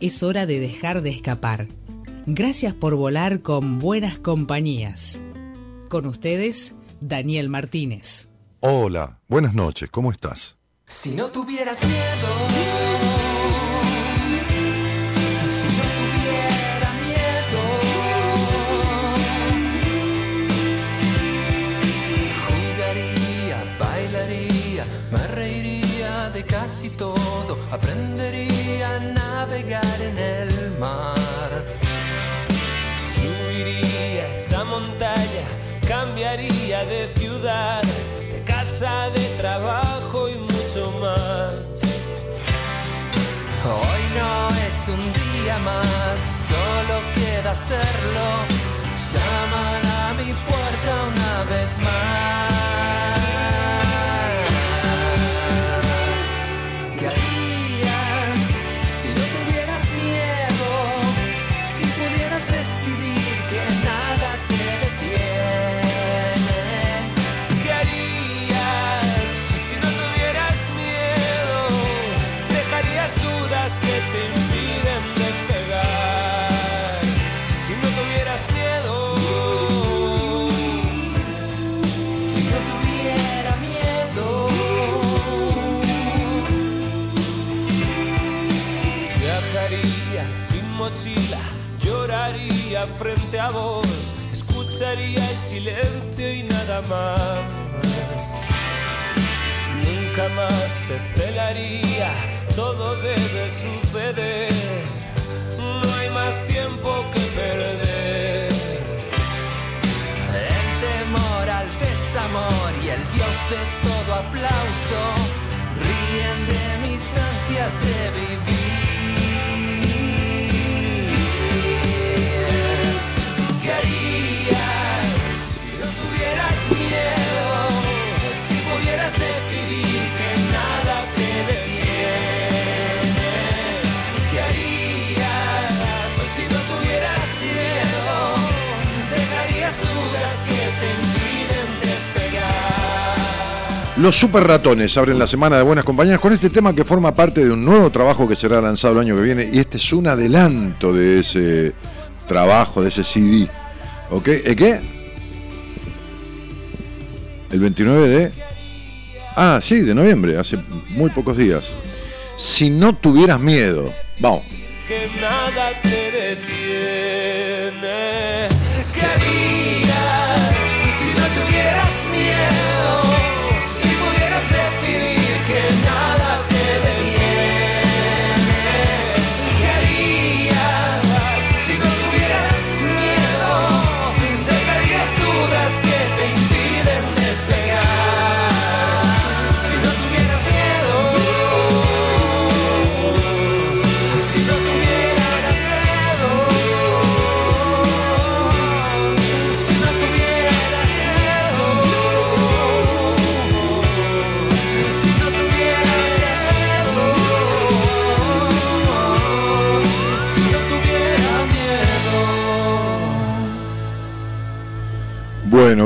Es hora de dejar de escapar. Gracias por volar con buenas compañías. Con ustedes, Daniel Martínez. Hola, buenas noches, ¿cómo estás? Si no tuvieras miedo, si no tuviera miedo, jugaría, bailaría, me reiría de casi todo, aprendería cambiaría de ciudad, de casa, de trabajo y mucho más. Hoy no es un día más, solo queda hacerlo. Llaman a mi puerta una vez más. Frente a vos, escucharía el silencio y nada más. Nunca más te celaría, todo debe suceder. No hay más tiempo que perder. El temor al desamor y el Dios de todo aplauso ríen de mis ansias de vivir. ¿Qué harías si no tuvieras miedo? Si pudieras decidir que nada te detiene. ¿Qué harías si no tuvieras miedo? Dejarías dudas que te impiden despegar. Los Super Ratones abren la semana de Buenas Compañías con este tema que forma parte de un nuevo trabajo que será lanzado el año que viene y este es un adelanto de ese trabajo, de ese CD. ¿Ok? ¿Eh, ¿Qué? El 29 de... Ah, sí, de noviembre, hace muy pocos días. Si no tuvieras miedo. Vamos. Que nada te detiene.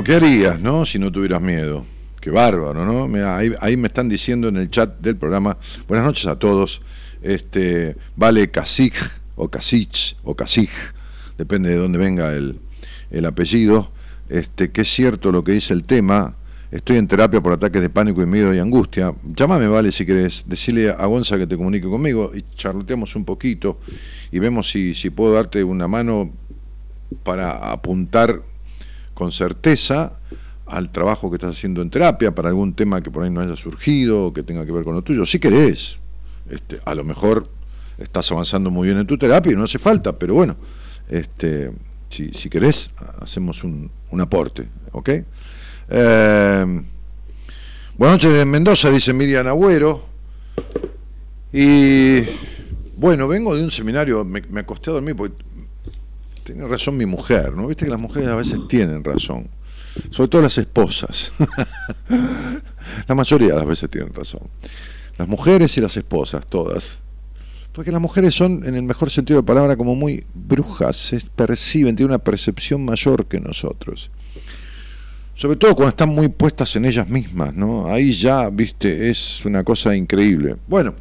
Bueno, ¿qué harías, no? Si no tuvieras miedo. Qué bárbaro, ¿no? Mira, ahí, ahí me están diciendo en el chat del programa. Buenas noches a todos. Este, vale Casig o Casich o Casig, depende de dónde venga el, el apellido. Este, que es cierto lo que dice el tema. Estoy en terapia por ataques de pánico y miedo y angustia. Llámame, vale, si querés. Decirle a Gonza que te comunique conmigo y charloteamos un poquito y vemos si puedo darte una mano para apuntar con certeza al trabajo que estás haciendo en terapia, para algún tema que por ahí no haya surgido, o que tenga que ver con lo tuyo. Si querés, este, a lo mejor estás avanzando muy bien en tu terapia y no hace falta, pero bueno, este, si, si querés, hacemos un, un aporte, ¿ok? Eh, buenas noches de Mendoza, dice Miriam Agüero. Y Bueno, vengo de un seminario, me, me acosté a dormir porque tiene razón mi mujer, ¿no? Viste que las mujeres a veces tienen razón, sobre todo las esposas. la mayoría de las veces tienen razón. Las mujeres y las esposas, todas. Porque las mujeres son, en el mejor sentido de la palabra, como muy brujas, se perciben, tienen una percepción mayor que nosotros. Sobre todo cuando están muy puestas en ellas mismas, ¿no? Ahí ya, viste, es una cosa increíble. Bueno,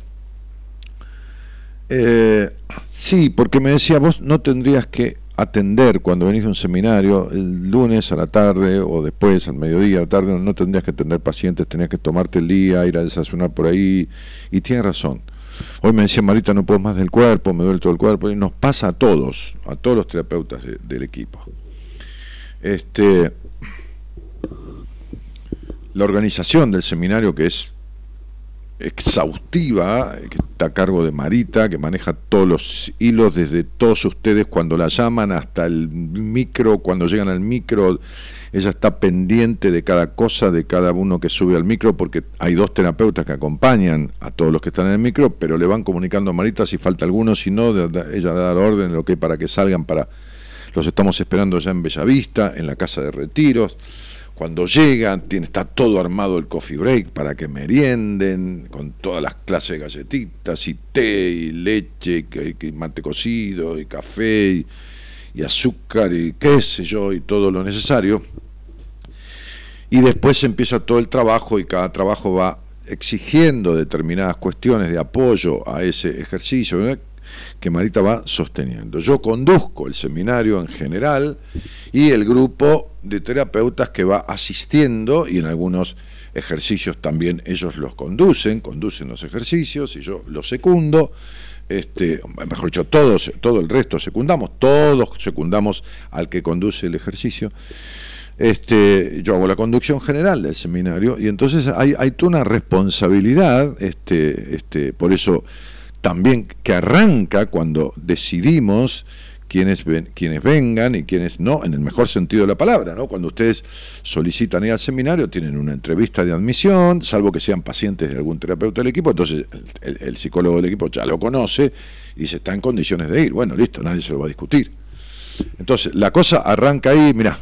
eh, sí, porque me decía, vos no tendrías que atender cuando venís de un seminario el lunes a la tarde o después al mediodía a la tarde, no tendrías que atender pacientes, tenías que tomarte el día, ir a desayunar por ahí, y tienes razón. Hoy me decía Marita, no puedo más del cuerpo, me duele todo el cuerpo, y nos pasa a todos, a todos los terapeutas del equipo. Este, la organización del seminario, que es exhaustiva, que está a cargo de Marita, que maneja todos los hilos desde todos ustedes cuando la llaman hasta el micro, cuando llegan al micro, ella está pendiente de cada cosa, de cada uno que sube al micro, porque hay dos terapeutas que acompañan a todos los que están en el micro, pero le van comunicando a Marita si falta alguno, si no, ella da la orden lo que para que salgan para... Los estamos esperando ya en Bellavista, en la casa de retiros cuando llegan, tiene, está todo armado el coffee break para que merienden, con todas las clases de galletitas, y té, y leche, y, mate cocido, y café, y, azúcar, y qué sé yo, y todo lo necesario. Y después empieza todo el trabajo, y cada trabajo va exigiendo determinadas cuestiones de apoyo a ese ejercicio que Marita va sosteniendo. Yo conduzco el seminario en general y el grupo de terapeutas que va asistiendo y en algunos ejercicios también ellos los conducen, conducen los ejercicios y yo los secundo. Este, mejor dicho, todos, todo el resto secundamos, todos secundamos al que conduce el ejercicio. Este, yo hago la conducción general del seminario y entonces hay, hay una responsabilidad, este, este, por eso también que arranca cuando decidimos quienes, ven, quienes vengan y quienes no, en el mejor sentido de la palabra, ¿no? Cuando ustedes solicitan ir al seminario, tienen una entrevista de admisión, salvo que sean pacientes de algún terapeuta del equipo, entonces el, psicólogo del equipo ya lo conoce y se está en condiciones de ir. Bueno, listo, nadie se lo va a discutir. Entonces, la cosa arranca ahí, mira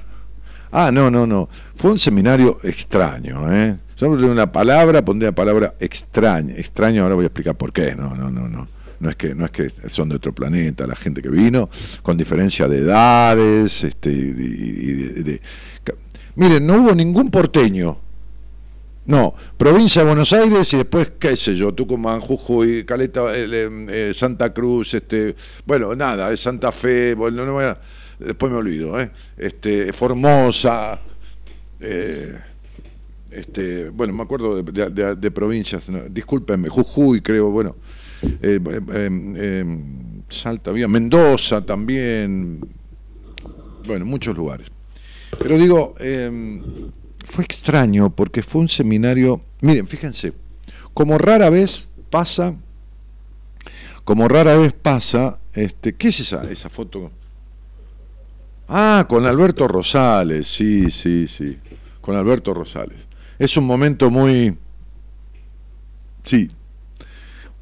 Ah, no, no, no. Fue un seminario extraño, ¿eh? Solo una palabra, pondría la palabra extraño. Extraño, ahora voy a explicar por qué. No, no, no, no. No es que, no es que son de otro planeta la gente que vino, con diferencia de edades, este, y, de, Miren, no hubo ningún porteño. No, provincia de Buenos Aires y después, qué sé yo, Tucumán, Jujuy, Caleta, eh, eh, Santa Cruz, este, bueno, nada, Santa Fe, bueno, no a, después me olvido, ¿eh? este, Formosa, eh, este, bueno, me acuerdo de, provincias, discúlpenme, Jujuy creo, bueno, eh, eh, Salta, había Mendoza también, bueno, muchos lugares. Pero digo, fue extraño porque fue un seminario, miren, fíjense, como rara vez pasa, como rara vez pasa, este, ¿qué es esa, esa foto? Ah, con Alberto Rosales, sí, sí, sí, con Alberto Rosales. Es un momento muy, sí,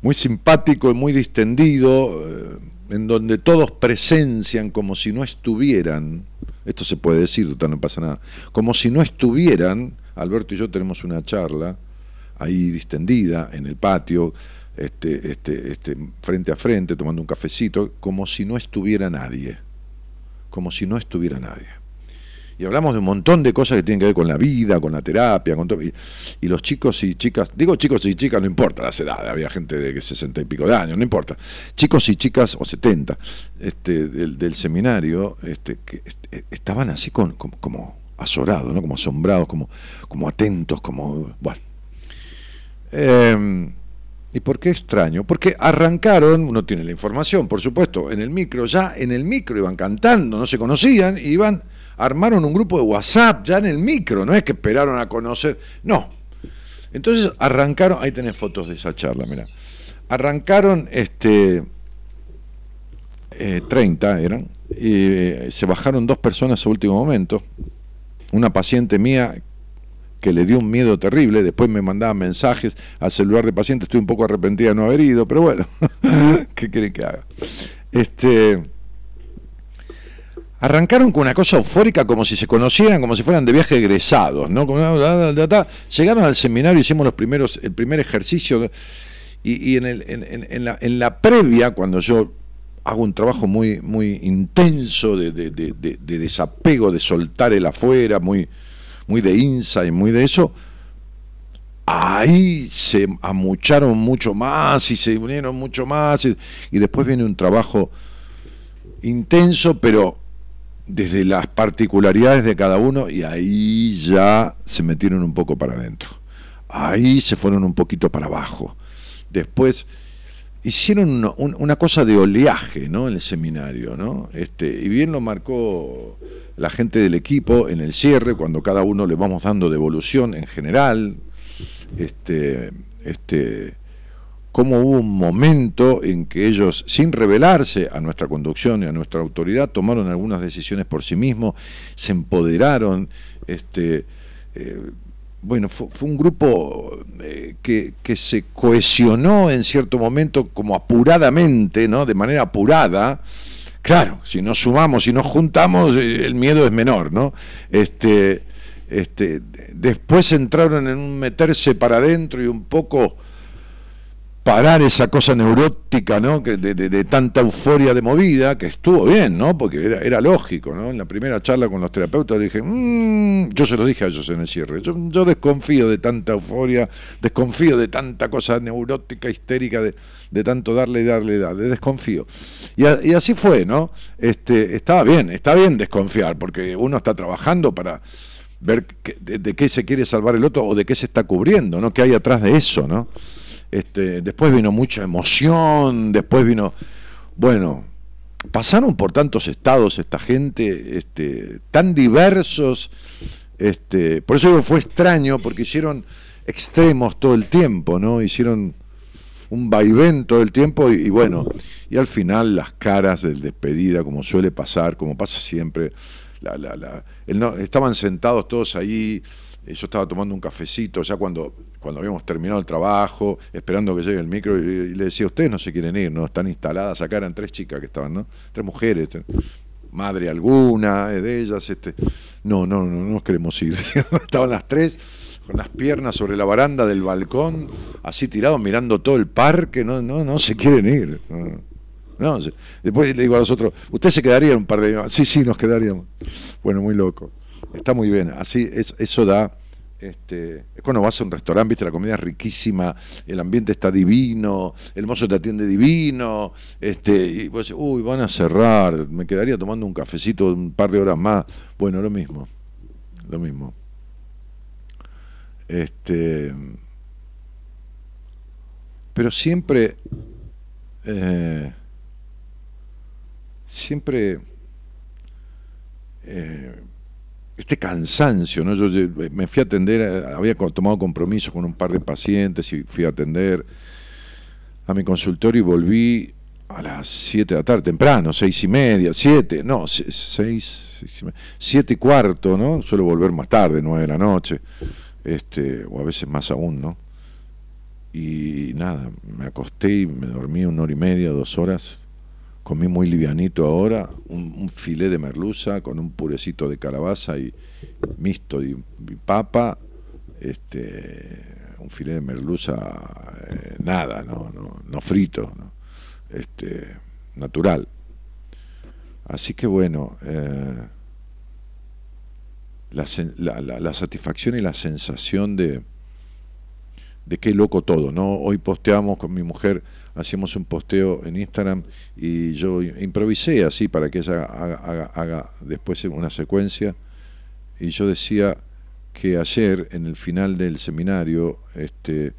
muy simpático y muy distendido, eh, en donde todos presencian como si no estuvieran, esto se puede decir, no pasa nada, como si no estuvieran, Alberto y yo tenemos una charla ahí distendida en el patio, este, este, este, frente a frente, tomando un cafecito, como si no estuviera nadie como si no estuviera nadie. Y hablamos de un montón de cosas que tienen que ver con la vida, con la terapia, con todo. Y, los chicos y chicas, digo chicos y chicas, no importa las edades, había gente de 60 y pico de años, no importa. Chicos y chicas, o 70, este, del, seminario, este, que estaban así con, como, como azorados, ¿no? como asombrados, como, como atentos, como. Bueno. Eh, ¿Y por qué extraño? Porque arrancaron, uno tiene la información, por supuesto, en el micro, ya en el micro iban cantando, no se conocían, iban, armaron un grupo de WhatsApp ya en el micro, no es que esperaron a conocer, no. Entonces arrancaron, ahí tenés fotos de esa charla, mira. Arrancaron este 30 eh, eran, y eh, se bajaron dos personas a último momento. Una paciente mía que le dio un miedo terrible, después me mandaba mensajes al celular de paciente, estoy un poco arrepentida de no haber ido, pero bueno, ¿Qué quieren que haga? Este, arrancaron con una cosa eufórica como si se conocieran, como si fueran de viaje egresados, ¿no? Llegaron al seminario, hicimos los primeros, el primer ejercicio y, en, la, previa, cuando yo hago un trabajo muy, muy intenso de, de, desapego, de soltar el afuera, muy, muy de y muy de eso, ahí se amucharon mucho más y se unieron mucho más y, después viene un trabajo intenso, pero desde las particularidades de cada uno y ahí ya se metieron un poco para adentro. Ahí se fueron un poquito para abajo. Después hicieron una, cosa de oleaje ¿no? en el seminario, ¿no? Este, y bien lo marcó la gente del equipo en el cierre, cuando cada uno le vamos dando devolución en general, este, este, cómo hubo un momento en que ellos, sin revelarse a nuestra conducción y a nuestra autoridad, tomaron algunas decisiones por sí mismos, se empoderaron, este, eh, bueno, fue, un grupo eh, que, se cohesionó en cierto momento como apuradamente, ¿no? De manera apurada. Claro, si nos sumamos, si nos juntamos, eh, el miedo es menor, ¿no? Este, este, después entraron en un meterse para adentro y un poco parar esa cosa neurótica, ¿no? Que de, tanta euforia de movida, que estuvo bien, ¿no? Porque era, lógico, ¿no? En la primera charla con los terapeutas dije, mmm, yo se lo dije a ellos en el cierre, yo, desconfío de tanta euforia, desconfío de tanta cosa neurótica, histérica, de, tanto darle y darle, darle, desconfío. Y, así fue, ¿no? Este, estaba bien, está bien desconfiar, porque uno está trabajando para ver de, de, qué se quiere salvar el otro o de qué se está cubriendo, ¿no? ¿Qué hay atrás de eso, ¿no? Este, después vino mucha emoción, después vino, bueno, pasaron por tantos estados esta gente, este, tan diversos, este, por eso fue extraño, porque hicieron extremos todo el tiempo, ¿no? Hicieron un vaivén todo el tiempo y, bueno, y al final las caras del despedida, como suele pasar, como pasa siempre, la, la, la, estaban sentados todos ahí, yo estaba tomando un cafecito, ya cuando cuando habíamos terminado el trabajo, esperando que llegue el micro, y, le decía, ustedes no se quieren ir, ¿no? Están instaladas, acá eran tres chicas que estaban, ¿no? Tres mujeres, madre alguna eh, de ellas, este, no, no, no, no nos queremos ir. estaban las tres con las piernas sobre la baranda del balcón, así tirados mirando todo el parque, no, no, no se quieren ir. Después le digo a los otros, ¿usted se quedaría un par de días? Sí, sí, nos quedaríamos. Bueno, muy loco. Está muy bien. Así, es, eso da este, es cuando vas a un restaurante, viste, la comida es riquísima, el ambiente está divino, el mozo te atiende divino, este, y vos decís, uy, van a cerrar, me quedaría tomando un cafecito un par de horas más. Bueno, lo mismo, lo mismo. Este, pero siempre, eh, siempre, eh, este cansancio, ¿no? Yo me fui a atender, había tomado compromisos con un par de pacientes y fui a atender a mi consultorio y volví a las 7 de la tarde, temprano, seis y media, 7, no, 6, siete y cuarto, ¿no? Suelo volver más tarde, 9 de la noche, este, o a veces más aún, ¿no? Y nada, me acosté y me dormí una hora y media, dos horas, comí muy livianito ahora, un, filé de merluza con un purecito de calabaza y mixto y, papa, este, un filé de merluza eh, nada, no, no, no frito, este, natural. Así que bueno, eh, la, la, satisfacción y la sensación de, de qué loco todo, ¿no? Hoy posteamos con mi mujer hacíamos un posteo en Instagram y yo improvisé así para que ella haga, después una secuencia. Y yo decía que ayer en el final del seminario, este,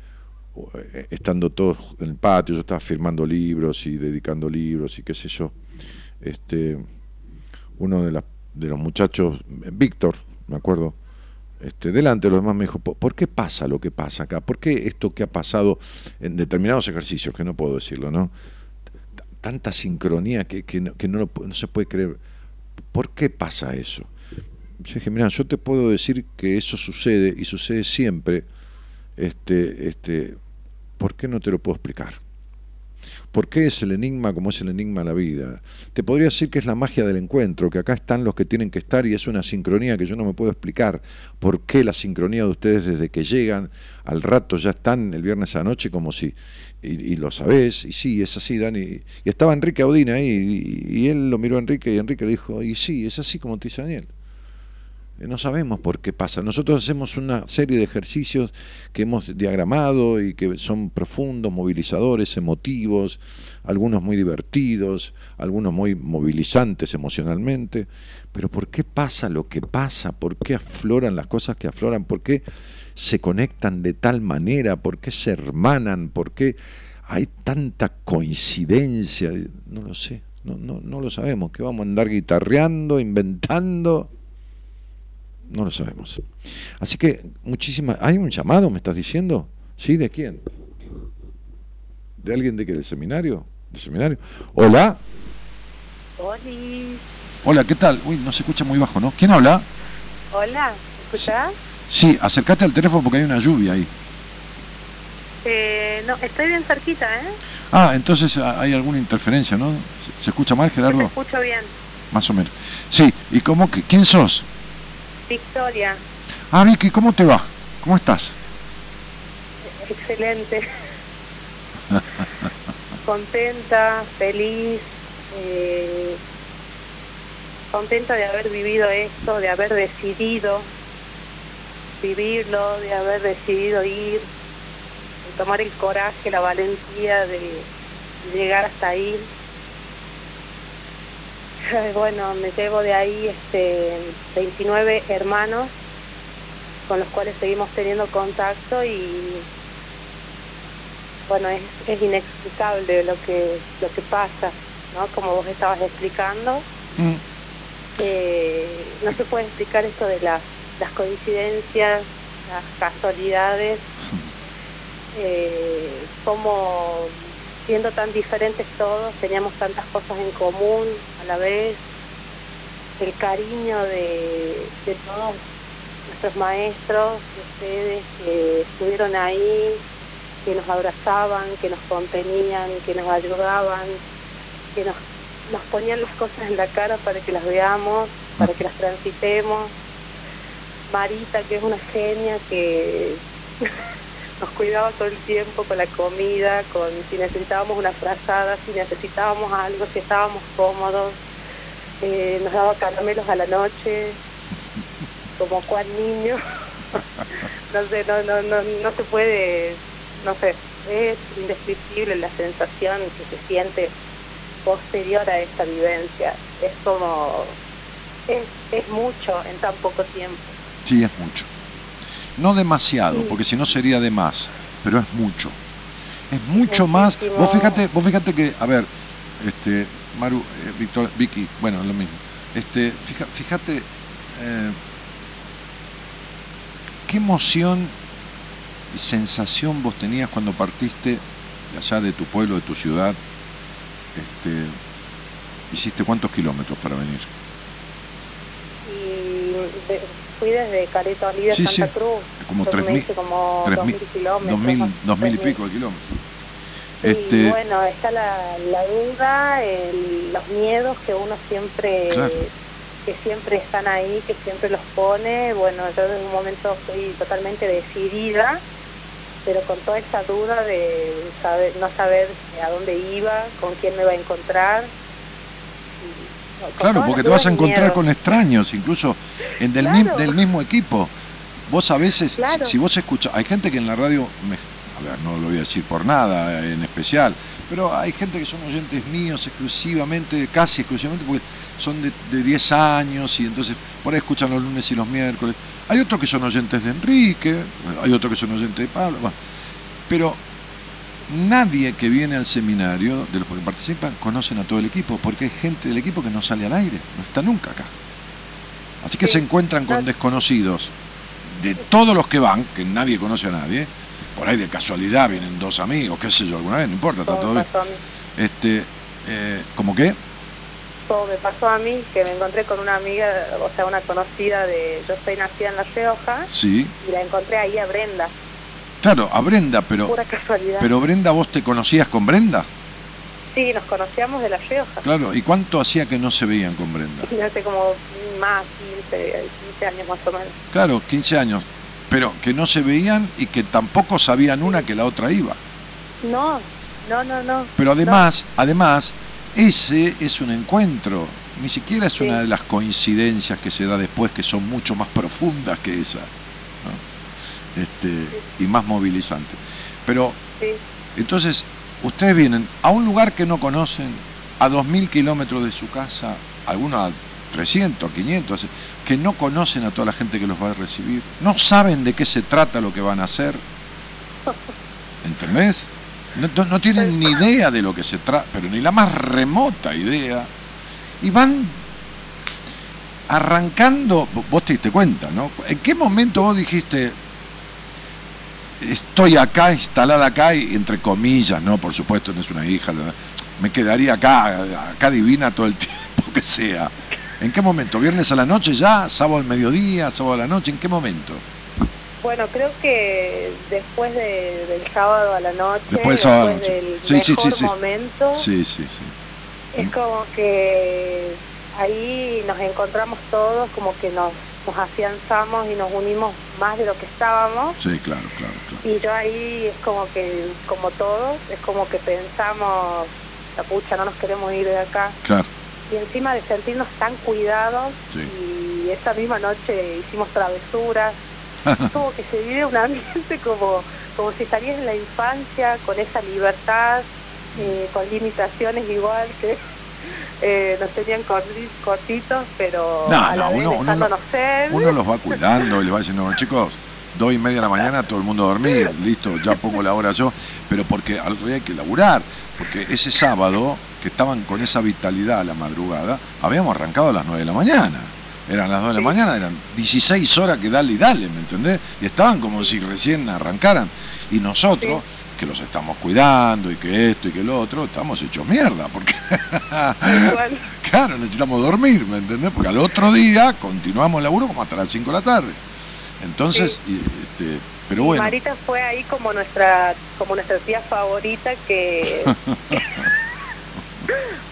estando todos en el patio, yo estaba firmando libros y dedicando libros y qué sé yo, este, uno de, de los muchachos, Víctor, me acuerdo, este, delante de los demás me dijo, ¿por qué pasa lo que pasa acá? ¿Por qué esto que ha pasado en determinados ejercicios, que no puedo decirlo, ¿no? Tanta sincronía que, no, no, se puede creer. ¿Por qué pasa eso? Yo dije, mira, yo te puedo decir que eso sucede y sucede siempre. Este, este, ¿Por qué no te lo puedo explicar? ¿Por qué es el enigma como es el enigma de la vida? Te podría decir que es la magia del encuentro, que acá están los que tienen que estar y es una sincronía que yo no me puedo explicar. ¿Por qué la sincronía de ustedes desde que llegan al rato ya están el viernes a la noche como si, y, lo sabés, y sí, es así, Dani. Y estaba Enrique Audina ahí y, y, él lo miró a Enrique y Enrique le dijo, y sí, es así como te dice Daniel. No sabemos por qué pasa. Nosotros hacemos una serie de ejercicios que hemos diagramado y que son profundos, movilizadores, emotivos, algunos muy divertidos, algunos muy movilizantes emocionalmente. Pero ¿por qué pasa lo que pasa? ¿Por qué afloran las cosas que afloran? ¿Por qué se conectan de tal manera? ¿Por qué se hermanan? ¿Por qué hay tanta coincidencia? No lo sé, no, no, no lo sabemos. ¿Qué vamos a andar guitarreando, inventando? No lo sabemos. Así que muchísimas... ¿Hay un llamado, me estás diciendo? ¿Sí? ¿De quién? ¿De alguien de qué? ¿Del seminario? ¿Del seminario? Hola. Hola. Hola, ¿qué tal? Uy, no se escucha muy bajo, ¿no? ¿Quién habla? Hola, ¿me escuchás? Sí, acércate al teléfono porque hay una lluvia ahí. Eh, no, estoy bien cerquita, ¿eh? Ah, entonces ah, hay alguna interferencia, ¿no? ¿Se, escucha mal, Gerardo? Me escucho bien. Más o menos. Sí, ¿y cómo que, quién sos? Victoria. Ah, Vicky, ¿cómo te va? ¿Cómo estás? Excelente. Contenta, feliz, eh, contenta de haber vivido esto, de haber decidido vivirlo, de haber decidido ir, de tomar el coraje, la valentía de llegar hasta ahí bueno, me llevo de ahí este 29 hermanos con los cuales seguimos teniendo contacto y bueno, es, es inexplicable lo que lo que pasa, ¿no? Como vos estabas explicando. Mm. Eh, no se puede explicar esto de las, las coincidencias, las casualidades, eh, como siendo tan diferentes todos, teníamos tantas cosas en común a la vez, el cariño de, todos nuestros maestros, de ustedes que estuvieron ahí, que nos abrazaban, que nos contenían, que nos ayudaban, que nos, nos ponían las cosas en la cara para que las veamos, para que las transitemos. Marita, que es una genia que nos cuidaba todo el tiempo con la comida, con si necesitábamos una frazada, si necesitábamos algo, si estábamos cómodos, eh, nos daba caramelos a la noche, como cual niño. no sé, no, no, no, no se puede, no sé, es indescriptible la sensación que se siente posterior a esta vivencia. Es como, es, es mucho en tan poco tiempo. Sí, es mucho. No demasiado, porque si no sería de más, pero es mucho. Es mucho más. Vos fíjate, vos fíjate que, a ver, este, Maru, eh, Victor, Vicky, bueno, lo mismo. Este, fíjate, eh, qué emoción y sensación vos tenías cuando partiste de allá de tu pueblo, de tu ciudad. Este, hiciste cuántos kilómetros para venir? Fui desde Caleta Olivia a Santa Cruz. Como tres mil, como kilómetros. Dos mil, y pico de kilómetros. Este... bueno, está la, la duda, los miedos que uno siempre, que siempre están ahí, que siempre los pone. Bueno, yo en un momento estoy totalmente decidida, pero con toda esa duda de saber, no saber a dónde iba, con quién me va a encontrar. Claro, porque te vas a encontrar con extraños, incluso en del, del mismo equipo. Vos a veces, si, vos escuchas, hay gente que en la radio, a ver, no lo voy a decir por nada en especial, pero hay gente que son oyentes míos exclusivamente, casi exclusivamente, porque son de, de 10 años y entonces por ahí escuchan los lunes y los miércoles. Hay otros que son oyentes de Enrique, hay otros que son oyentes de Pablo, pero nadie que viene al seminario, de los que participan, conocen a todo el equipo, porque hay gente del equipo que no sale al aire, no está nunca acá. Así que se encuentran con desconocidos de todos los que van, que nadie conoce a nadie, por ahí de casualidad vienen dos amigos, qué sé yo, alguna vez, no importa, está todo bien. Este, eh, ¿Cómo qué? Todo me pasó a mí, que me encontré con una amiga, o sea, una conocida de, yo estoy nacida en La Rioja, sí. y la encontré ahí a Brenda. Claro, a Brenda, pero. Pura casualidad. Pero Brenda, ¿vos te conocías con Brenda? Sí, nos conocíamos de La Rioja. Claro, ¿y cuánto hacía que no se veían con Brenda? Hace como más, 15, 15 años más o menos. Claro, 15 años, pero que no se veían y que tampoco sabían una que la otra iba. No, no, no, no. Pero además, además, ese es un encuentro, ni siquiera es Sí. una de las coincidencias que se da después que son mucho más profundas que esa. Este, y más movilizantes. Pero Sí, entonces, ustedes vienen a un lugar que no conocen, a 2.000 kilómetros de su casa, algunos a 300, 500, que no conocen a toda la gente que los va a recibir, no saben de qué se trata lo que van a hacer. ¿Entendés? No, no- tienen ni idea de lo que se trata, pero ni la más remota idea. Y van arrancando, vo- vos te diste cuenta, ¿no? ¿En qué momento vos dijiste, estoy acá, instalada acá, y entre comillas, ¿no? Por supuesto, no es una hija, me quedaría acá, acá divina todo el tiempo que sea. ¿En qué momento? ¿Viernes a la noche ya? ¿Sábado al mediodía? ¿Sábado a la noche? ¿En qué momento? Bueno, creo que después de- del sábado a la noche, Después del sábado la noche. del Sí, mejor sí, sí. momento, es como que ahí nos encontramos todos, como que nos, nos afianzamos y nos unimos más de lo que estábamos. Sí, claro, claro, claro. Y yo ahí es como que, como todos, es como que pensamos, la pucha, no nos queremos ir de acá. Claro, Y encima de sentirnos tan cuidados, Sí. y esa misma noche hicimos travesuras, como que se vive un ambiente como, como si estarías en la infancia, con esa libertad, eh, con limitaciones igual que eh, nos tenían corti- cortitos, pero No, a la no, vez uno- uno ser. uno los va cuidando y les va diciendo, "Bueno, chicos, dos y media de la mañana, todo el mundo a dormir, listo, ya pongo la hora yo, pero porque al otro día hay que laburar, porque ese sábado, que estaban con esa vitalidad a la madrugada, habíamos arrancado a las 9 de la mañana. Eran las 2 de la Sí. mañana, eran 16 horas que dale y dale, ¿me entendés? Y estaban como si recién arrancaran. Y nosotros, que los estamos cuidando y que esto y que lo otro, estamos hechos mierda, porque. Claro, necesitamos dormir, ¿me entendés? Porque al otro día continuamos el laburo como hasta las 5 de la tarde. Entonces, y, este, pero Y bueno, Marita fue ahí como nuestra como nuestra tía favorita que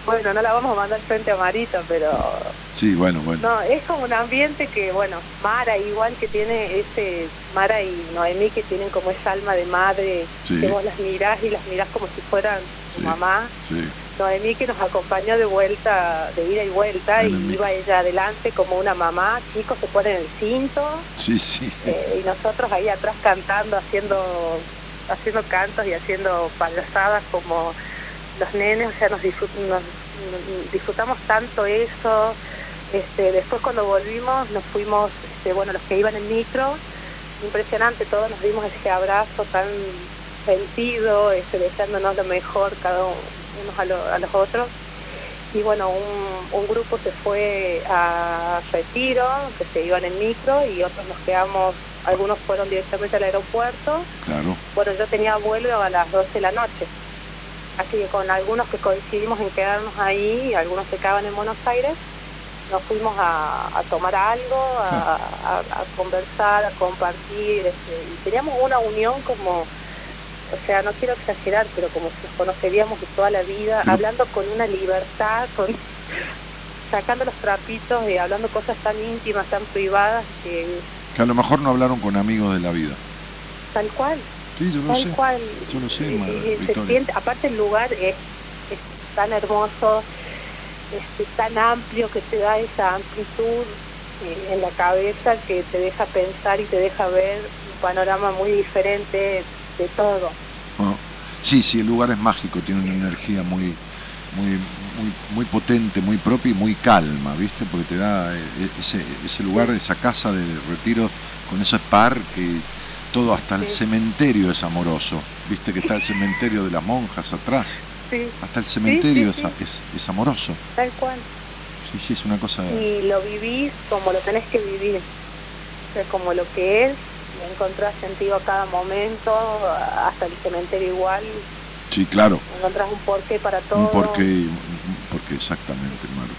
bueno no la vamos a mandar frente a Marita pero sí, bueno, bueno. no es como un ambiente que bueno Mara igual que tiene ese Mara y Noemí que tienen como esa alma de madre Sí. que vos las mirás y las mirás como si fueran tu Sí. mamá Sí, Noemí que nos acompañó de vuelta de ida y vuelta y iba ella adelante como una mamá chicos se ponen el cinto sí, sí. eh, y nosotros ahí atrás cantando, haciendo haciendo cantos y haciendo payasadas como los nenes, o sea, nos, disfrut- nos- nos disfrutamos tanto eso. Este, después cuando volvimos nos fuimos, este, bueno, los que iban en micro, impresionante, todos nos dimos ese abrazo tan sentido, este, deseándonos lo mejor cada uno a, lo- a los otros. Y bueno, un, un grupo se fue a Retiro, que se iban en micro, y otros nos quedamos, algunos fueron directamente al aeropuerto. Claro. Bueno, yo tenía vuelo a las 12 de la noche. Así que con algunos que coincidimos en quedarnos ahí, algunos se quedaban en Buenos Aires, nos fuimos a, a tomar algo, a, a- a conversar, a compartir. este, y teníamos una unión como, o sea, no quiero exagerar, pero como si nos conoceríamos de toda la vida, hablando con una libertad, con sacando los trapitos y hablando cosas tan íntimas, tan privadas, que Que a lo mejor no hablaron con amigos de la vida. tal cual. Sí, yo Tal sé. cual. Yo lo sé, Y- Mar- y se siente- aparte el lugar es, es tan hermoso, este, tan amplio que te da esa amplitud eh, en la cabeza que te deja pensar y te deja ver un panorama muy diferente de todo. Ah, Sí, sí, el lugar es mágico, tiene una energía muy, muy, muy, muy potente, muy propia y muy calma, ¿viste? Porque te da eh, ese, ese lugar, esa casa de retiro con ese parque, todo hasta el Sí. cementerio es amoroso, ¿viste? Que está el cementerio de las monjas atrás, Sí, hasta el cementerio sí, es- Es, es amoroso, tal cual. sí, sí, es una cosa... Y lo vivís como lo tenés que vivir, o sea, como lo que es, le encontrás sentido a cada momento, hasta el cementerio igual, Sí, claro, encontrás un porqué para todo. un porqué, un porqué exactamente, Maru.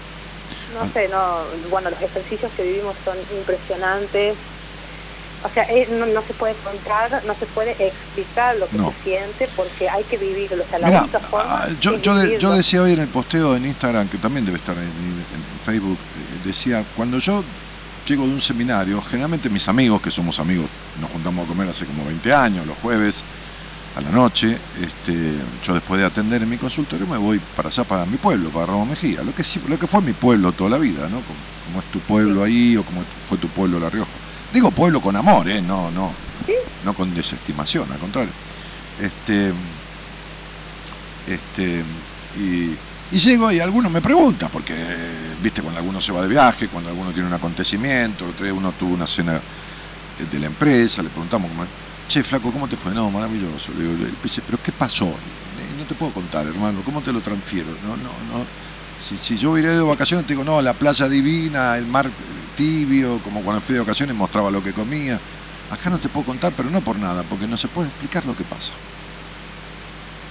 No sé, no, bueno, los ejercicios que vivimos son impresionantes. O sea, eh, no, no se puede contar, no se puede explicar lo que No. se siente porque hay que vivirlo. O sea, la Mirá, única forma ah, yo, es yo, de- yo decía hoy en el posteo en Instagram, que también debe estar en, en Facebook, eh, decía, cuando yo llego de un seminario, generalmente mis amigos, que somos amigos, nos juntamos a comer hace como 20 años, los jueves a la noche, este, yo después de atender en mi consultorio me voy para allá, para mi pueblo, para Ramos Mejía, lo que, lo que fue mi pueblo toda la vida, ¿no? Como, como es tu pueblo ahí o como fue tu pueblo La Rioja. Digo pueblo con amor, ¿eh? No, no, no con desestimación, al contrario. Este, este, y, y llego y algunos me preguntan, porque, viste, cuando alguno se va de viaje, cuando alguno tiene un acontecimiento, uno tuvo una cena eh, de la empresa, le preguntamos, cómo, che, flaco, ¿cómo te fue? No, maravilloso. Le digo, pero ¿qué pasó? "Eh, No te puedo contar, hermano, ¿cómo te lo transfiero? No, no, no. Si, si yo iré de vacaciones, te digo, no, la playa divina, el mar tibio, como cuando fui de vacaciones mostraba lo que comía. Acá no te puedo contar, pero no por nada, porque no se puede explicar lo que pasa.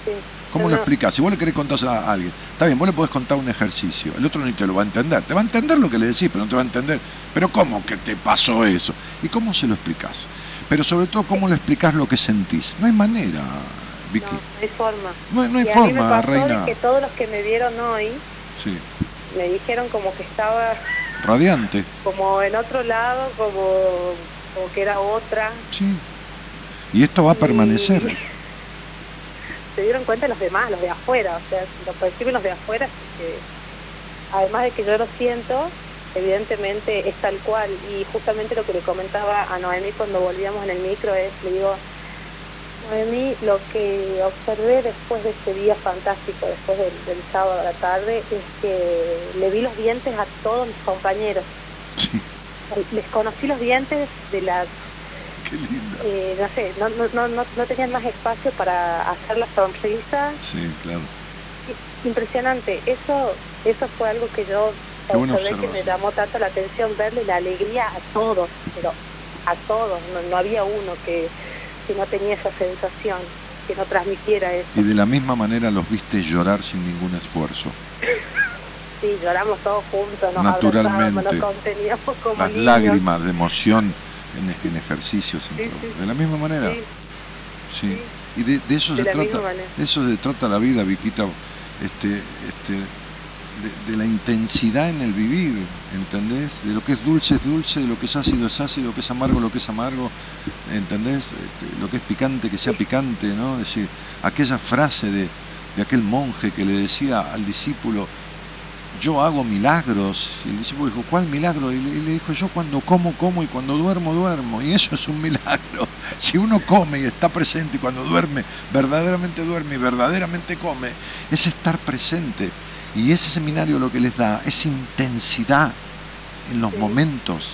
Sí. ¿Cómo No, lo no. explicás? Si vos le querés contar a alguien, está bien, vos le podés contar un ejercicio, el otro ni te lo va a entender. Te va a entender lo que le decís, pero no te va a entender. Pero ¿cómo que te pasó eso? ¿Y cómo se lo explicás? Pero sobre todo, ¿cómo le explicás lo que sentís? No hay manera, Vicky. No, no hay forma. No, hay- no hay y a mí me forma, pasó reina. que todos los que me vieron hoy Sí, me dijeron como que estaba radiante. como en otro lado, como, como que era otra. Sí. Y esto va a Y- permanecer. Se dieron cuenta los demás, los de afuera, o sea, lo perciben los de afuera, que además de que yo lo siento, evidentemente es tal cual. Y justamente lo que le comentaba a Noemí cuando volvíamos en el micro es, le digo, Noemí, lo que observé después de ese día fantástico, después del, del sábado a la tarde, es que le vi los dientes a todos mis compañeros. Sí, Les conocí los dientes de las qué lindo. eh, no sé, no, no, no, no, tenían más espacio para hacer la sonrisa. Sí, claro. Impresionante. Eso eso fue algo que yo observé que me llamó tanto la atención, verle la alegría a todos, pero a todos. No, no había uno que, que no tenía esa sensación, que no transmitiera eso. Y de la misma manera los viste llorar sin ningún esfuerzo. Sí, lloramos todos juntos, nos Naturalmente. abrazábamos, nos conteníamos como Las niños. lágrimas de emoción en, en ejercicios. Sí, sí, de la misma manera. Sí. Y de, de eso De se trata, de eso se trata la vida, Viquita, este, este, de, de la intensidad en el vivir, ¿entendés? De lo que es dulce es dulce, de lo que es ácido es ácido, lo que es amargo lo que es amargo, ¿entendés? Este, lo que es picante que sea picante, ¿no? Es decir, aquella frase de, de aquel monje que le decía al discípulo, yo hago milagros. Y el discípulo dijo, ¿cuál milagro? Y le dijo, yo cuando como, como y cuando duermo, duermo. Y eso es un milagro. Si uno come y está presente y cuando duerme, verdaderamente duerme y verdaderamente come, es estar presente. Y ese seminario lo que les da es intensidad en los momentos.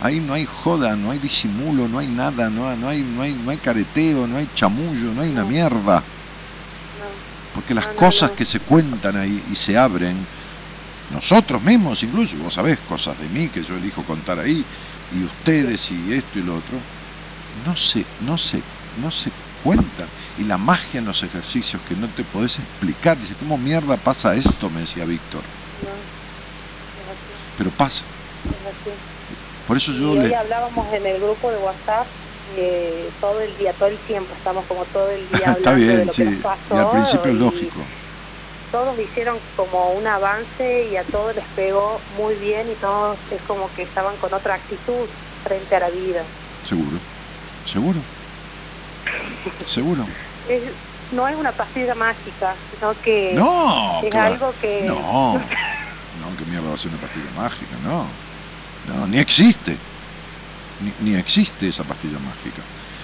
Ahí no hay joda, no hay disimulo, no hay nada, no hay, no hay, no hay, no hay careteo, no hay chamullo, no hay una mierda. Porque las cosas que se cuentan ahí y se abren, nosotros mismos incluso, vos sabés cosas de mí que yo elijo contar ahí, y ustedes y esto y lo otro, no se, no se, no se cuentan. Y la magia en los ejercicios que no te podés explicar, dice, ¿cómo mierda pasa esto? Me decía Víctor. No. Pero pasa. Por eso Y yo hoy le... hablábamos en el grupo de WhatsApp eh, todo el día, todo el tiempo, estamos como todo el día Está hablando de bien, lo sí. que nos pasó. Y al principio es lógico. Todos hicieron como un avance y a todos les pegó muy bien y todos es como que estaban con otra actitud frente a la vida. Seguro. Seguro. Seguro. Es- no es una pastilla mágica, sino que No, es claro. algo que... No, no, que mierda va a ser una pastilla mágica, no. No, ni existe. Ni, ni existe esa pastilla mágica.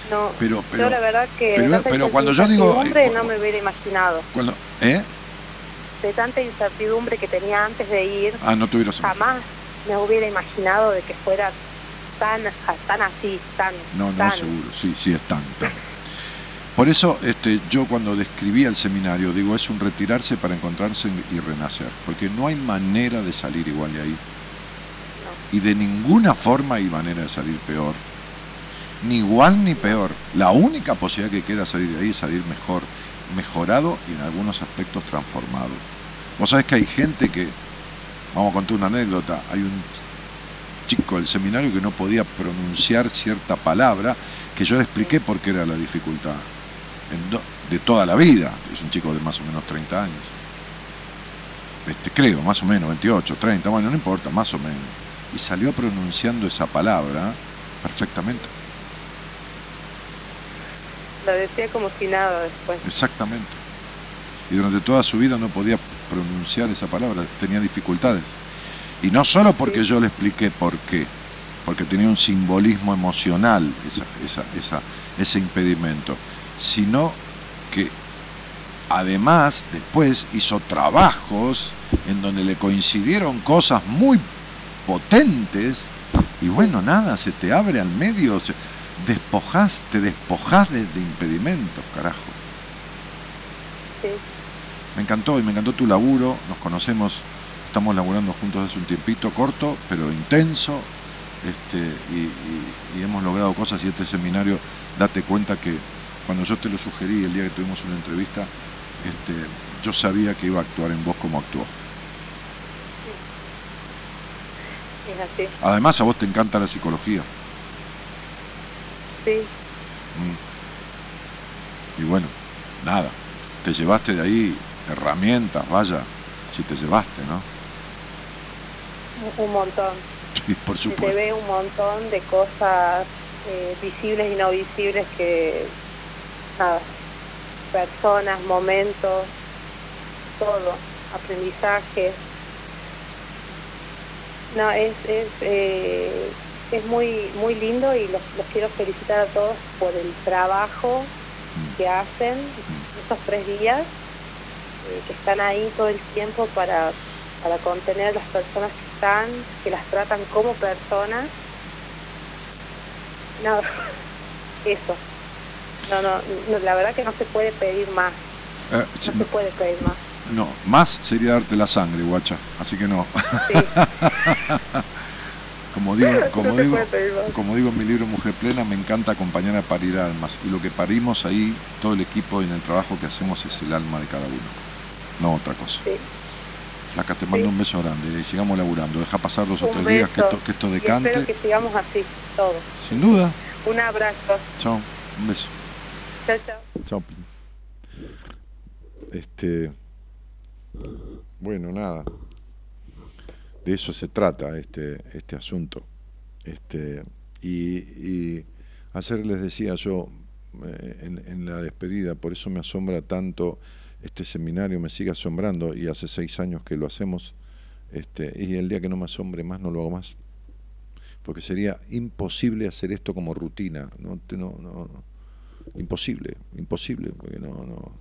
No, Pero, pero, yo la verdad que pero- pero cuando yo digo, eh, no me hubiera imaginado. cuando, ¿eh? De tanta incertidumbre que tenía antes de ir, Ah, no jamás me hubiera imaginado de que fuera tan tan así, tan No, no, tan. seguro, sí, sí, es tan, tan. Por eso este, yo cuando describí el seminario, digo, es un retirarse para encontrarse y renacer, porque no hay manera de salir igual de ahí. Y de ninguna forma hay manera de salir peor. Ni igual ni peor. La única posibilidad que queda salir de ahí es salir mejor, mejorado y en algunos aspectos transformado. Vos sabés que hay gente que, vamos a contar una anécdota, hay un chico del seminario que no podía pronunciar cierta palabra, que yo le expliqué por qué era la dificultad. De toda la vida, es un chico de más o menos 30 años. Este, creo, más o menos, 28, 30, bueno, no importa, más o menos. Y salió pronunciando esa palabra perfectamente. Lo decía como si nada después. Exactamente. Y durante toda su vida no podía pronunciar esa palabra, tenía dificultades. Y no solo porque yo le expliqué por qué, porque tenía un simbolismo emocional ese impedimento, sino que además después hizo trabajos en donde le coincidieron cosas muy potentes y bueno, nada, se te abre al medio, se, despojás, te despojás de, impedimentos, carajo. Me encantó y me encantó tu laburo, nos conocemos estamos laburando juntos hace un tiempito corto, pero intenso, este, y, hemos logrado cosas y este seminario, date cuenta que cuando yo te lo sugerí el día que tuvimos una entrevista, este, yo sabía que iba a actuar en vos como actuó. Además a vos te encanta la psicología. Sí. Mm. Y bueno, nada, te llevaste de ahí herramientas, vaya, si te llevaste, ¿no? Un montón. Sí, por supuesto. Se ve un montón de cosas eh, visibles y no visibles que, nada, personas, momentos, todo, aprendizaje. No, es, es, eh, es muy, muy lindo y los, los, quiero felicitar a todos por el trabajo mm. que hacen mm. estos tres días, eh, que están ahí todo el tiempo para, para contener a las personas que están, que las tratan como personas. No, eso. No, no, la verdad que no se puede pedir más. Eh, no se puede pedir más. No, más sería darte la sangre, guacha. Así que no. como digo, como digo, como digo en mi libro Mujer Plena, me encanta acompañar a parir almas. Y lo que parimos ahí, todo el equipo y en el trabajo que hacemos es el alma de cada uno. No otra cosa. Sí. Flaca, te mando un beso grande y sigamos laburando. Deja pasar dos o tres días que esto, que esto decante. espero que sigamos así, todos. Sin duda. Un abrazo. Chao, un beso. Chao, chao. Este. Bueno, nada. De eso se trata este, este asunto. Este, y, y ayer les decía yo eh, en, en la despedida, por eso me asombra tanto este seminario me sigue asombrando y hace seis años que lo hacemos este, y el día que no me asombre más no lo hago más. Porque sería imposible hacer esto como rutina. No, no, no, imposible, imposible, porque no, no,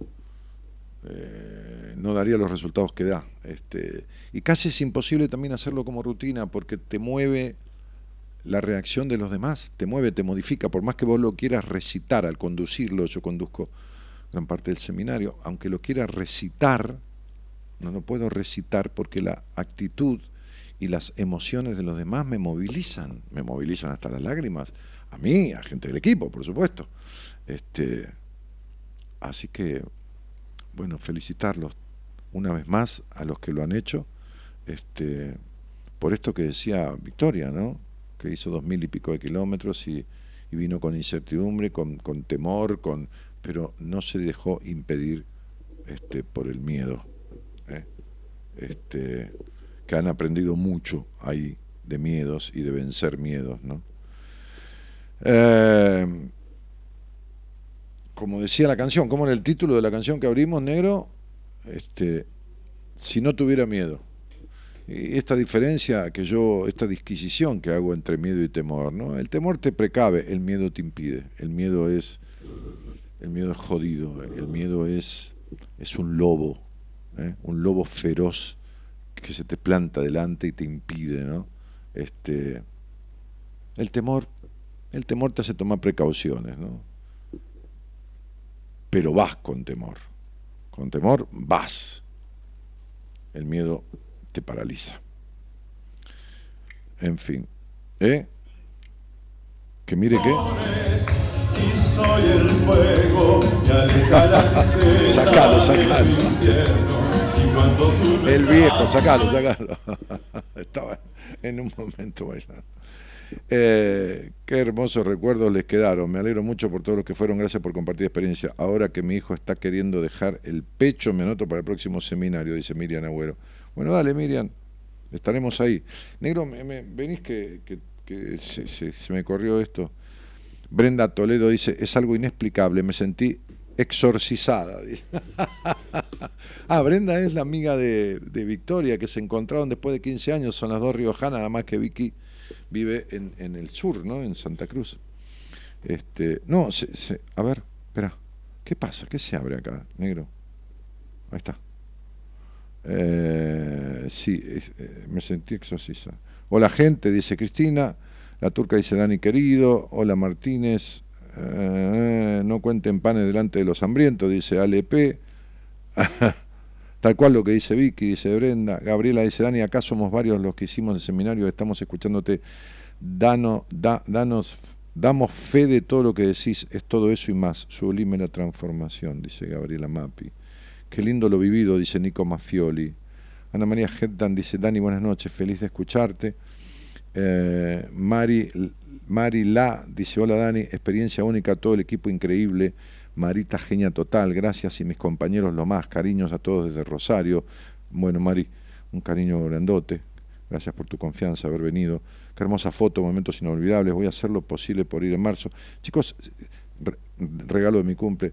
eh, no daría los resultados que da. Este, y casi es imposible también hacerlo como rutina porque te mueve la reacción de los demás, te mueve, te modifica, por más que vos lo quieras recitar al conducirlo, yo conduzco gran parte del seminario, aunque lo quiera recitar, no lo puedo recitar porque la actitud y las emociones de los demás me movilizan, me movilizan hasta las lágrimas, a mí, a gente del equipo, por supuesto. Este, así que, bueno, felicitarlos una vez más a los que lo han hecho, este, por esto que decía Victoria, ¿no? que hizo dos mil y pico de kilómetros y, vino con incertidumbre, con, con temor, con pero no se dejó impedir este, por el miedo. ¿eh? Este, que han aprendido mucho ahí de miedos y de vencer miedos. ¿no? Eh, como decía la canción, ¿cómo era el título de la canción que abrimos, negro? Este, si no tuviera miedo. Y esta diferencia que yo, esta disquisición que hago entre miedo y temor, ¿no? El temor te precave, el miedo te impide. El miedo es el miedo es jodido, el miedo es, es un lobo, ¿eh? un lobo feroz que se te planta delante y te impide, ¿no? Este, el temor, el temor te hace tomar precauciones, ¿no? Pero vas con temor, con temor vas. El miedo te paraliza. En fin, ¿eh? Que mire que y soy el sacalo, sacalo. El viejo, sacalo, sacalo. Estaba en un momento bailando. Eh, qué hermosos recuerdos les quedaron. Me alegro mucho por todos los que fueron. Gracias por compartir experiencia. Ahora que mi hijo está queriendo dejar el pecho, me anoto para el próximo seminario, dice Miriam Agüero. Bueno, dale, Miriam. Estaremos ahí. Negro, me, venís que, se, me corrió esto. Brenda Toledo dice, es algo inexplicable, me sentí exorcizada. ah, Brenda es la amiga de, Victoria que se encontraron después de 15 años, son las dos riojanas, nada más que Vicky vive en, el sur, ¿no? En Santa Cruz. Este, no, a ver, espera, ¿qué pasa? ¿Qué se abre acá, negro? Ahí está. Eh, sí, eh, me sentí exorcizada. Hola gente, dice Cristina. La turca dice Dani querido. Hola Martínez. Eh, no cuenten panes delante de los hambrientos, dice ALP. Tal cual lo que dice Vicky, dice Brenda. Gabriela dice, Dani, acá somos varios los que hicimos el seminario, estamos escuchándote. Dano, danos, damos fe de todo lo que decís, es todo eso y más. Sublime la transformación, dice Gabriela Mapi. Qué lindo lo vivido, dice Nico Mafioli. Ana María Hettan dice, Dani, buenas noches, feliz de escucharte. Eh, Mari Mari La dice, hola Dani, experiencia única, todo el equipo increíble, Marita genia total, gracias y mis compañeros lo más, cariños a todos desde Rosario. Bueno, Mari, un cariño grandote, gracias por tu confianza, haber venido. Qué hermosa foto, momentos inolvidables, voy a hacer lo posible por ir en marzo. Chicos, regalo de mi cumple.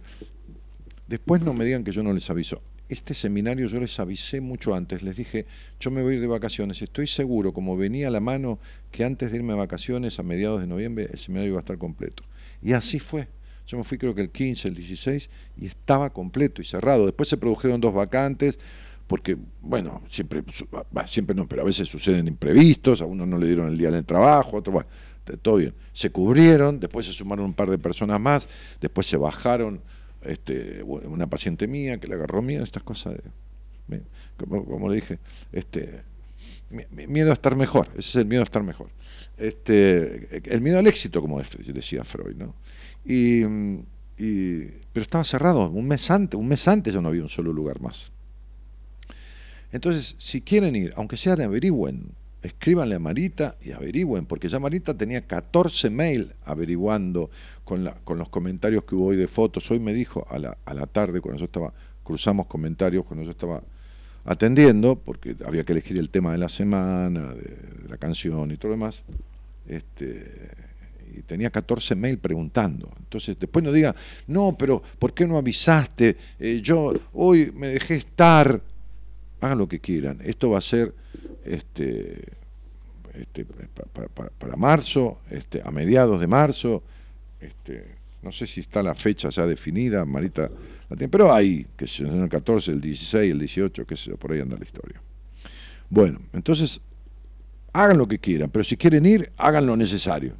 Después no me digan que yo no les aviso este seminario yo les avisé mucho antes, les dije, yo me voy a ir de vacaciones, estoy seguro, como venía a la mano, que antes de irme de vacaciones, a mediados de noviembre, el seminario iba a estar completo. Y así fue. Yo me fui creo que el 15, el 16, y estaba completo y cerrado. Después se produjeron dos vacantes, porque, bueno, siempre, siempre no, pero a veces suceden imprevistos, a uno no le dieron el día del trabajo, a otro, bueno, todo bien. Se cubrieron, después se sumaron un par de personas más, después se bajaron este, una paciente mía que le agarró miedo, estas cosas, como, le dije, este, miedo a estar mejor, ese es el miedo a estar mejor. Este, el miedo al éxito, como decía Freud, ¿no? Y, pero estaba cerrado, un mes antes, un mes antes ya no había un solo lugar más. Entonces, si quieren ir, aunque sea averigüen, escríbanle a Marita y averigüen, porque ya Marita tenía 14 mail averiguando con, con los comentarios que hubo hoy de fotos. Hoy me dijo a la, a la tarde, cuando yo estaba, cruzamos comentarios, cuando yo estaba atendiendo, porque había que elegir el tema de la semana, de, la canción y todo lo demás, este, y tenía 14 mail preguntando. Entonces, después no diga, no, pero ¿por qué no avisaste? Eh, yo hoy me dejé estar. Hagan lo que quieran. Esto va a ser este, este, para, marzo, este, a mediados de marzo, este, no sé si está la fecha ya definida, Marita la tiene, pero ahí, que es el 14, el 16, el 18, que por ahí anda la historia. Bueno, entonces, hagan lo que quieran, pero si quieren ir, hagan lo necesario.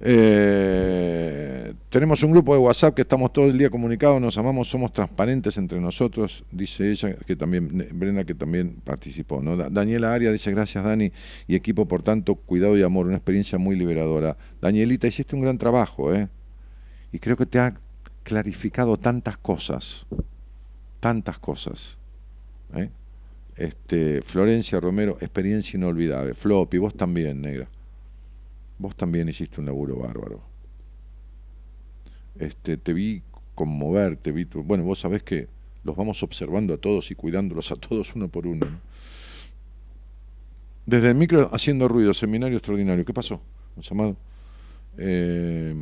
Eh, tenemos un grupo de WhatsApp que estamos todo el día comunicados, nos amamos, somos transparentes entre nosotros, dice ella, que también, Brenda que también participó. ¿no? Daniela Aria dice, gracias Dani y equipo por tanto cuidado y amor, una experiencia muy liberadora. Danielita, hiciste un gran trabajo, ¿eh? Y creo que te ha clarificado tantas cosas, tantas cosas. ¿eh? Este, Florencia Romero, experiencia inolvidable. Flop, y vos también, negra. Vos también hiciste un laburo bárbaro. Este, te vi conmover, te vi. Bueno, vos sabés que los vamos observando a todos y cuidándolos a todos uno por uno. Desde el micro haciendo ruido, seminario extraordinario. ¿Qué pasó? llamado? Eh,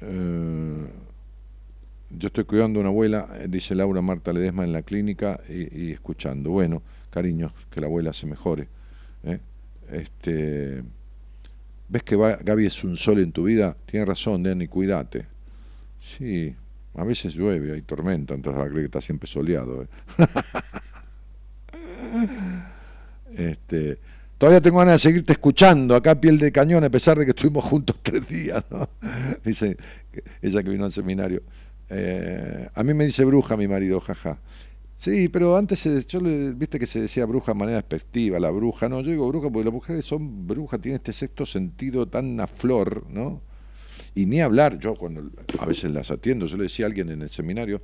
eh, yo estoy cuidando a una abuela, eh, dice Laura Marta Ledesma en la clínica y, escuchando. Bueno, cariño, que la abuela se mejore. Este, ¿Ves que Gaby es un sol en tu vida? Tienes razón, Dani, cuídate. Sí, a veces llueve, hay tormenta, entonces creo que está siempre soleado. ¿eh? este, todavía tengo ganas de seguirte escuchando, acá piel de cañón, a pesar de que estuvimos juntos tres días, ¿no? Dice ella que vino al seminario. Eh, a mí me dice bruja mi marido, jaja. Sí, pero antes se, yo le, viste que se decía bruja de manera despectiva, la bruja, no, yo digo bruja porque las mujeres son brujas, tienen este sexto sentido tan a flor, ¿no? Y ni hablar, yo cuando a veces las atiendo, yo le decía a alguien en el seminario,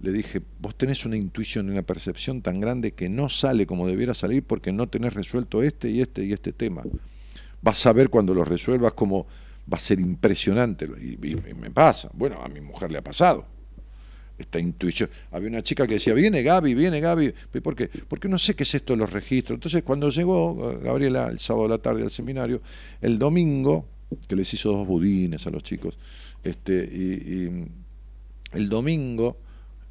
le dije, vos tenés una intuición una percepción tan grande que no sale como debiera salir porque no tenés resuelto este y este y este tema. Vas a ver cuando lo resuelvas como va a ser impresionante. Y me pasa, bueno, a mi mujer le ha pasado esta intuición. Había una chica que decía, viene Gaby, viene Gaby. ¿Por qué? Porque no sé qué es esto de los registros. Entonces, cuando llegó eh, Gabriela el sábado de la tarde al seminario, el domingo, que les hizo dos budines a los chicos, este, y, el domingo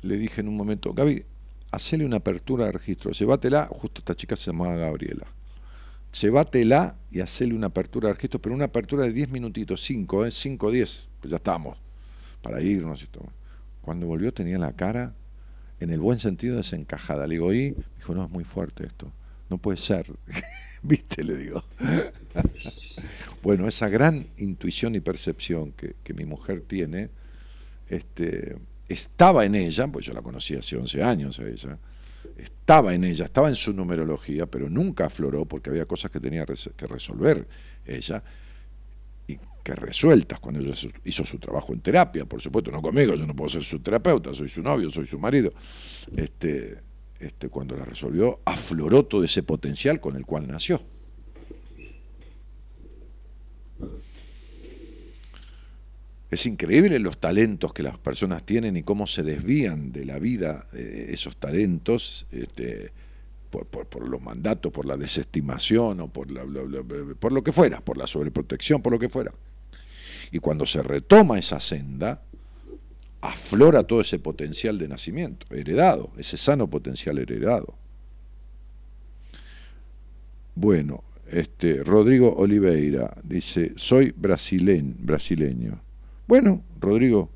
le dije en un momento, Gaby, hacele una apertura de registro, llévatela, justo esta chica se llamaba Gabriela. Llévatela y hacele una apertura de registro, pero una apertura de 10 minutitos, 5, ¿eh? 5, 10, pues ya estamos, para irnos y todo. Cuando volvió tenía la cara, en el buen sentido, desencajada. Le digo, y dijo, no, es muy fuerte esto. No puede ser. ¿Viste? Le digo. bueno, esa gran intuición y percepción que, mi mujer tiene, este, estaba en ella, pues yo la conocí hace 11 años a ella, estaba en ella, estaba en su numerología, pero nunca afloró porque había cosas que tenía que resolver ella resueltas cuando ella hizo su trabajo en terapia, por supuesto, no conmigo, yo no puedo ser su terapeuta, soy su novio, soy su marido. Este, este, cuando la resolvió, afloró todo ese potencial con el cual nació. Es increíble los talentos que las personas tienen y cómo se desvían de la vida eh, esos talentos este, por, los mandatos, por la desestimación o por, por lo que fuera, por la sobreprotección, por lo que fuera. Y cuando se retoma esa senda, aflora todo ese potencial de nacimiento, heredado, ese sano potencial heredado. Bueno, este, Rodrigo Oliveira dice, soy brasileño, brasileño. Bueno, Rodrigo,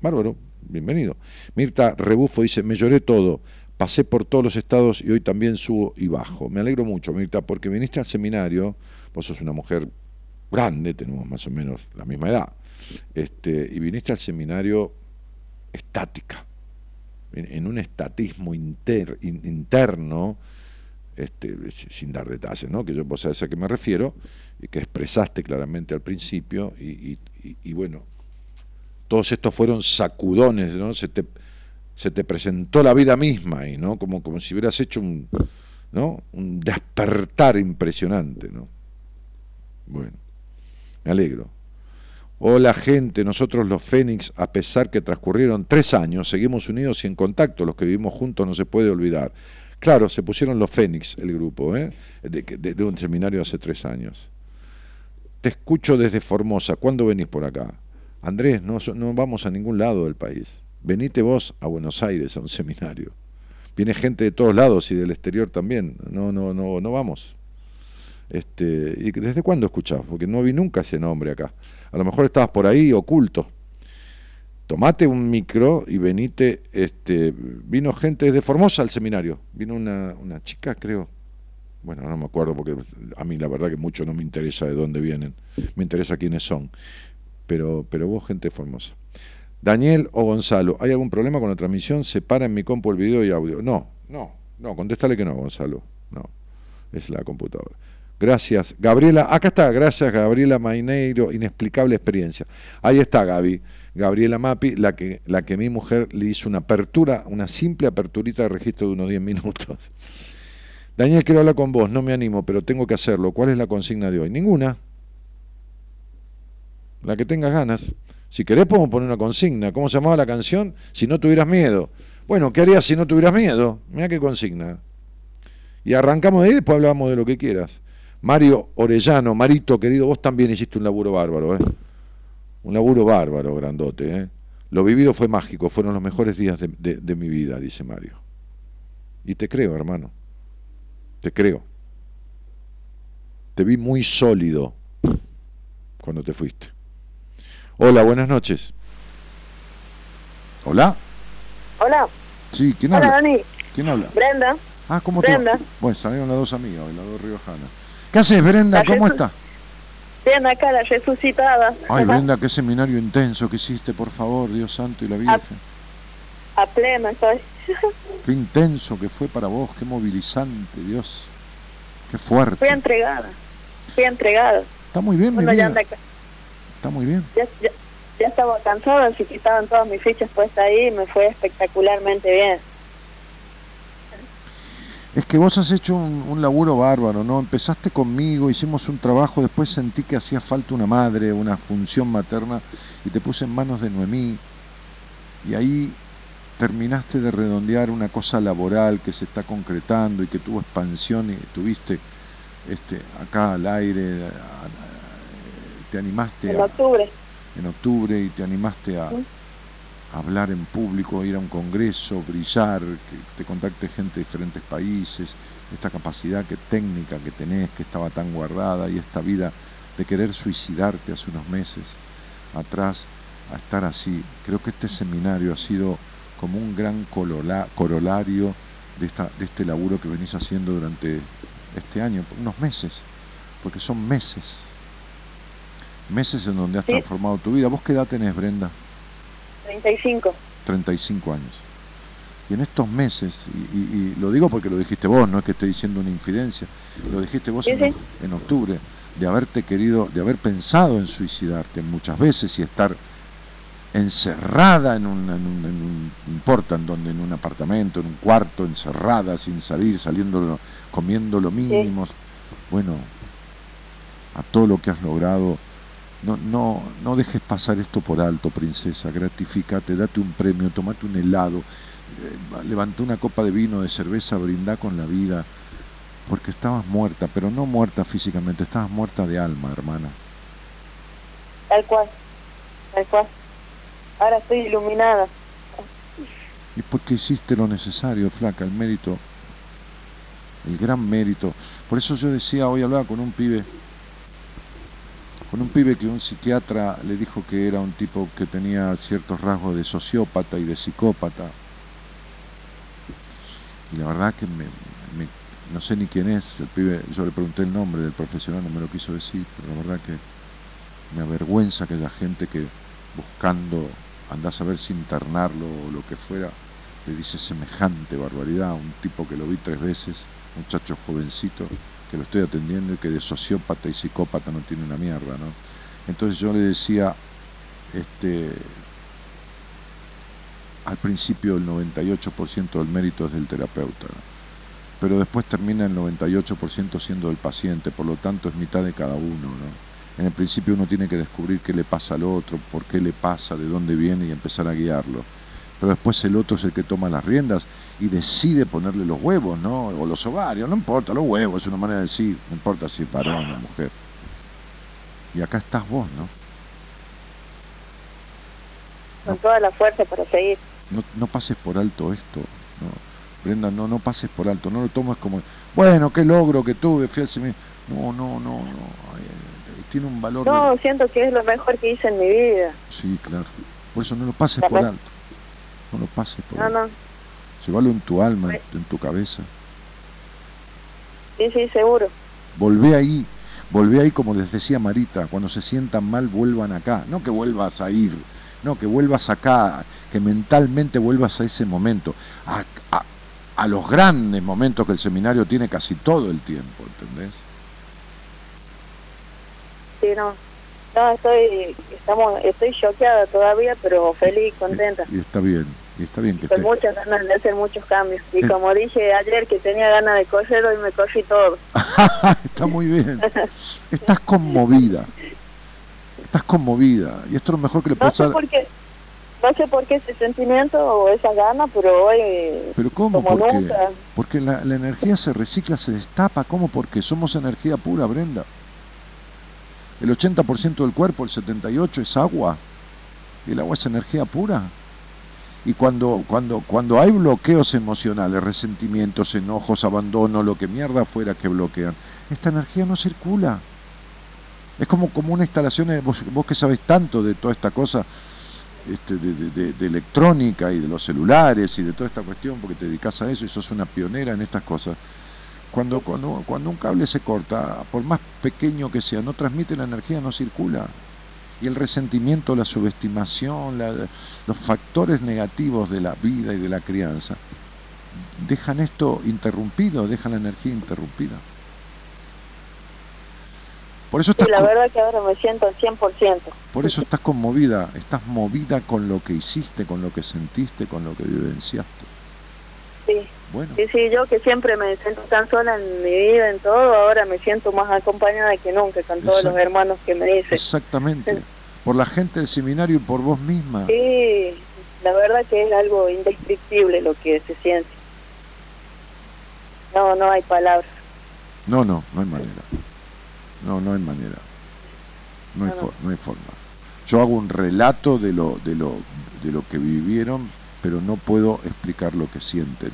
bárbaro, bienvenido. Mirta Rebufo dice, me lloré todo, pasé por todos los estados y hoy también subo y bajo. Me alegro mucho, Mirta, porque viniste al seminario, vos sos una mujer grande, tenemos más o menos la misma edad, este, y viniste al seminario estática, en, un estatismo interno, este, sin dar detalles, ¿no? que yo vos sabés a qué me refiero, y que expresaste claramente al principio, y, bueno, todos estos fueron sacudones, ¿no? Se te, se te presentó la vida misma y ¿no? Como, como si hubieras hecho un, ¿no? un despertar impresionante, ¿no? Bueno. Me alegro. Hola gente, nosotros los Fénix, a pesar que transcurrieron tres años, seguimos unidos y en contacto, los que vivimos juntos no se puede olvidar. Claro, se pusieron los Fénix, el grupo, ¿eh? de, un seminario hace tres años. Te escucho desde Formosa, ¿cuándo venís por acá? Andrés, no, no vamos a ningún lado del país. Venite vos a Buenos Aires a un seminario. Viene gente de todos lados y del exterior también. No, no, no, no vamos. Este, ¿Y desde cuándo escuchás? Porque no vi nunca ese nombre acá. A lo mejor estabas por ahí oculto. Tomate un micro y venite. Este, vino gente desde Formosa al seminario. Vino una, chica, creo. Bueno, no me acuerdo porque a mí la verdad que mucho no me interesa de dónde vienen. Me interesa quiénes son. Pero, pero vos, gente Formosa. Daniel o Gonzalo, ¿hay algún problema con la transmisión? ¿Se para en mi compu el video y audio? No, no, no, contéstale que no, Gonzalo. No, es la computadora. Gracias, Gabriela. Acá está, gracias, Gabriela Maineiro, inexplicable experiencia. Ahí está, Gaby. Gabriela Mapi, la que, la que mi mujer le hizo una apertura, una simple aperturita de registro de unos 10 minutos. Daniel, quiero hablar con vos, no me animo, pero tengo que hacerlo. ¿Cuál es la consigna de hoy? Ninguna. La que tengas ganas. Si querés podemos poner una consigna. ¿Cómo se llamaba la canción? Si no tuvieras miedo. Bueno, ¿qué harías si no tuvieras miedo? Mira qué consigna. Y arrancamos de ahí después hablamos de lo que quieras. Mario Orellano, Marito, querido, vos también hiciste un laburo bárbaro, ¿eh? Un laburo bárbaro, grandote, ¿eh? Lo vivido fue mágico, fueron los mejores días de, mi vida, dice Mario. Y te creo, hermano. Te creo. Te vi muy sólido cuando te fuiste. Hola, buenas noches. Hola. Hola. Sí, ¿quién Hola, habla? Dani. ¿Quién habla? Brenda. Ah, ¿cómo Brenda. te Bueno, salieron las dos amigas, las dos riojanas. ¿Qué haces, Brenda? ¿Cómo está? Bien, acá la resucitada. Ay, Brenda, qué seminario intenso que hiciste, por favor, Dios Santo y la Virgen. A, plena estoy. Qué intenso que fue para vos, qué movilizante, Dios. Qué fuerte. Fui entregada. Fui entregada. Está muy bien, mi Uno ya vida. anda acá. está muy bien. Ya, ya, ya estaba cansado, así que estaban todas mis fichas puestas ahí y me fue espectacularmente bien. Es que vos has hecho un, un laburo bárbaro, ¿no? Empezaste conmigo, hicimos un trabajo, después sentí que hacía falta una madre, una función materna, y te puse en manos de Noemí. Y ahí terminaste de redondear una cosa laboral que se está concretando y que tuvo expansión y tuviste este, acá al aire, a- a- te animaste En a- octubre. en octubre y te animaste a, Sí. Hablar en público, ir a un congreso, brillar, que te contacte gente de diferentes países, esta capacidad que técnica que tenés, que estaba tan guardada y esta vida de querer suicidarte hace unos meses atrás a estar así. Creo que este seminario ha sido como un gran corolario de, esta, de este laburo que venís haciendo durante este año, unos meses, porque son meses, meses en donde has transformado tu vida. ¿Vos qué edad tenés, Brenda? 35. 35 años. Y en estos meses, y, y- y lo digo porque lo dijiste vos, no es que esté diciendo una infidencia, lo dijiste vos Sí, en, octubre, de haberte querido, de haber pensado en suicidarte muchas veces y estar encerrada en un, en un, en un- importa en donde, en un apartamento, en un cuarto, encerrada, sin salir, saliendo, comiendo lo mínimo. Bueno, a todo lo que has logrado, no, no, no dejes pasar esto por alto, princesa, gratificate, date un premio, tomate un helado, eh, levanta una copa de vino, de cerveza, brindá con la vida, porque estabas muerta, pero no muerta físicamente, estabas muerta de alma, hermana. Tal cual. Tal cual. Ahora estoy iluminada. Y porque hiciste lo necesario, flaca, el mérito, el gran mérito. Por eso yo decía, hoy hablaba con un pibe, con un pibe que un psiquiatra le dijo que era un tipo que tenía ciertos rasgos de sociópata y de psicópata. Y la verdad que me, no sé ni quién es, el pibe, yo le pregunté el nombre del profesional, no me lo quiso decir, pero la verdad que me avergüenza que haya gente que buscando, andás a ver si internarlo o lo que fuera, le dice semejante barbaridad, un tipo que lo vi tres veces, muchacho jovencito, que lo estoy atendiendo y que de sociópata y psicópata no tiene una mierda, ¿no? Entonces yo le decía, este, al principio el 98% del mérito es del terapeuta, pero después termina el 98% siendo del paciente, por lo tanto es mitad de cada uno, ¿no? En el principio uno tiene que descubrir qué le pasa al otro, por qué le pasa, de dónde viene y empezar a guiarlo. Pero después el otro es el que toma las riendas y decide ponerle los huevos, ¿no? O los ovarios, no importa, los huevos, es una manera de decir, no importa si es varón o mujer. Y acá estás vos, ¿no? Con toda la fuerza para seguir. No, no pases por alto esto, ¿no? Brenda, no, no pases por alto, no lo tomes como, bueno, qué logro que tuve, fui al. No, no, no, no. ay, ay, tiene un valor. de- No, siento que es lo mejor que hice en mi vida. Sí, claro. Por eso no lo pases La por alto. No lo pases por No, alto. no. Llévalo en tu alma, en, en tu cabeza. Sí, sí, seguro. Volvé ahí, volvé ahí como les decía Marita, cuando se sientan mal vuelvan acá. No que vuelvas a ir, no, que vuelvas acá, que mentalmente vuelvas a ese momento, a, a- a los grandes momentos que el seminario tiene casi todo el tiempo, ¿entendés? Sí, no. No, estoy, estamos, estoy choqueada todavía, pero feliz, contenta. Y está bien, y está bien que Con esté. muchas ganas de hacer muchos cambios. Y Eh. como dije ayer que tenía ganas de correr, hoy me corrí todo. está muy bien. Estás conmovida. Estás conmovida. Y esto es lo mejor que le No puede sé pasar. por qué, no sé por qué ese sentimiento o esa gana, pero hoy, Pero ¿cómo? como Porque, nunca, porque la, la energía se recicla, se destapa. ¿Cómo? Porque somos energía pura, Brenda. El 80% del cuerpo, el 78% es agua. Y el agua es energía pura. Y cuando, cuando, cuando hay bloqueos emocionales, resentimientos, enojos, abandono, lo que mierda fuera que bloquean, esta energía no circula. Es como, como una instalación, eh, vos, vos que sabés tanto de toda esta cosa, este, de, de- de- de electrónica y de los celulares y de toda esta cuestión, porque te dedicas a eso y sos una pionera en estas cosas. Cuando, cuando, cuando un cable se corta, por más pequeño que sea, no transmite la energía, no circula. Y el resentimiento, la subestimación, la- los factores negativos de la vida y de la crianza, dejan esto interrumpido, dejan la energía interrumpida. Por eso estás Sí, la verdad que ahora me siento al 100%. por eso estás conmovida, estás movida con lo que hiciste, con lo que sentiste, con lo que vivenciaste. Sí. Bueno, Sí, sí, yo que siempre me siento tan sola en mi vida, en todo, ahora me siento más acompañada que nunca con todos Exacto. los hermanos que me dicen. exactamente. Por la gente del seminario y por vos misma. Sí, la verdad que es algo indescriptible lo que se siente. No, no hay palabras. No, no, no hay manera. No, no hay manera. No hay, No, no hay forma. Yo hago un relato de lo, de lo, de lo que vivieron, pero no puedo explicar lo que sienten,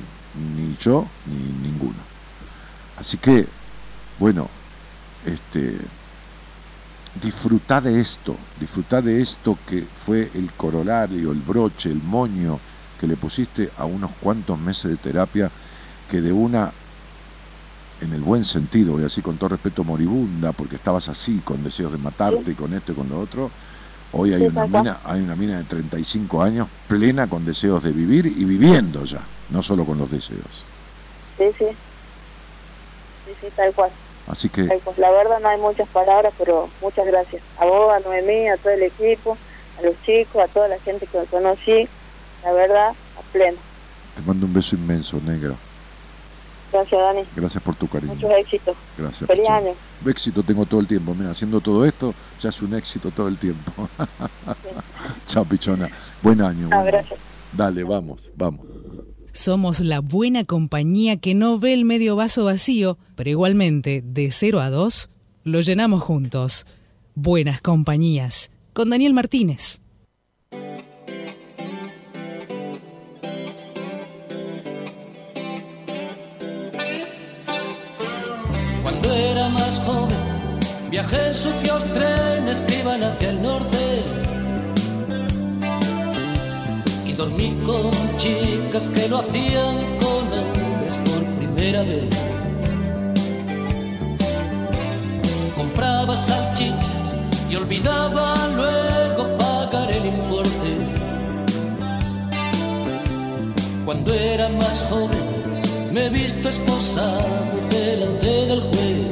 ni yo ni ninguno. Así que, bueno, este, disfrutá de esto, disfrutá de esto que fue el corolario, el broche, el moño que le pusiste a unos cuantos meses de terapia que de una en el buen sentido, voy a decir con todo respeto, moribunda, porque estabas así, con deseos de matarte, con esto y con lo otro. Hoy hay una mina, hay una mina de 35 años plena con deseos de vivir y viviendo ya, no solo con los deseos. Sí, sí. Sí, sí, tal cual. Así que tal cual. La verdad no hay muchas palabras, pero muchas gracias. A vos, a Noemí, a todo el equipo, a los chicos, a toda la gente que conocí. La verdad, a pleno. te mando un beso inmenso, negra. Gracias, Dani. Gracias por tu cariño. Muchos éxitos. Gracias. Feliz año. Éxito tengo todo el tiempo. Mira, haciendo todo esto, ya es un éxito todo el tiempo. Chao, pichona. Buen año. Ah, gracias. Dale, vamos, vamos. Somos la buena compañía que no ve el medio vaso vacío, pero igualmente, de 0 a 2, lo llenamos juntos. Buenas compañías. Con Daniel Martínez. Cuando era más joven, viajé en sucios trenes que iban hacia el norte. Dormí con chicas que lo hacían con hombres por primera vez. Compraba salchichas y olvidaba luego pagar el importe. Cuando era más joven, me he visto esposado delante del juez.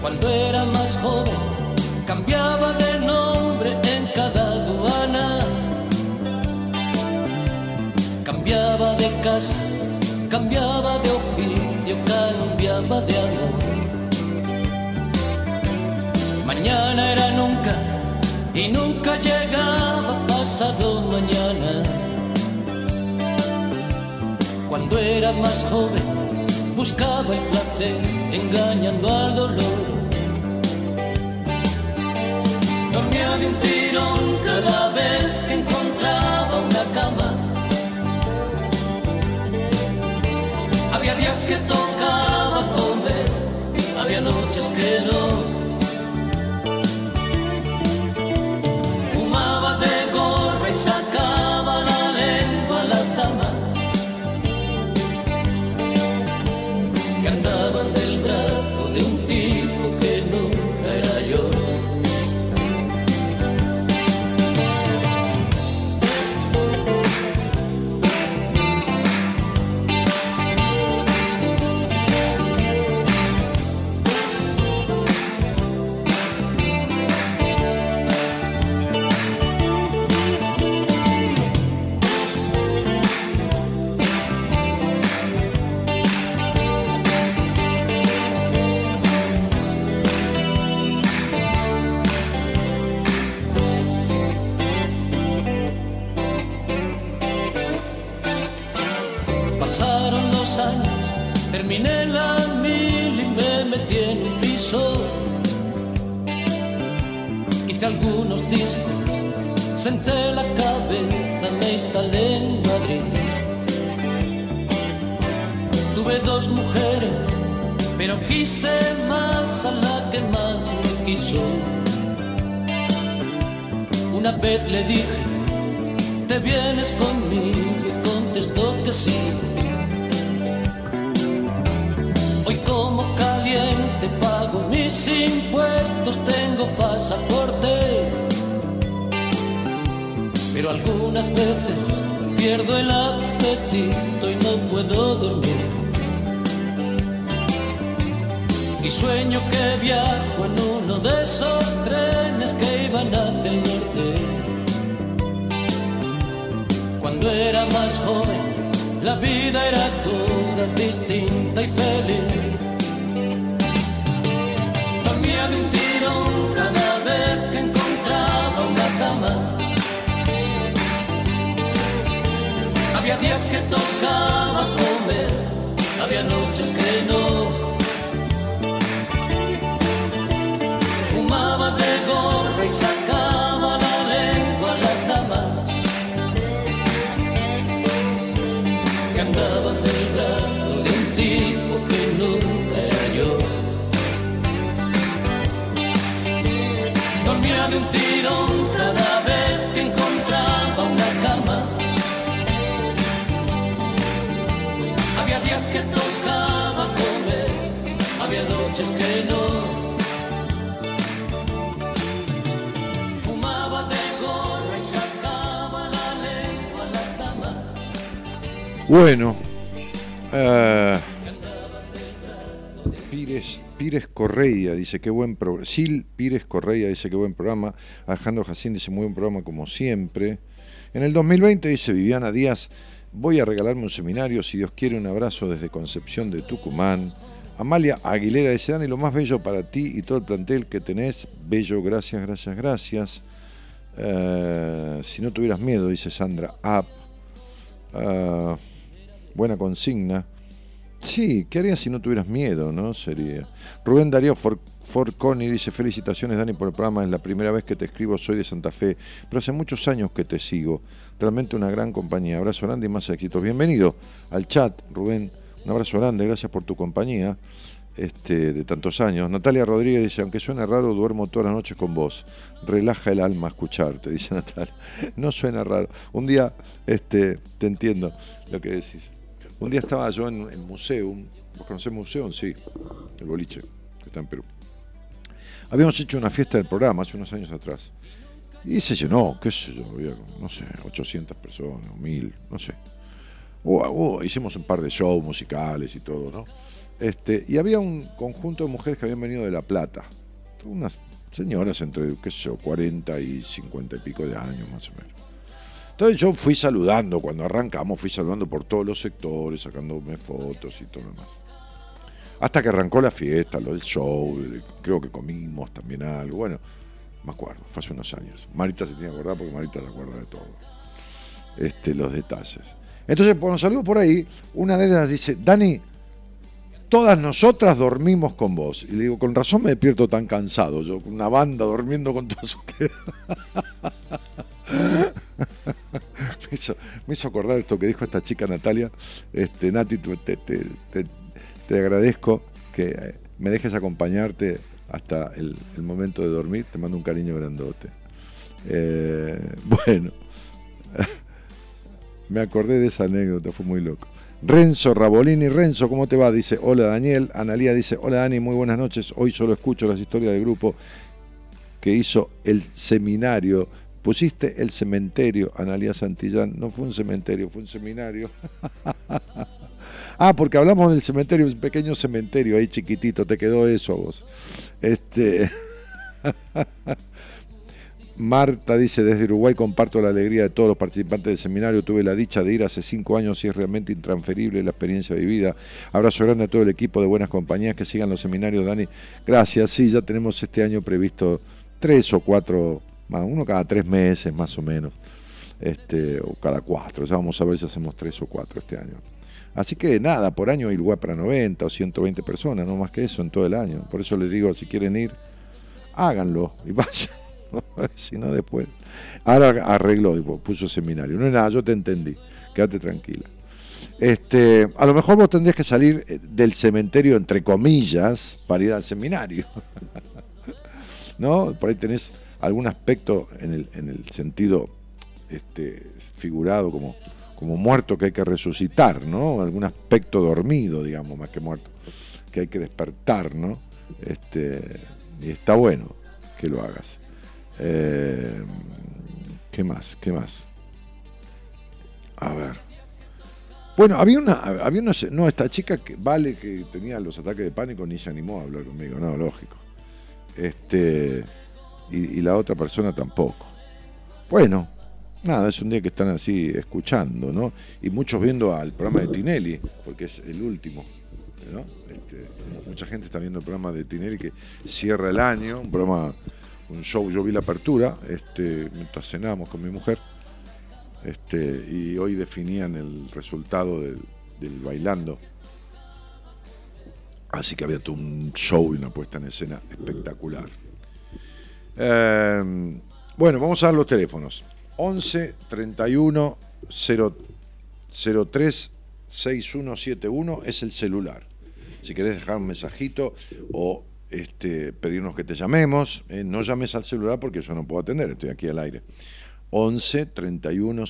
Cuando era más joven, cambiaba de nombre cambiaba de oficio, cambiaba de amor. Mañana era nunca y nunca llegaba pasado mañana. Cuando era más joven, buscaba el placer engañando al dolor. Dormía de un tirón cada vez que encontraba una cama. Días que tocaba comer, había noches que no. Fumaba de gorra y sacaba dice qué buen programa. Sil Pires Correia dice qué buen programa. Alejandro Jacín dice muy buen programa como siempre. En el 2020 dice Viviana Díaz, voy a regalarme un seminario, si Dios quiere, un abrazo desde Concepción de Tucumán. Amalia Aguilera dice, Dani, lo más bello para ti y todo el plantel que tenés, bello, gracias, gracias, gracias. Eh, si no tuvieras miedo, dice Sandra App. Ah, buena consigna. Sí, ¿qué harías si no tuvieras miedo, no? Sería. Rubén Darío For- Forconi dice, felicitaciones Dani por el programa, es la primera vez que te escribo, soy de Santa Fe, pero hace muchos años que te sigo. Realmente una gran compañía. Abrazo grande y más éxitos. Bienvenido al chat, Rubén. Un abrazo grande, gracias por tu compañía este, de tantos años. Natalia Rodríguez dice, aunque suene raro, duermo todas las noches con vos. Relaja el alma escucharte, dice Natalia. No suena raro. Un día, este, te entiendo lo que decís. Un día estaba yo en el museo, ¿vos conocés Museo? Sí, el boliche, que está en Perú. Habíamos hecho una fiesta del programa hace unos años atrás. Y se llenó, qué sé yo, había, no sé, 800 personas, o 1000, no sé. Hicimos un par de shows musicales y todo, ¿no? Este, y había un conjunto de mujeres que habían venido de La Plata. Unas señoras entre, qué sé yo, 40 y 50 y pico de años más o menos. Entonces yo fui saludando, cuando arrancamos fui saludando por todos los sectores, sacándome fotos y todo lo demás. Hasta que arrancó la fiesta, lo del show, creo que comimos también algo, bueno, me acuerdo, fue hace unos años. Marita se tiene que acordar porque Marita se acuerda de todo. Este, los detalles. Entonces, cuando salimos por ahí, una de ellas dice, Dani, todas nosotras dormimos con vos. Y le digo, con razón me despierto tan cansado, yo con una banda durmiendo con todos ustedes. me, hizo, me hizo acordar esto que dijo esta chica Natalia. Este, Nati, te- te- te agradezco que eh, me dejes acompañarte hasta el, momento de dormir. Te mando un cariño grandote. Eh, bueno, me acordé de esa anécdota, fue muy loco. Renzo Rabolini, Renzo, ¿cómo te va? Dice, hola Daniel. Analía dice, hola Dani, muy buenas noches. Hoy solo escucho las historias del grupo que hizo el seminario. Pusiste el cementerio, Analía Santillán. No fue un cementerio, fue un seminario. ah, porque hablamos del cementerio, un pequeño cementerio ahí chiquitito, te quedó eso a vos. Este. Marta dice, desde Uruguay comparto la alegría de todos los participantes del seminario. Tuve la dicha de ir hace cinco años y es realmente intransferible la experiencia vivida. Abrazo grande a todo el equipo de Buenas Compañías que sigan los seminarios, Dani. Gracias, sí, ya tenemos este año previsto tres o cuatro, uno cada tres meses más o menos, este, o cada cuatro. Ya vamos a ver si hacemos tres o cuatro este año. Así que nada, por año hay lugar para 90 o 120 personas, no más que eso en todo el año. Por eso les digo, si quieren ir, háganlo y vayan. si no después. Ahora arregló, puso seminario. No es nada, yo te entendí. Quédate tranquila. Este, a lo mejor vos tendrías que salir eh, del cementerio, entre comillas, para ir al seminario. ¿No? Por ahí tenés algún aspecto en el, en el sentido este, figurado como, como muerto que hay que resucitar, ¿no? Algún aspecto dormido, digamos, más que muerto, que hay que despertar, ¿no? Este, y está bueno que lo hagas. Eh, ¿Qué más? ¿Qué más? A ver. Bueno, había una, había una, no, esta chica que vale que tenía los ataques de pánico ni se animó a hablar conmigo, no, lógico. Este, y, y la otra persona tampoco. Bueno, nada, es un día que están así escuchando, ¿no? Y muchos viendo al programa de Tinelli, porque es el último. Este, mucha gente está viendo el programa de Tinelli que cierra el año, un programa, un show, yo vi la apertura, este, mientras cenábamos con mi mujer, este, y hoy definían el resultado del, bailando. Así que había todo un show y una puesta en escena espectacular. Eh, bueno, vamos a dar los teléfonos. 11 31 0, 03 6171 es el celular. Si querés dejar un mensajito o este, pedirnos que te llamemos, eh, no llames al celular porque yo no puedo atender, estoy aquí al aire. 11 31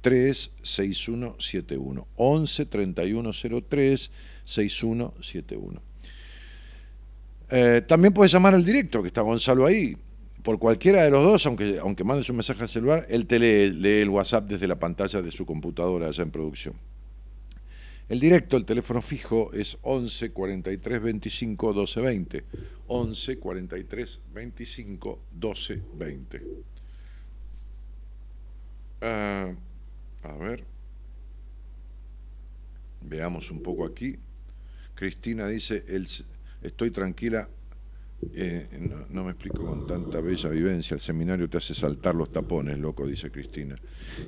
03 6171. 11 31 03 6171. Eh, también puedes llamar al directo, que está Gonzalo ahí. Por cualquiera de los dos, aunque, aunque mandes un mensaje al celular, él te lee, el WhatsApp desde la pantalla de su computadora allá en producción. El directo, el teléfono fijo es 11 43 25 12 20. 11 43 25 12 20. Ah, a ver. Veamos un poco aquí. Cristina dice, estoy tranquila, eh, no, no, me explico con tanta bella vivencia, el seminario te hace saltar los tapones, loco, dice Cristina.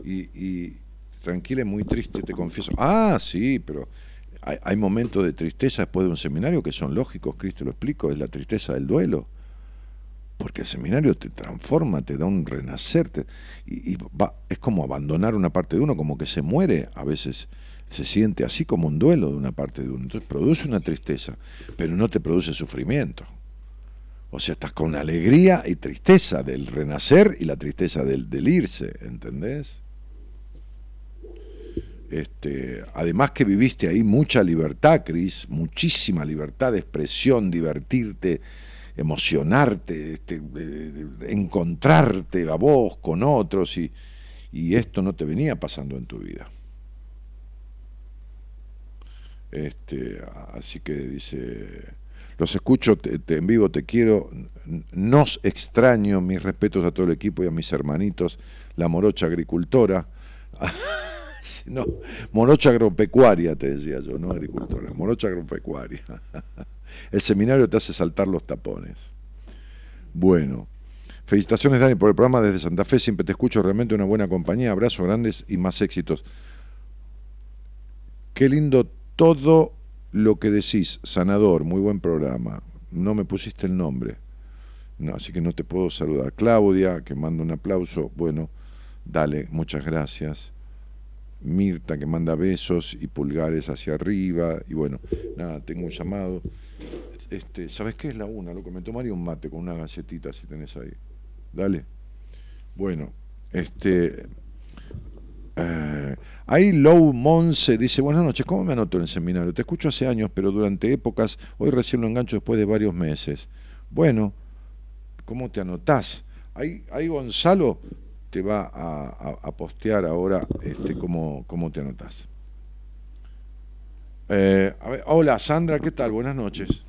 Y, y tranquila y muy triste, te confieso. Ah, sí, pero hay, hay, momentos de tristeza después de un seminario que son lógicos, Cristo lo explico, es la tristeza del duelo. Porque el seminario te transforma, te da un renacer, te, y, y va, es como abandonar una parte de uno, como que se muere a veces se siente así como un duelo de una parte de uno. Entonces produce una tristeza, pero no te produce sufrimiento. O sea, estás con alegría y tristeza del renacer y la tristeza del, del irse, ¿entendés? Este, además que viviste ahí mucha libertad, Cris, muchísima libertad de expresión, divertirte, emocionarte, este, encontrarte a vos con otros y, y esto no te venía pasando en tu vida. Este, así que dice, los escucho en vivo, te quiero, nos extraño, mis respetos a todo el equipo y a mis hermanitos, la morocha agricultora, no, morocha agropecuaria te decía yo, no agricultora, morocha agropecuaria. el seminario te hace saltar los tapones. Bueno, felicitaciones Dani por el programa desde Santa Fe, siempre te escucho, realmente una buena compañía, abrazos grandes y más éxitos. Qué lindo todo lo que decís, sanador, muy buen programa. No me pusiste el nombre, no, así que no te puedo saludar. Claudia, que manda un aplauso, bueno, dale, muchas gracias. Mirta, que manda besos y pulgares hacia arriba, y bueno, nada, tengo un llamado. Este, ¿Sabes qué es la una? Lo que me tomaría un mate con una galletita si tenés ahí. Dale. Bueno, este. Eh, Ahí Low Monse dice, buenas noches, ¿cómo me anoto en el seminario? Te escucho hace años, pero durante épocas, hoy recién lo engancho después de varios meses. Bueno, ¿cómo te anotás? Ahí, ahí Gonzalo te va a, a, postear ahora este, cómo, cómo te anotás. Eh, a hola Sandra, ¿qué tal? Buenas noches.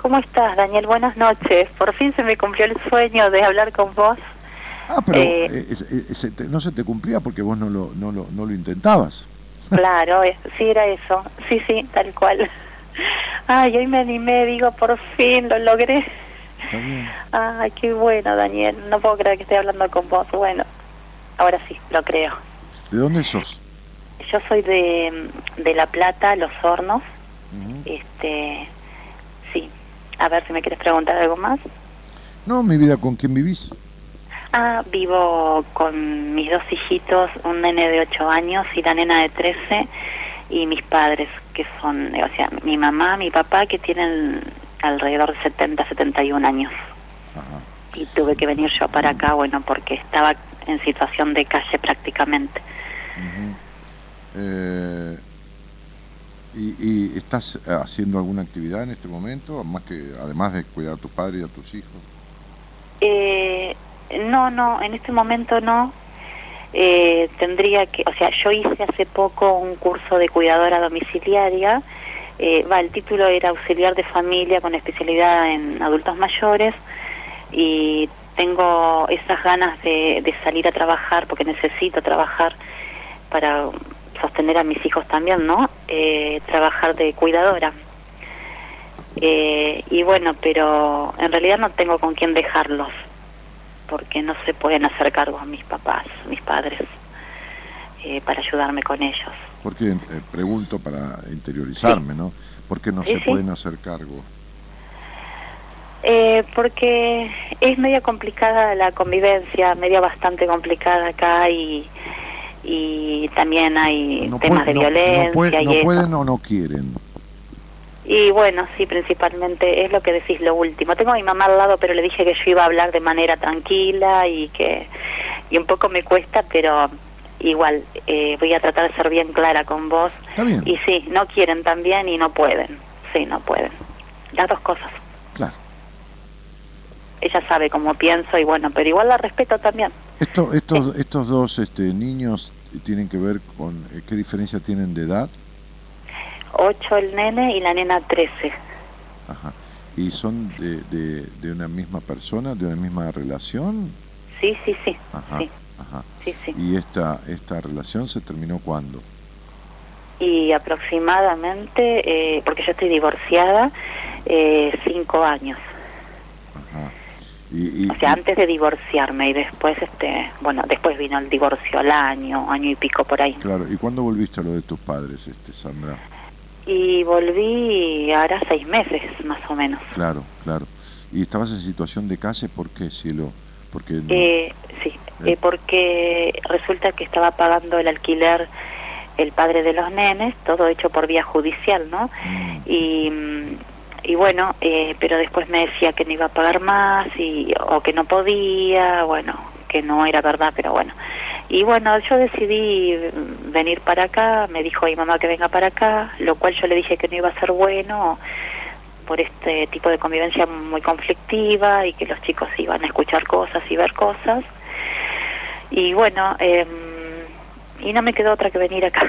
¿Cómo estás, Daniel? Buenas noches. Por fin se me cumplió el sueño de hablar con vos. Ah, pero eh, ese, te, no se te cumplía porque vos no lo, no lo, no lo intentabas. Claro, sí era eso. Sí, sí, tal cual. Ay, hoy me animé, digo, por fin lo logré. Está bien. Ay, qué bueno, Daniel. No puedo creer que esté hablando con vos. Bueno, ahora sí, lo creo. ¿De dónde sos? Yo soy de, de La Plata, Los Hornos. Uh -huh. Este, sí. A ver si me quieres preguntar algo más. No, mi vida, ¿con quién vivís? Ah, vivo con mis dos hijitos, un nene de 8 años y la nena de 13, y mis padres, que son, o sea, mi mamá, mi papá, que tienen alrededor de 70, 71 años. Ajá. Y tuve que venir yo para acá, bueno, porque estaba en situación de calle prácticamente. Uh -huh. eh, ¿y, ¿Y estás haciendo alguna actividad en este momento, más que además de cuidar a tu padre y a tus hijos? Eh, no, no, en este momento no. Eh, tendría que, o sea, yo hice hace poco un curso de cuidadora domiciliaria. Eh, va, el título era auxiliar de familia con especialidad en adultos mayores y tengo esas ganas de, de salir a trabajar porque necesito trabajar para sostener a mis hijos también, ¿no? Eh, trabajar de cuidadora. Eh, y bueno, pero en realidad no tengo con quién dejarlos, porque no se pueden hacer cargo a mis papás, mis padres, eh, para ayudarme con ellos. Porque eh, pregunto para interiorizarme, ¿no? ¿Por qué no Sí, se sí. pueden hacer cargo? Eh, porque es media complicada la convivencia, media bastante complicada acá y, y también hay No, temas puede- de no- violencia no puede- y no eso. pueden o no quieren. Y bueno, sí, principalmente es lo que decís lo último. Tengo a mi mamá al lado, pero le dije que yo iba a hablar de manera tranquila y que y un poco me cuesta, pero igual eh, voy a tratar de ser bien clara con vos. Está bien, Y sí, no quieren también y no pueden. Sí, no pueden. Las dos cosas. claro. Ella sabe cómo pienso y bueno, pero igual la respeto también. Esto, estos, estos dos este, niños tienen que ver con eh, qué diferencia tienen de edad. Ocho el nene y la nena trece. Ajá. ¿Y son de, de, de una misma persona, de una misma relación? Sí, sí, sí. Ajá, Sí, ajá. sí, sí. ¿Y esta, esta relación se terminó cuándo? Y aproximadamente, eh, porque yo estoy divorciada, eh, cinco años. Ajá. Y, y- O sea, y- antes de divorciarme y después, este, bueno, después vino el divorcio al año, año y pico por ahí. claro, ¿y cuándo volviste a lo de tus padres, este, Sandra? Y volví ahora seis meses, más o menos. Claro, claro. ¿Y estabas en situación de calle? ¿Por qué, cielo? Porque no- Eh, sí, eh, porque resulta que estaba pagando el alquiler el padre de los nenes, todo hecho por vía judicial, ¿no? Mm, y, y bueno, eh, pero después me decía que no iba a pagar más y, o que no podía, bueno, que no era verdad, pero bueno. Y bueno, yo decidí venir para acá, me dijo mi mamá que venga para acá, lo cual yo le dije que no iba a ser bueno por este tipo de convivencia muy conflictiva y que los chicos iban a escuchar cosas y ver cosas. Y bueno, em, y no me quedó otra que venir acá.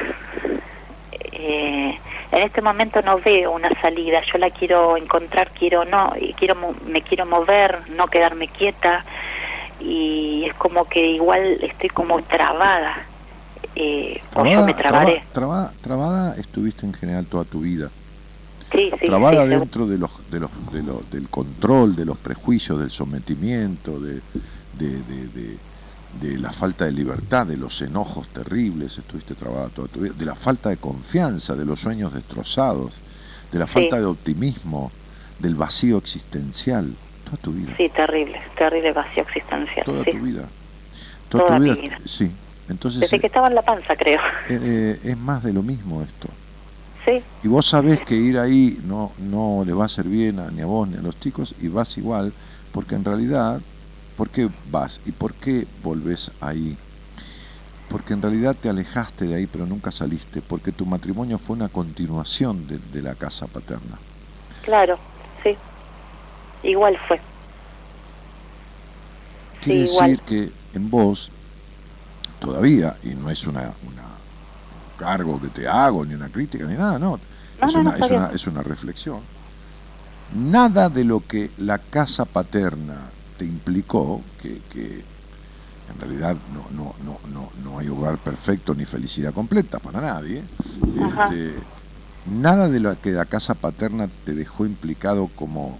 Eh, en este momento no veo una salida, yo la quiero encontrar, quiero no, y quiero me quiero mover, no quedarme quieta y es como que igual estoy como trabada. Eh, o yo me trabaré. traba- traba- trabada estuviste en general toda tu vida. sí, sí, trabada sí, dentro de los, de los, de lo- del control, de los prejuicios, del sometimiento, de, de, de- de- la falta de libertad, de los enojos terribles, estuviste trabada toda tu vida, de la falta de confianza, de los sueños destrozados, de la falta de optimismo, del vacío existencial, toda tu vida, Sí, terrible, terrible vacío existencial. toda sí. tu vida, toda, Toda tu vida, vida. sí. Entonces Desde que estaba en la panza, creo. eh, eh, es más de lo mismo esto. Sí, Y vos sabés que ir ahí no, no le va a hacer bien a- ni a vos ni a los chicos y vas igual, porque en realidad, ¿por qué vas y por qué volvés ahí? Porque en realidad te alejaste de ahí pero nunca saliste, porque tu matrimonio fue una continuación de, de la casa paterna. claro, sí. Igual fue. Quiere igual. decir que en vos, todavía, y no es una, una cargo que te hago, ni una crítica, ni nada, no, No, es, no, una, es, una, es una reflexión. Nada de lo que la casa paterna te implicó, que, que en realidad no, no, no, no, no hay hogar perfecto ni felicidad completa para nadie, este, nada de lo que la casa paterna te dejó implicado como,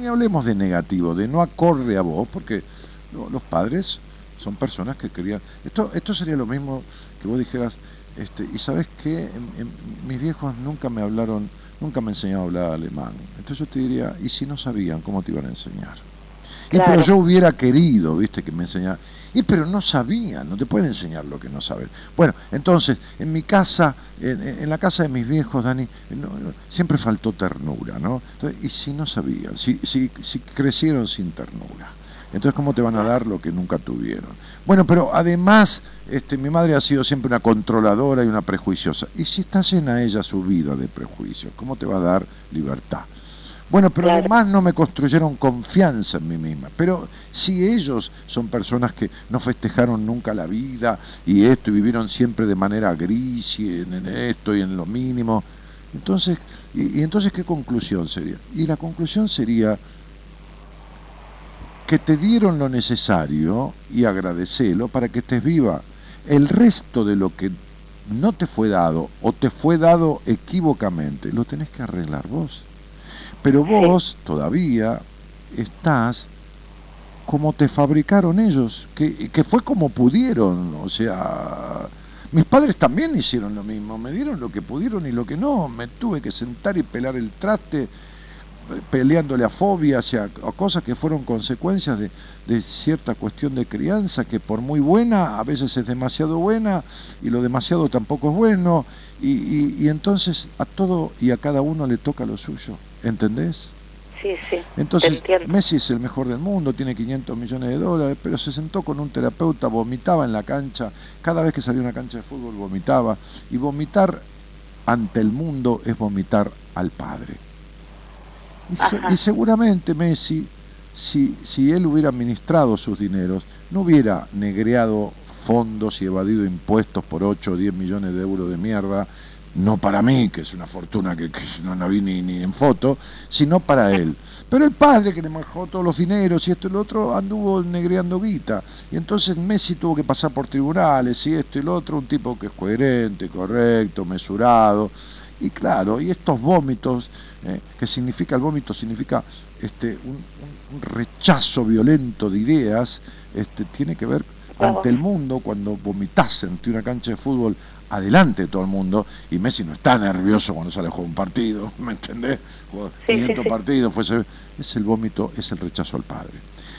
ni hablemos de negativo, de no acorde a vos, porque lo- los padres son personas que querían... Esto, esto sería lo mismo que vos dijeras, este, y sabes qué, mis viejos nunca me hablaron, nunca me enseñaron a hablar alemán. Entonces yo te diría, ¿y si no sabían, cómo te iban a enseñar? Y pero yo hubiera querido, viste, que me enseñara. Y pero no sabían, no te pueden enseñar lo que no saben. Bueno, entonces, en mi casa, en, en la casa de mis viejos, Dani, no- no, siempre faltó ternura, ¿no? Entonces, y si no sabían, si, si, si crecieron sin ternura. Entonces, ¿cómo te van a dar lo que nunca tuvieron? Bueno, pero además, este, mi madre ha sido siempre una controladora y una prejuiciosa. Y si está llena ella su vida de prejuicios, ¿cómo te va a dar libertad? Bueno, pero Claro. además no me construyeron confianza en mí misma. Pero si ellos son personas que no festejaron nunca la vida y esto y vivieron siempre de manera gris y en, en esto y en lo mínimo, entonces, y, y entonces qué conclusión sería? Y la conclusión sería que te dieron lo necesario y agradecelo para que estés viva. El resto de lo que no te fue dado o te fue dado equívocamente, lo tenés que arreglar vos. Pero vos todavía estás como te fabricaron ellos, que, que fue como pudieron. O sea, mis padres también hicieron lo mismo, me dieron lo que pudieron y lo que no. Me tuve que sentar y pelar el traste peleándole a fobias a, cosas que fueron consecuencias de, cierta cuestión de crianza que por muy buena a veces es demasiado buena y lo demasiado tampoco es bueno y entonces a todo y a cada uno le toca lo suyo, ¿entendés? Sí, sí. Entonces. Messi es el mejor del mundo, tiene 500 millones de dólares, pero se sentó con un terapeuta, vomitaba en la cancha, cada vez que salía a una cancha de fútbol vomitaba y vomitar ante el mundo es vomitar al padre. Y, se- y seguramente Messi, si, si él hubiera administrado sus dineros, no hubiera negreado fondos y evadido impuestos por 8 o 10 millones de euros de mierda, no para mí, que es una fortuna que, que no la vi ni, ni en foto, sino para él. Pero el padre que le manejó todos los dineros y esto y lo otro anduvo negreando guita. Y entonces Messi tuvo que pasar por tribunales y esto y lo otro, un tipo que es coherente, correcto, mesurado. Y claro, y estos vómitos, eh, que significa el vómito, significa este, un, rechazo violento de ideas, este, tiene que ver ante el mundo cuando vomitas ante una cancha de fútbol adelante de todo el mundo y Messi no está nervioso cuando sale a jugar un partido, ¿me entendés? Jugó Sí, sí, 500 sí. partidos, fuese, es el vómito, es el rechazo al padre.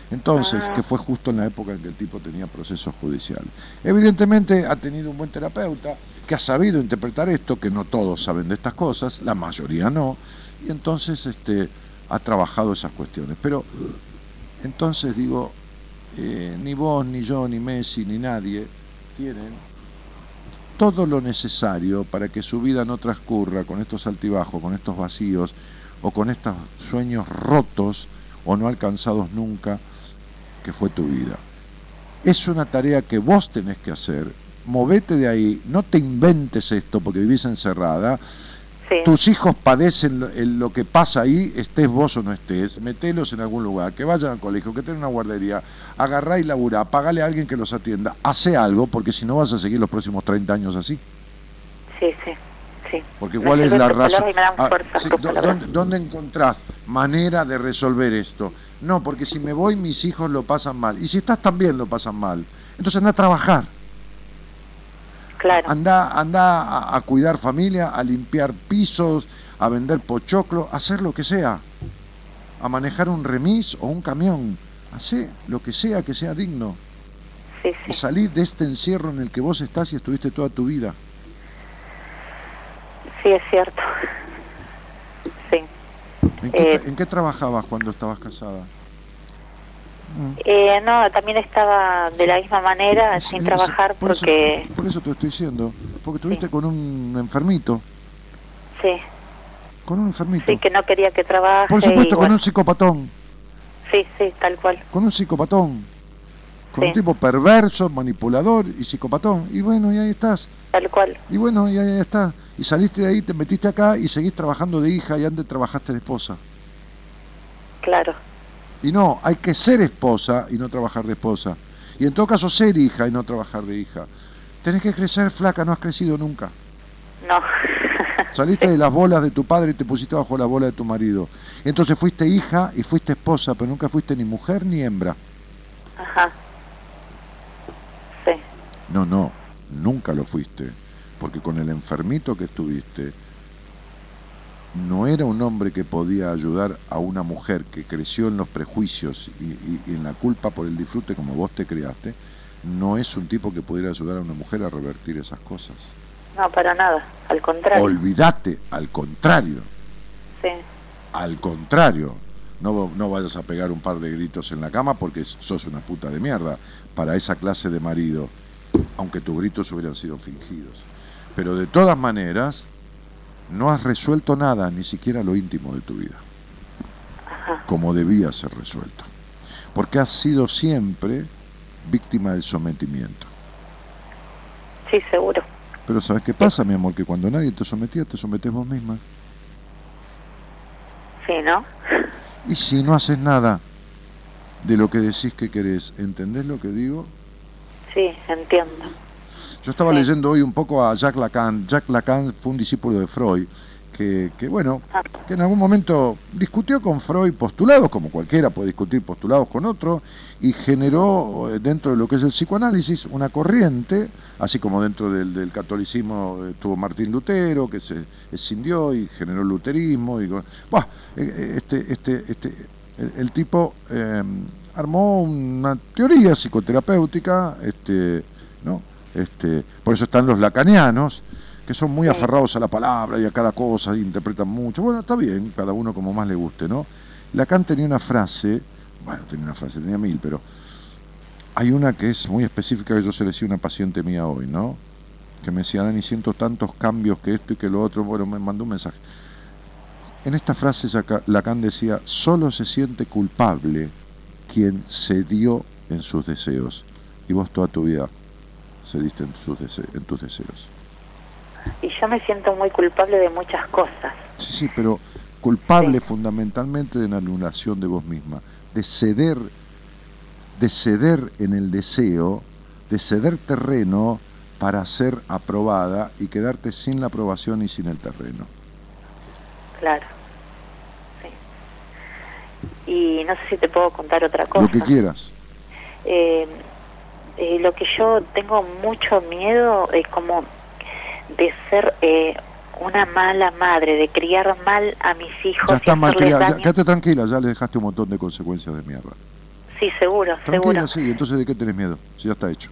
Entonces, Ah. que fue justo en la época en que el tipo tenía procesos judiciales. Evidentemente ha tenido un buen terapeuta que ha sabido interpretar esto, que no todos saben de estas cosas, la mayoría no, y entonces este, ha trabajado esas cuestiones. Pero entonces digo, eh, ni vos, ni yo, ni Messi, ni nadie tienen todo lo necesario para que su vida no transcurra con estos altibajos, con estos vacíos o con estos sueños rotos o no alcanzados nunca que fue tu vida. Es una tarea que vos tenés que hacer. Movete de ahí, no te inventes esto porque vivís encerrada. Sí. Tus hijos padecen lo, que pasa ahí, estés vos o no estés, metelos en algún lugar, que vayan al colegio, que tengan una guardería, agarrá y laburá, pagale a alguien que los atienda, hace algo, porque si no vas a seguir los próximos 30 años así. Sí, sí, sí. Porque cuál es la razón. Ah, fuerza sí, tus ¿dó- palabras. ¿dónde, dónde encontrás manera de resolver esto? No, porque si me voy mis hijos lo pasan mal. Y si estás también lo pasan mal. Entonces anda a trabajar. Claro. Anda, anda a, a cuidar familia, a limpiar pisos, a vender pochoclo, a hacer lo que sea. A manejar un remis o un camión. Hacé lo que sea que sea digno. Sí, Y salí de este encierro en el que vos estás y estuviste toda tu vida. Sí, es cierto. Sí. ¿En qué, Eh. ¿en qué trabajabas cuando estabas casada? Eh, no, también estaba de la misma manera, Sí, sin trabajar, por eso- porque... por eso te estoy diciendo. Porque estuviste Sí. con un enfermito. Sí, Con un enfermito. sí, que no quería que trabaje. por supuesto, con bueno, un psicopatón. Sí, sí, tal cual. Con un psicopatón. Con Sí. un tipo perverso, manipulador y psicopatón. Y bueno, y ahí estás. Tal cual. Y bueno, y ahí está. Y saliste de ahí, te metiste acá y seguís trabajando de hija y antes trabajaste de esposa. Claro. Y no, hay que ser esposa y no trabajar de esposa. Y en todo caso ser hija y no trabajar de hija. Tenés que crecer flaca, no has crecido nunca. No. Saliste de las bolas de tu padre y te pusiste bajo la bola de tu marido. Entonces fuiste hija y fuiste esposa, pero nunca fuiste ni mujer ni hembra. Ajá. Sí, No, no, nunca lo fuiste. Porque con el enfermito que estuviste, no era un hombre que podía ayudar a una mujer que creció en los prejuicios y, y- y en la culpa por el disfrute como vos te criaste. No es un tipo que pudiera ayudar a una mujer a revertir esas cosas. no, para nada. Al contrario. Olvídate, al contrario. Sí, Al contrario, no, no vayas a pegar un par de gritos en la cama porque sos una puta de mierda para esa clase de marido, aunque tus gritos hubieran sido fingidos. Pero de todas maneras, no has resuelto nada, ni siquiera lo íntimo de tu vida. como debía ser resuelto. Porque has sido siempre víctima del sometimiento. Sí, seguro. Pero ¿sabes qué pasa, mi amor? Que cuando nadie te sometía, te sometes vos misma. Sí, ¿no? Y si no haces nada de lo que decís que querés, ¿entendés lo que digo? Sí, entiendo. Yo estaba leyendo hoy un poco a Jacques Lacan. Jacques Lacan fue un discípulo de Freud, que, que, bueno, que en algún momento discutió con Freud postulados, como cualquiera puede discutir postulados con otro, y generó eh, dentro de lo que es el psicoanálisis una corriente, así como dentro del, del catolicismo eh, tuvo Martín Lutero, que se escindió y generó el luterismo. Y, eh, este, este, este, el, tipo armó una teoría psicoterapéutica, este, ¿no? Este, por eso están los lacanianos, que son muy Sí. aferrados a la palabra y a cada cosa, y interpretan mucho. Bueno, está bien, cada uno como más le guste, ¿no? Lacan tenía una frase, bueno, tenía una frase, tenía mil, pero hay una que es muy específica que yo se le decía a una paciente mía hoy, ¿no? Que me decía, Dani, siento tantos cambios que esto y que lo otro. Bueno, me mandó un mensaje. En esta frase Laca- Lacan decía, solo se siente culpable quien cedió en sus deseos. Y vos toda tu vida cediste en, sus dese- en tus deseos. Y yo me siento muy culpable de muchas cosas. Sí, sí, pero culpable Sí. fundamentalmente de la anulación de vos misma, de ceder, de ceder en el deseo, de ceder terreno para ser aprobada y quedarte sin la aprobación y sin el terreno. Claro. Sí. Y no sé si te puedo contar otra cosa. Lo que quieras. Eh, eh, lo que yo tengo mucho miedo es como de ser eh, una mala madre, de criar mal a mis hijos. Ya y está mal criada, quédate tranquila, ya le dejaste un montón de consecuencias de mierda. Sí, seguro, Tranquila, seguro. sí, entonces ¿de qué tenés miedo? Si ya está hecho.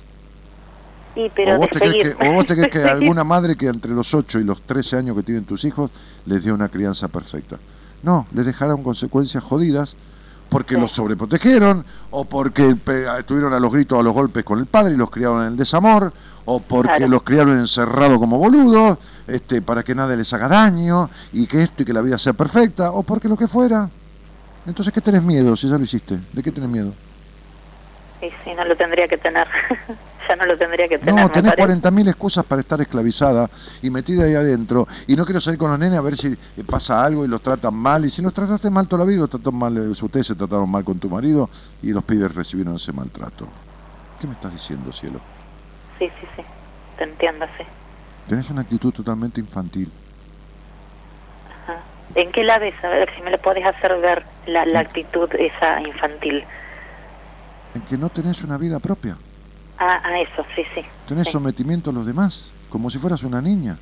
Sí, pero o, vos te crees que, o vos te crees que de seguir- alguna madre que entre los 8 y los 13 años que tienen tus hijos les dio una crianza perfecta. No, les dejaron consecuencias jodidas porque Sí. los sobreprotegieron o porque estuvieron a los gritos, a los golpes con el padre y los criaron en el desamor o porque Claro. los criaron encerrados como boludos este, para que nadie les haga daño y que esto y que la vida sea perfecta o porque lo que fuera. Entonces, ¿qué tenés miedo si ya lo hiciste? ¿De qué tenés miedo? Sí, sí, no lo tendría que tener. ya no lo tendría que tener. No, tenés parece. 40.000 excusas para estar esclavizada y metida ahí adentro. Y no quiero salir con los nenes a ver si eh, pasa algo y los tratan mal. Y si los trataste mal toda la vida, los trató mal, eh, ustedes se trataron mal con tu marido y los pibes recibieron ese maltrato. ¿Qué me estás diciendo, cielo? Sí, sí, sí. Te entiendo, sí. Tenés una actitud totalmente infantil. Ajá. ¿En qué la ves? A ver si me lo podés hacer ver la, la actitud esa infantil. En que no tenés una vida propia. Ah, ah, eso, sí, sí. Tenés Sí. sometimiento a los demás, como si fueras una niña.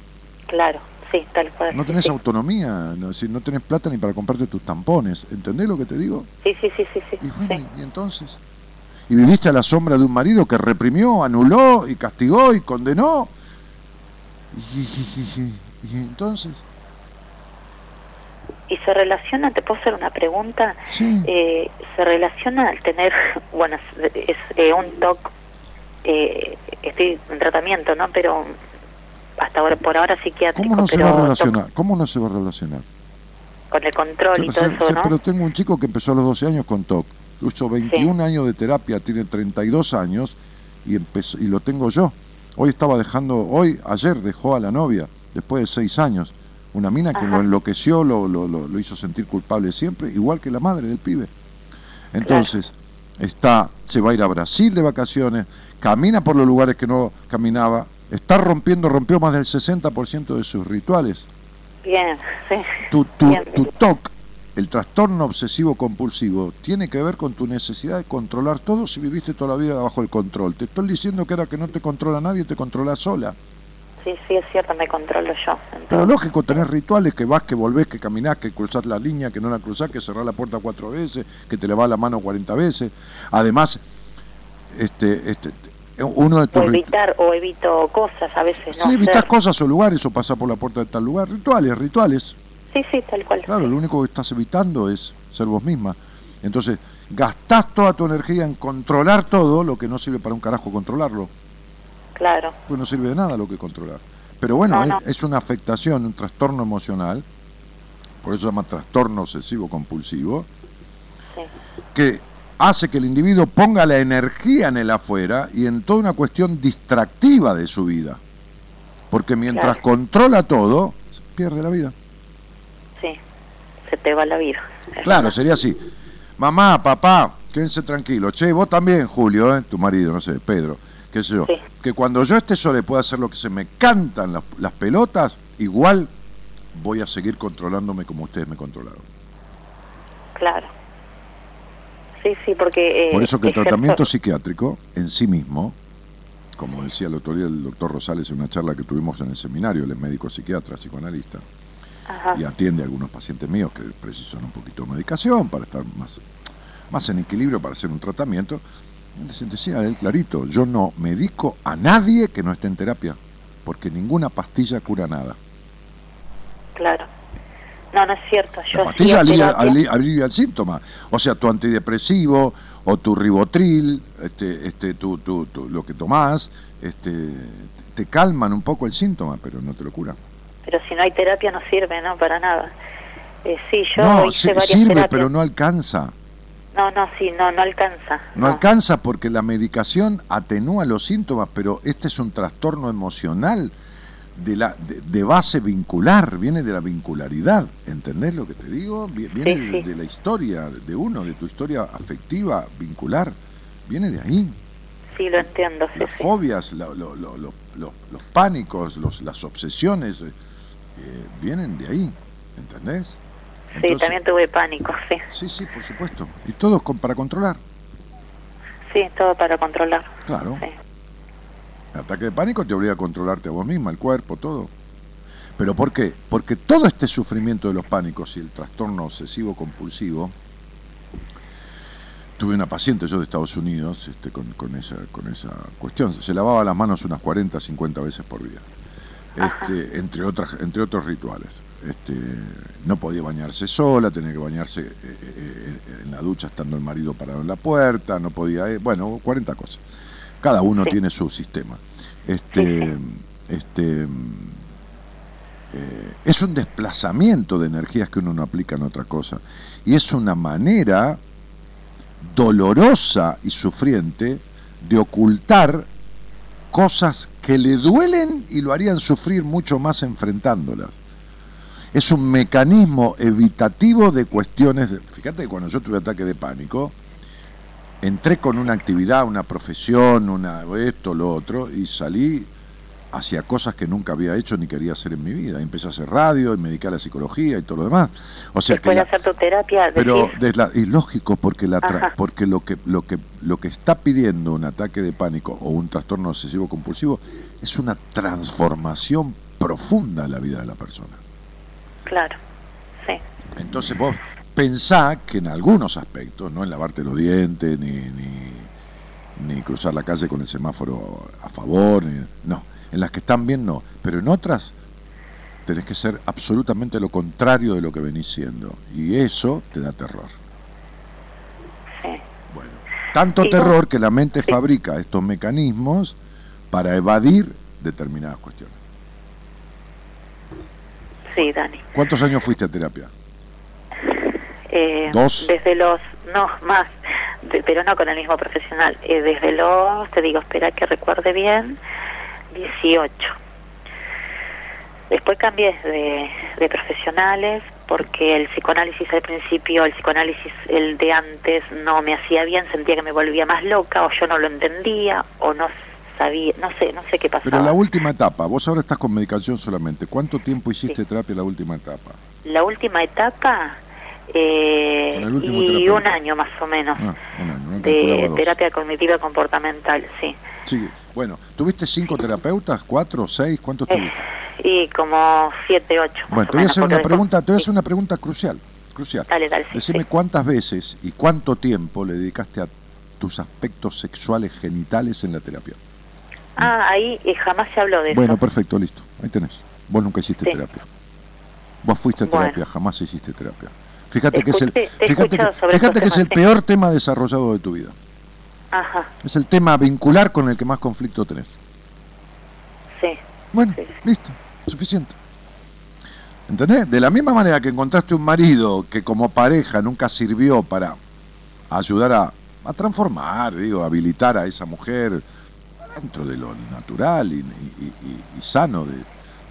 Claro, sí, tal cual. No tenés sí. autonomía, no, si no tenés plata ni para comprarte tus tampones. ¿Entendés lo que te digo? Sí, sí, sí, sí, sí. Y bueno, sí. ¿y entonces? ¿Y viviste a la sombra de un marido que reprimió, anuló y castigó y condenó? ¿Y, y- y- y- y entonces? Y se relaciona, te puedo hacer una pregunta, Sí. eh, se relaciona al tener, bueno, es, es, eh, un TOC, eh, estoy en tratamiento, ¿no? Pero hasta ahora, por ahora psiquiátrico, ¿Cómo no se va a relacionar? ¿Cómo no se va a relacionar? con el control y todo. Pero tengo un chico que empezó a los 12 años con TOC. Hizo 21 años de terapia, tiene 32 años y, empezó, y lo tengo yo. Hoy estaba dejando, hoy, ayer dejó a la novia, después de 6 años. Una mina que Ajá. lo enloqueció, lo, lo, lo- lo hizo sentir culpable siempre, igual que la madre del pibe. Entonces, está, se va a ir a Brasil de vacaciones, camina por los lugares que no caminaba, está rompiendo, rompió más del 60% de sus rituales Bien, sí. tu, tu, Bien. tu TOC, el trastorno obsesivo compulsivo, tiene que ver con tu necesidad de controlar todo si viviste toda la vida bajo el control. Te estoy diciendo que ahora que no te controla nadie, te controla sola. Sí, sí, es cierto, me controlo yo. Pero lógico, tenés rituales que vas, que volvés, que caminás, que cruzás la línea, que no la cruzás, que cerrás la puerta cuatro veces, que te le va la mano 40 veces. Además, este, este, uno de tus o evitar, o evito cosas a veces, ¿no? Sí, evitas cosas o lugares o pasar por la puerta de tal lugar. Rituales, rituales. Sí, sí, tal cual. Claro, lo único que estás evitando es ser vos misma. Entonces, gastás toda tu energía en controlar todo lo que no sirve para un carajo controlarlo. Claro. Pues no sirve de nada lo que controlar. Pero bueno, No, es, es una afectación, un trastorno emocional, por eso se llama trastorno obsesivo compulsivo, Sí. que hace que el individuo ponga la energía en el afuera y en toda una cuestión distractiva de su vida. Porque mientras Claro. controla todo, pierde la vida. Sí, se te va la vida. Claro, sería así. Mamá, papá, quédense tranquilos. Che, vos también, Julio, ¿eh? tu marido, no sé, Pedro, qué sé yo. Sí. Que cuando yo esté solo y pueda hacer lo que se me cantan las, las pelotas, igual voy a seguir controlándome como ustedes me controlaron. Claro. Sí, sí, porque... eh, Por eso que el tratamiento psiquiátrico en sí mismo, como decía el otro día el doctor Rosales en una charla que tuvimos en el seminario, él es médico psiquiatra, psicoanalista, Ajá. y atiende a algunos pacientes míos que precisan un poquito de medicación para estar más, más en equilibrio para hacer un tratamiento. Él decía él clarito, yo no medico a nadie que no esté en terapia, porque ninguna pastilla cura nada. Claro. No, no es cierto. Yo La pastilla alivia, el síntoma. O sea, tu antidepresivo o tu ribotril, este, este, tu, tu- tu- lo que tomás, este, te calman un poco el síntoma, pero no te lo curan. Pero si no hay terapia no sirve, ¿no? Para nada. Eh, sí, yo No, hice sí- varias sirve, terapias. pero no alcanza. No, no, sí, no, no alcanza. No alcanza porque la medicación atenúa los síntomas, pero este es un trastorno emocional de, la, de, de base vincular, viene de la vincularidad. ¿Entendés lo que te digo? Vi- Viene Sí, de, sí. de la historia de uno, de tu historia afectiva, vincular. Viene de ahí. Sí, lo entiendo, sí, Las fobias, la- lo- lo- lo- lo- los pánicos, los, las obsesiones, eh, vienen de ahí. ¿Entendés? Sí, también tuve pánico, sí. Sí, sí, por supuesto. Y todo con- para controlar. Sí, todo para controlar. Claro. El ataque de pánico te obliga a controlarte a vos misma, el cuerpo, todo. ¿Pero por qué? Porque todo este sufrimiento de los pánicos y el trastorno obsesivo compulsivo, tuve una paciente yo de Estados Unidos este, con, con esa, con esa cuestión, se lavaba las manos unas 40, 50 veces por día, este, entre, otras, entre otros rituales. Este, no podía bañarse sola, tenía que bañarse eh, eh, eh, en la ducha estando el marido parado en la puerta, no podía, eh, bueno, 40 cosas. Cada uno Sí. tiene su sistema. Este, este, eh, es un desplazamiento de energías que uno no aplica en otra cosa. Y es una manera dolorosa y sufriente de ocultar cosas que le duelen y lo harían sufrir mucho más enfrentándolas. Es un mecanismo evitativo de cuestiones. Fíjate que cuando yo tuve ataque de pánico, entré con una actividad, una profesión, una esto, lo otro, y salí hacia cosas que nunca había hecho ni quería hacer en mi vida. Empecé a hacer radio y me dediqué a la psicología y todo lo demás. O sea que Después de la- hacer tu terapia, pero de la- y lógico porque la tra- porque lo que lo que lo que está pidiendo un ataque de pánico o un trastorno obsesivo compulsivo es una transformación profunda en la vida de la persona. claro, sí, Entonces vos pensá que en algunos aspectos, no en lavarte los dientes ni, ni, ni cruzar la calle con el semáforo a favor, ni- no, en las que están bien no, pero en otras tenés que ser absolutamente lo contrario de lo que venís siendo y eso te da terror. sí. Bueno, tanto Sí, terror no. que la mente Sí. fabrica estos mecanismos para evadir determinadas cuestiones. Sí, Dani. ¿Cuántos años fuiste a terapia? Eh, ¿Dos? Desde los, no, más, de- pero no con el mismo profesional. Eh, desde los, te digo, espera que recuerde bien, 18. Después cambié de, de profesionales porque el psicoanálisis al principio, el psicoanálisis el de antes no me hacía bien, sentía que me volvía más loca o yo no lo entendía o no sabía, no sé, no sé qué pasaba. Pero la última etapa, vos ahora estás con medicación solamente. ¿Cuánto tiempo hiciste terapia en la última etapa? La última etapa eh, y un año más o menos Ah, año, de terapia cognitiva comportamental, sí. Sí, bueno, ¿tuviste cinco terapeutas? ¿Cuatro? ¿Seis? ¿Cuántos Eh, tuviste? y como siete, ocho. Bueno, te voy a menos, hacer una pregunta, te voy a hacer una pregunta crucial, crucial. Dale, dale, sí, Decime sí. cuántas veces y cuánto tiempo le dedicaste a tus aspectos sexuales genitales en la terapia. Ah, ahí eh, jamás se habló de Bueno, eso. perfecto, listo. Ahí tenés. Vos nunca hiciste Sí. terapia. Vos fuiste a Bueno. terapia, jamás hiciste terapia. Fíjate que es el, fíjate que, fíjate es el peor tema desarrollado de tu vida. Ajá, Es el tema vincular con el que más conflicto tenés. sí. Bueno, Sí. listo, suficiente. ¿Entendés? De la misma manera que encontraste un marido que como pareja nunca sirvió para ayudar a, a transformar, digo, a habilitar a esa mujer dentro de lo natural y, y- y- y sano de,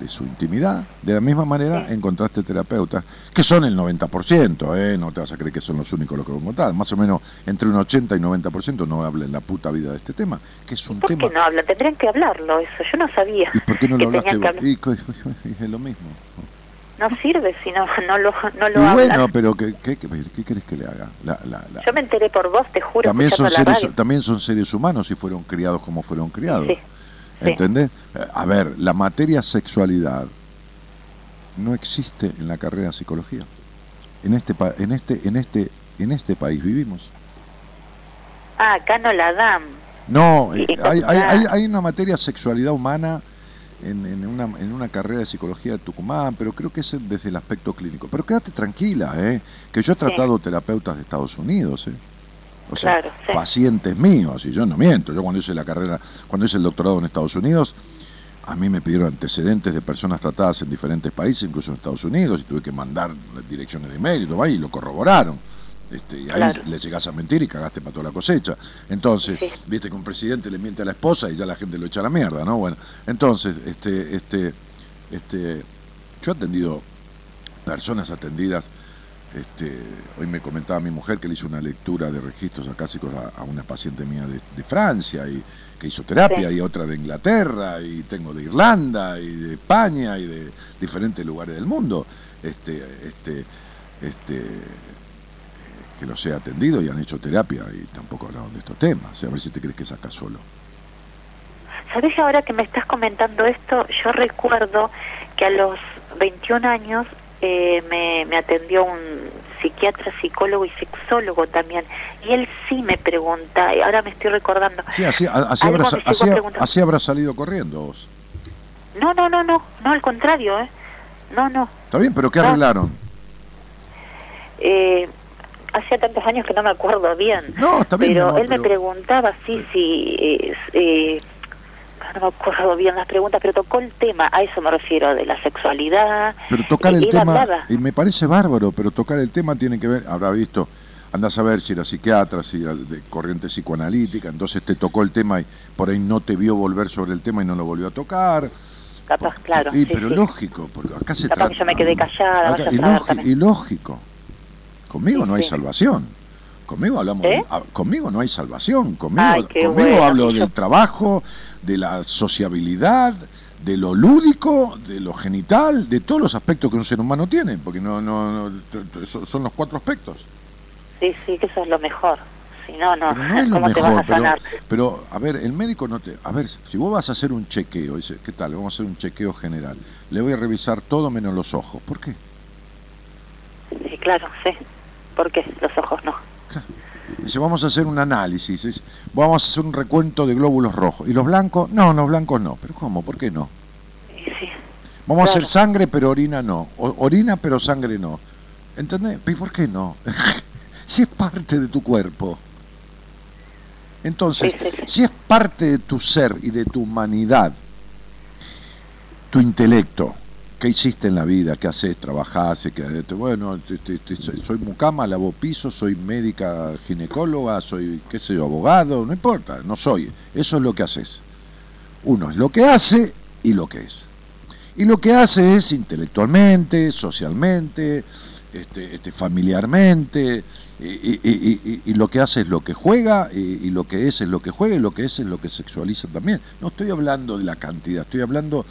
de su intimidad. De la misma manera encontraste terapeutas, que son el 90%, ¿eh? no te vas a creer que son los únicos los que van a encontrar, más o menos entre un 80 y 90% no hablan la puta vida de este tema, que es un ¿Por tema... qué no hablan? Tendrían que hablarlo eso. Yo no sabía. ¿Y por qué no lo hablaste vos? Y, y es lo mismo. No sirve si no, no lo, no Y lo hablan. bueno, pero ¿qué, qué, qué, querés que le haga? La- la- la- Yo me enteré por vos, te juro, también, son seres, también son seres humanos y fueron criados como fueron criados. Sí, sí. ¿Entendés? A ver, la materia sexualidad no existe en la carrera de psicología. En este en este en este en este país vivimos. Ah, acá no la dan. No, eh, hay, hay una materia sexualidad humana en, en una, en una carrera de psicología de Tucumán, pero creo que es desde el aspecto clínico. Pero quédate tranquila, ¿eh? que yo he tratado terapeutas de Estados Unidos, ¿eh? O sea, Claro, sí. pacientes míos, y yo no miento. Yo cuando hice la carrera, cuando hice el doctorado en Estados Unidos, a mí me pidieron antecedentes de personas tratadas en diferentes países, incluso en Estados Unidos, y tuve que mandar direcciones de email y todo, y lo corroboraron. Este, y ahí Claro. le llegás a mentir y cagaste para toda la cosecha. Entonces, Sí. viste que un presidente le miente a la esposa y ya la gente lo echa a la mierda, ¿no? Bueno, entonces, este, este, este, yo he atendido personas atendidas. Este, hoy me comentaba mi mujer que le hizo una lectura de registros acásicos a, a una paciente mía de, de Francia y que hizo terapia Sí. y otra de Inglaterra y tengo de Irlanda y de España y de diferentes lugares del mundo. Este, este, este, que los he atendido y han hecho terapia y tampoco hablaron de estos temas. A ver si te crees que es acá solo. ¿Sabés que ahora que me estás comentando esto, yo recuerdo que a los 21 años eh, me, me atendió un psiquiatra, psicólogo y sexólogo también. Y él sí me pregunta, y ahora me estoy recordando. Sí, así, así, habrás salido corriendo vos. No, no, no, no, no, al contrario, ¿eh? No, no. Está bien, pero ¿qué No. arreglaron? Eh, hacía tantos años que no me acuerdo bien. No, está bien, Pero él me preguntaba, sí, sí, eh, eh, no me acuerdo bien las preguntas, pero tocó el tema, a eso me refiero, de la sexualidad. Pero tocar Y el tema, hablaba. y me parece bárbaro, pero tocar el tema tiene que ver, habrá visto, andás a ver si era psiquiatra, si era de corriente psicoanalítica, entonces te tocó el tema y por ahí no te vio volver sobre el tema y no lo volvió a tocar. Capaz, claro. Y, sí, pero sí. lógico, porque acá se Capaz trata... que yo me quedé callada, Acá- y, lógico. Conmigo Sí, no hay salvación. Conmigo hablamos, ¿Eh? de- ah, conmigo no hay salvación. Conmigo, Ay, conmigo bueno. hablo del trabajo, de la sociabilidad, de lo lúdico, de lo genital, de todos los aspectos que un ser humano tiene, porque no, no, no- son los cuatro aspectos. Sí, sí, que eso es lo mejor. Si no, no, Pero no es lo ¿cómo te mejor, vas a pero, pero a ver, el médico no te... A ver, si vos vas a hacer un chequeo, dice, ¿qué tal? Vamos a hacer un chequeo general. Le voy a revisar todo menos los ojos. ¿Por qué? Sí, claro, sí. ¿Por qué? Los ojos no. Dice, vamos a hacer un análisis, dice, vamos a hacer un recuento de glóbulos rojos. ¿Y los blancos? No, los blancos no. ¿Pero cómo? ¿Por qué no? Sí. Vamos a hacer sangre, pero orina no. O- orina, pero sangre no. ¿Entendés? ¿Y por qué no? si es parte de tu cuerpo. Entonces, sí. si es parte de tu ser y de tu humanidad, tu intelecto, ¿qué hiciste en la vida? ¿Qué haces? ¿Trabajás? ¿Qué- te- bueno, soy mucama, lavo piso, soy médica ginecóloga, soy, qué sé yo, abogado, no importa, no soy. Eso es lo que haces. Uno es lo que hace y lo que es. Y lo que hace es intelectualmente, socialmente, este, este, familiarmente, y, y- y- lo que hace es lo que juega, y lo que es es lo que juega, y lo que es es lo que sexualiza también. No estoy hablando de la cantidad, estoy hablando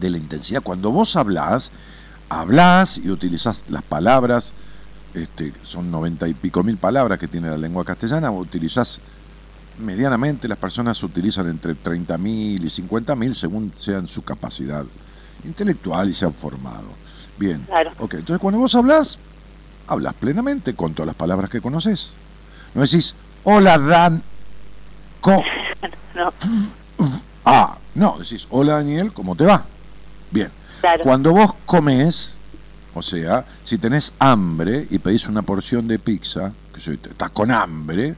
de la intensidad. Cuando vos hablás, hablás y utilizás las palabras, este, son noventa y pico mil palabras que tiene la lengua castellana, utilizás medianamente las personas utilizan entre 30.000 y 50.000 según sean su capacidad intelectual y se han formado. Bien. Claro. Ok, entonces cuando vos hablas, hablas plenamente con todas las palabras que conoces. No decís, hola Dan, co, No, ah, no, decís, hola Daniel, ¿cómo te va? Bien. claro. Cuando vos comes, o sea, si tenés hambre y pedís una porción de pizza, que si estás con hambre,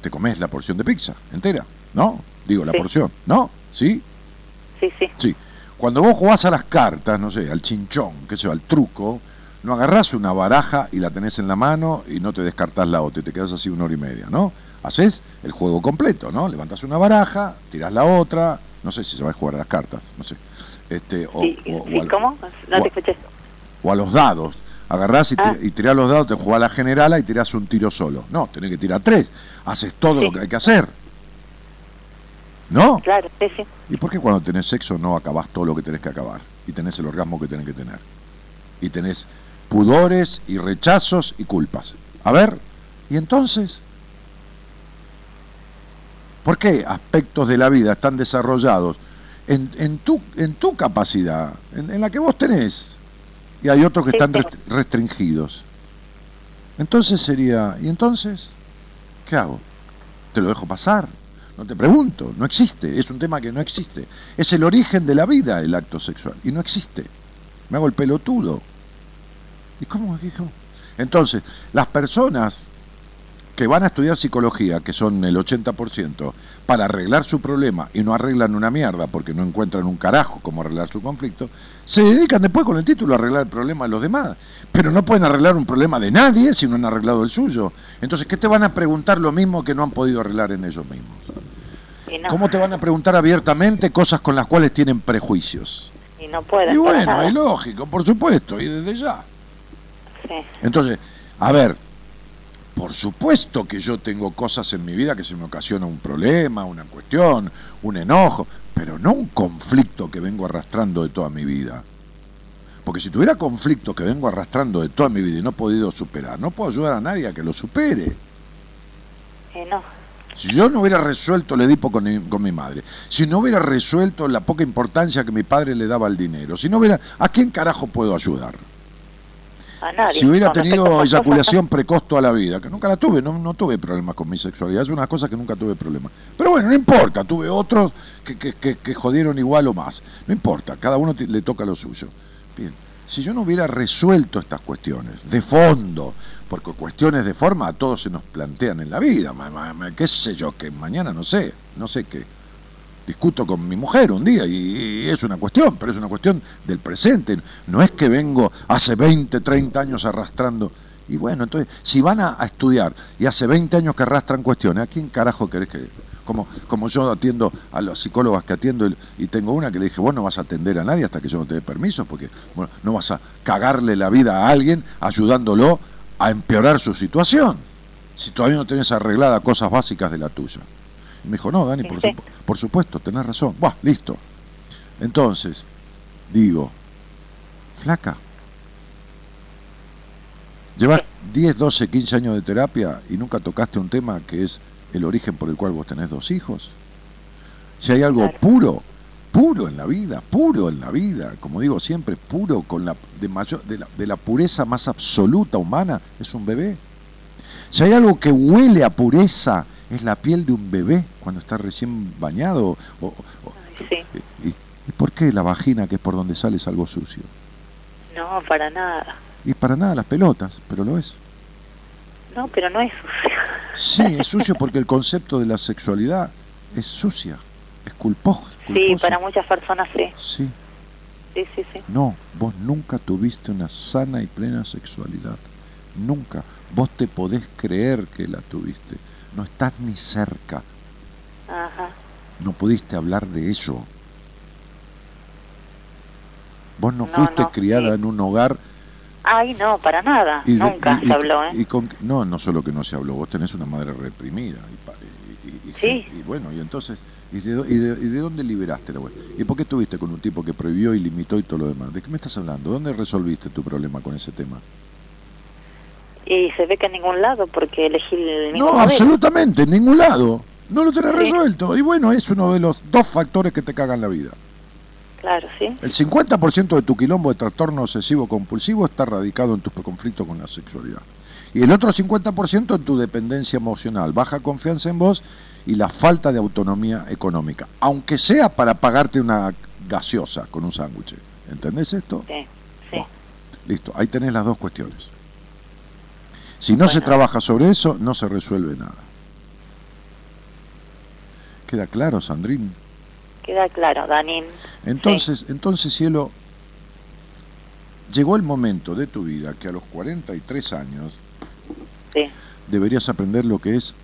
te comes la porción de pizza entera, ¿no? Digo, la Sí. porción, ¿no? ¿Sí? Sí, sí. Sí. Cuando vos jugás a las cartas, no sé, al chinchón, qué sé yo, al truco, no agarrás una baraja y la tenés en la mano y no te descartás la otra y te quedas así una hora y media, ¿no? Haces el juego completo, ¿no? Levantás una baraja, tirás la otra, no sé si se va a jugar a las cartas, no sé. Este, o, Sí, o- sí, o al- ¿Cómo? No o- te escuché. o a los dados. Agarrás y, Ah. y tirás los dados, te jugás la generala y tirás un tiro solo. No, tenés que tirar tres. Haces todo Sí. lo que hay que hacer. ¿No? Claro, sí, sí. ¿Y por qué cuando tenés sexo no acabás todo lo que tenés que acabar? Y tenés el orgasmo que tenés que tener. Y tenés pudores y rechazos y culpas. A ver, ¿y entonces? ¿Por qué aspectos de la vida están desarrollados en, en tu, en tu capacidad, en, en la que vos tenés? Y hay otros que Sí, están rest- restringidos. Entonces sería, ¿y entonces? ¿Qué hago? ¿Te lo dejo pasar? No te pregunto, no existe, es un tema que no existe. Es el origen de la vida el acto sexual y no existe. Me hago el pelotudo. ¿Y cómo? ¿Qué- cómo? Entonces, las personas que van a estudiar psicología, que son el 80%, para arreglar su problema y no arreglan una mierda porque no encuentran un carajo cómo arreglar su conflicto, se dedican después con el título a arreglar el problema de los demás. Pero no pueden arreglar un problema de nadie si no han arreglado el suyo. Entonces, ¿qué te van a preguntar lo mismo que no han podido arreglar en ellos mismos? No, ¿Cómo te van a preguntar abiertamente cosas con las cuales tienen prejuicios? y no puedes. Y bueno, es lógico, por supuesto, y desde ya. Sí. Entonces, a ver, por supuesto que yo tengo cosas en mi vida que se me ocasiona un problema, una cuestión, un enojo, pero no un conflicto que vengo arrastrando de toda mi vida. Porque si tuviera conflicto que vengo arrastrando de toda mi vida y no he podido superar, no puedo ayudar a nadie a que lo supere. No. Si yo no hubiera resuelto el Edipo con con mi madre, si no hubiera resuelto la poca importancia que mi padre le daba al dinero, si no hubiera, ¿a quién carajo puedo ayudar? A nadie. Si hubiera tenido eyaculación precoz toda la vida, que nunca la tuve, no, no tuve problemas con mi sexualidad, es una cosa que nunca tuve problemas. Pero bueno, no importa, tuve otros que, que, que- que jodieron igual o más. No importa, cada uno le toca lo suyo. Bien, si yo no hubiera resuelto estas cuestiones de fondo, porque cuestiones de forma a todos se nos plantean en la vida, qué sé yo, que mañana no sé, no sé qué discuto con mi mujer un día y, es una cuestión, pero es una cuestión del presente. No es que vengo hace 20, 30 años arrastrando. Y bueno, entonces, si van a, estudiar y hace 20 años que arrastran cuestiones, ¿a quién carajo querés que.? Como, como yo atiendo a las psicólogas que atiendo y, y tengo una que le dije, vos no vas a atender a nadie hasta que yo no te dé permiso, porque bueno, no vas a cagarle la vida a alguien ayudándolo a empeorar su situación, si todavía no tenés arreglada cosas básicas de la tuya. Me dijo, no, Dani, por, Sí. supu- por supuesto, tenés razón. Buah, listo. Entonces, digo, flaca, llevas 10, 12, 15 años de terapia y nunca tocaste un tema que es el origen por el cual vos tenés dos hijos. Si hay algo Claro. puro, puro en la vida, puro en la vida, como digo siempre, puro con la de mayor de la, de la pureza más absoluta humana, es un bebé. Si hay algo que huele a pureza, es la piel de un bebé cuando está recién bañado. O. Sí. y, ¿Y por qué la vagina, que es por donde sale, es algo sucio? No, para nada. Y para nada las pelotas, pero lo es. No, pero no es sucio. Sí, es sucio porque el concepto de la sexualidad es sucia, es culposo. Sí, para muchas personas sí. Sí, Sí, sí, sí. no, vos nunca tuviste una sana y plena sexualidad. Nunca. Vos te podés creer que la tuviste. No estás ni cerca. Ajá. No pudiste hablar de eso. Vos no, No, fuiste no, criada sí. en un hogar Ay, no, para nada. y de- Nunca y- se y- habló, ¿eh? y con- no, no solo que no se habló, vos tenés una madre reprimida. Y, pa- y- y- y- Sí. y bueno, y entonces, ¿y de, de- y de dónde liberaste la web? ¿Y por qué estuviste con un tipo que prohibió y limitó y todo lo demás? ¿De qué me estás hablando? ¿Dónde resolviste tu problema con ese tema? Y se ve que en ningún lado, porque elegí el mismo No, modelo. absolutamente, en ningún lado. No lo tenés Sí. resuelto. Y bueno, es uno de los dos factores que te cagan la vida. Claro, sí. El 50% de tu quilombo de trastorno obsesivo compulsivo está radicado en tu conflicto con la sexualidad. Y el otro 50% en tu dependencia emocional, baja confianza en vos y la falta de autonomía económica. Aunque sea para pagarte una gaseosa con un sándwich. ¿Entendés esto? Sí, sí. Bueno, listo, ahí tenés las dos cuestiones. Si no se trabaja sobre eso, no se resuelve nada. ¿Queda claro, Sandrín? Queda claro, Danín. Entonces, entonces cielo, llegó el momento de tu vida que a los 43 años Sí. deberías aprender lo que es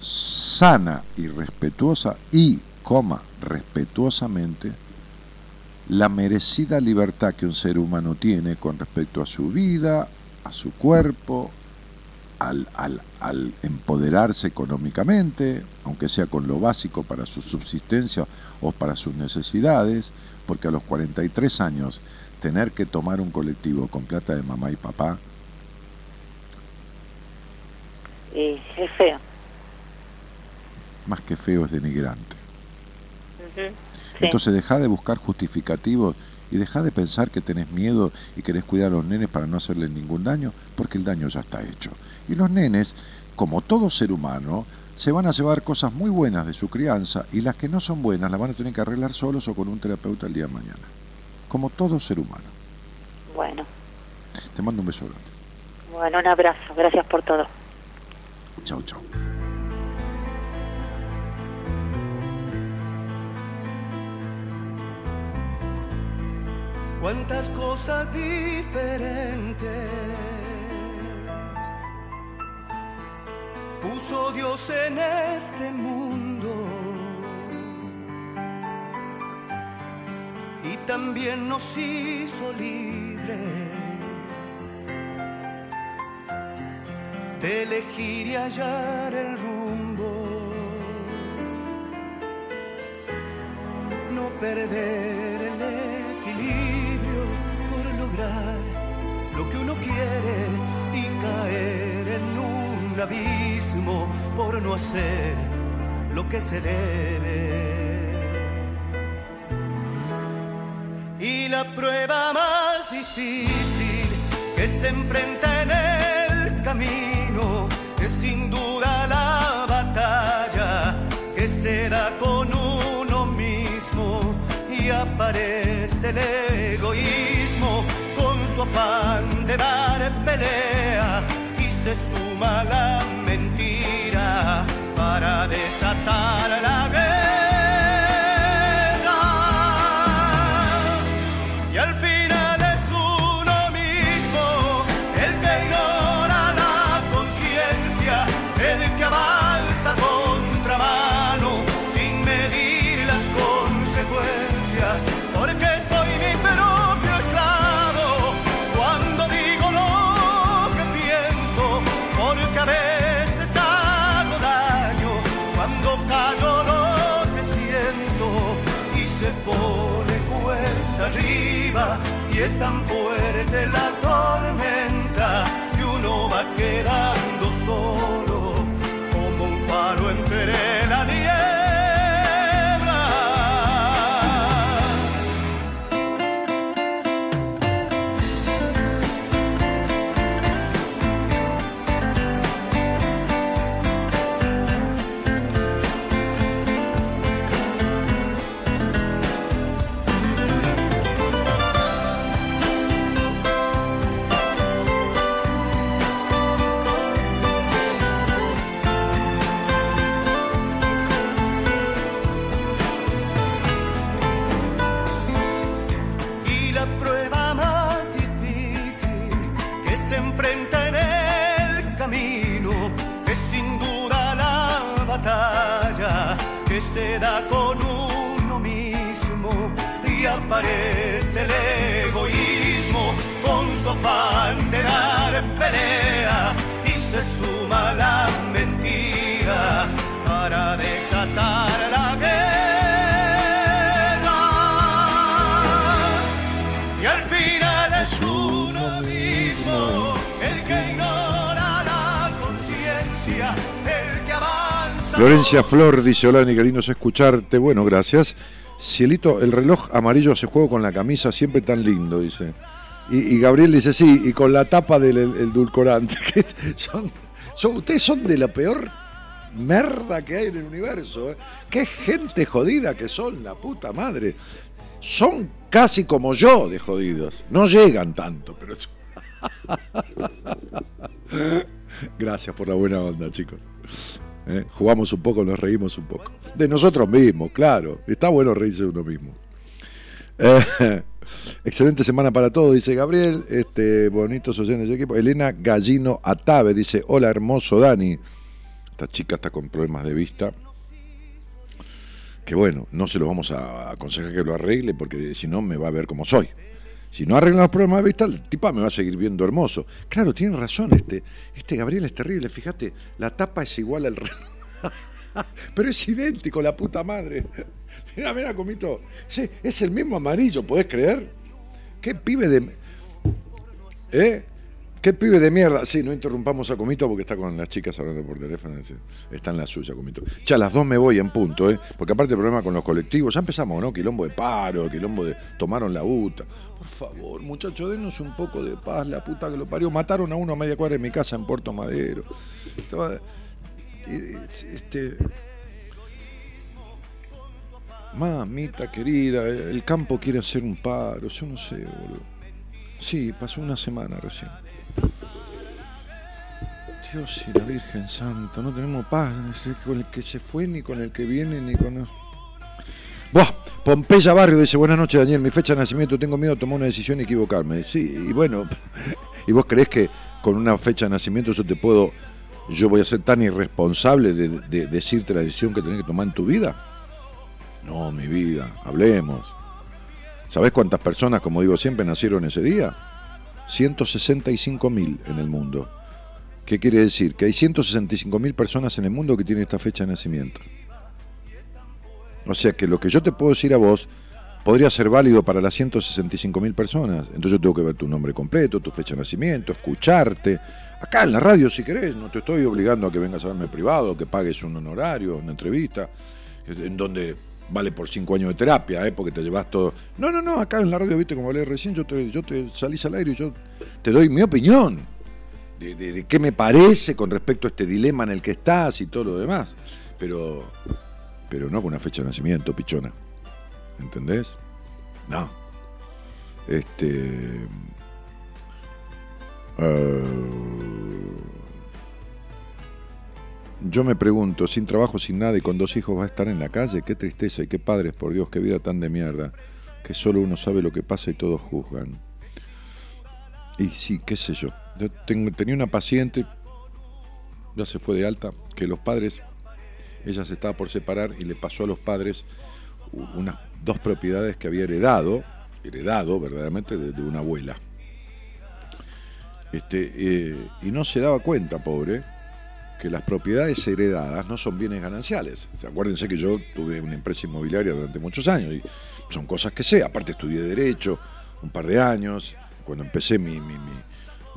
sana y respetuosa y, coma, respetuosamente la merecida libertad que un ser humano tiene con respecto a su vida, a su cuerpo, al, al- al empoderarse económicamente, aunque sea con lo básico para su subsistencia o para sus necesidades, porque a los 43 años tener que tomar un colectivo con plata de mamá y papá, Y es feo. más que feo es denigrante. Sí. Entonces deja de buscar justificativos y deja de pensar que tenés miedo y querés cuidar a los nenes para no hacerles ningún daño, porque el daño ya está hecho. Y los nenes, como todo ser humano, se van a llevar cosas muy buenas de su crianza y las que no son buenas las van a tener que arreglar solos o con un terapeuta el día de mañana. Como todo ser humano. Bueno, Te mando un beso grande. bueno, un abrazo. Gracias por todo. Chau, chau. Cuántas cosas diferentes puso Dios en este mundo. Y también nos hizo libres de elegir y hallar el rumbo. No perder el lo que uno quiere y caer en un abismo por no hacer lo que se debe. Y la prueba más difícil que se enfrenta en el camino es sin duda la batalla que se da con uno mismo y aparece el egoísmo su afán de dar pelea y se suma la mentira para desatar la guerra es tan la guerra. Y al final es uno mismo el que ignora la conciencia, el que avanza. Florencia Flor dice, hola Ni, qué lindo es escucharte. Bueno, gracias. Cielito, el reloj amarillo se juega con la camisa, siempre tan lindo, dice. Y, y Gabriel dice, sí, y con la tapa del el- edulcorante. son, son- ustedes son de la peor merda que hay en el universo. ¿eh? Qué gente jodida que son, la puta madre. Son casi como yo de jodidos. No llegan tanto, pero... Gracias por la buena onda, chicos. ¿eh? Jugamos un poco, nos reímos un poco. De nosotros mismos, claro. Está bueno reírse de uno mismo. Eh, excelente semana para todos, dice Gabriel. Este, bonitos oyentes de equipo. Elena Gallino Atabe dice: Hola, hermoso Dani. Esta chica está con problemas de vista. Que bueno, no se lo vamos a aconsejar que lo arregle porque si no me va a ver como soy. Si no arreglan los problemas de vista, el tipo me va a seguir viendo hermoso. Claro, tiene razón este. Este Gabriel es terrible, fíjate, la tapa es igual al Pero es idéntico, la puta madre. Mira, mira, comito. Sí, es el mismo amarillo, ¿podés creer? ¿Qué pibe de. ¿Eh? ¿Qué pibe de mierda? Sí, no interrumpamos a Comito porque está con las chicas hablando por teléfono. Está en la suya, Comito. Ya las dos me voy en punto, ¿eh? Porque aparte el problema con los colectivos, ya empezamos, ¿no? Quilombo de paro, quilombo de. Tomaron la UTA. Por favor, muchachos, denos un poco de paz, la puta que lo parió. Mataron a uno a media cuadra en mi casa en Puerto Madero. Este. Mamita querida, el campo quiere hacer un paro, yo no sé, boludo. Sí, pasó una semana recién. Dios y la Virgen Santa, no tenemos paz con el que se fue, ni con el que viene, ni con... Buah, Pompeya Barrio dice, buenas noches Daniel, mi fecha de nacimiento, tengo miedo de tomar una decisión y equivocarme. Sí, y bueno, ¿y vos creés que con una fecha de nacimiento yo te puedo, yo voy a ser tan irresponsable de, decirte la decisión que tenés que tomar en tu vida? No, mi vida, hablemos. ¿Sabés cuántas personas, como digo siempre, nacieron ese día? 165 mil en el mundo. ¿Qué quiere decir? Que hay 165 mil personas en el mundo que tienen esta fecha de nacimiento. O sea que lo que yo te puedo decir a vos podría ser válido para las 165 mil personas. Entonces yo tengo que ver tu nombre completo, tu fecha de nacimiento, escucharte. Acá en la radio si querés, no te estoy obligando a que vengas a verme privado, que pagues un honorario, una entrevista, en donde vale por cinco años de terapia, ¿eh? porque te llevas todo. No, no, no, acá en la radio, viste, como hablé recién, yo te, yo te salís al aire y yo te doy mi opinión de, qué me parece con respecto a este dilema en el que estás y todo lo demás. Pero, pero no con una fecha de nacimiento, pichona. ¿Entendés? No. Este. Eh, yo me pregunto, sin trabajo, sin nada y con dos hijos va a estar en la calle, qué tristeza y qué padres, por Dios, qué vida tan de mierda, que solo uno sabe lo que pasa y todos juzgan. Y sí, qué sé yo. Yo tenía una paciente, ya se fue de alta, que los padres, ella se estaba por separar y le pasó a los padres unas dos propiedades que había heredado, heredado verdaderamente de, una abuela. Este, eh, y no se daba cuenta, pobre, que las propiedades heredadas no son bienes gananciales. acuérdense que yo tuve una empresa inmobiliaria durante muchos años y son cosas que sé. Aparte estudié Derecho un par de años. Cuando empecé mi, mi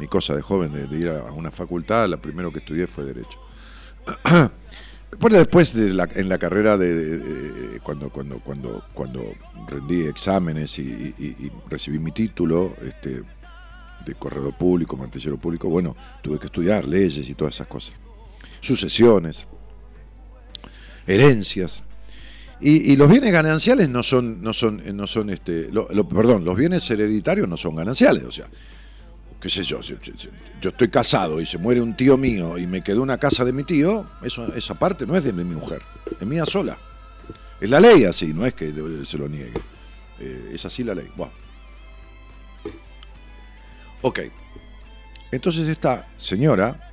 cosa de joven de, ir a una facultad, la primero que estudié fue Derecho. Bueno, después en la carrera de, cuando, cuando, cuando, cuando rendí exámenes y, recibí mi título este, de corredor público, martillero público, bueno, tuve que estudiar leyes y todas esas cosas. Sucesiones, herencias. Y, los bienes gananciales no son, no son, no son este, perdón, los bienes hereditarios no son gananciales, o sea, qué sé yo, yo estoy casado y se muere un tío mío y me quedó una casa de mi tío, eso, esa parte no es de mi mujer, es mía sola. Es la ley así, no es que se lo niegue. Eh, es así la ley. Bueno. Ok. Entonces esta señora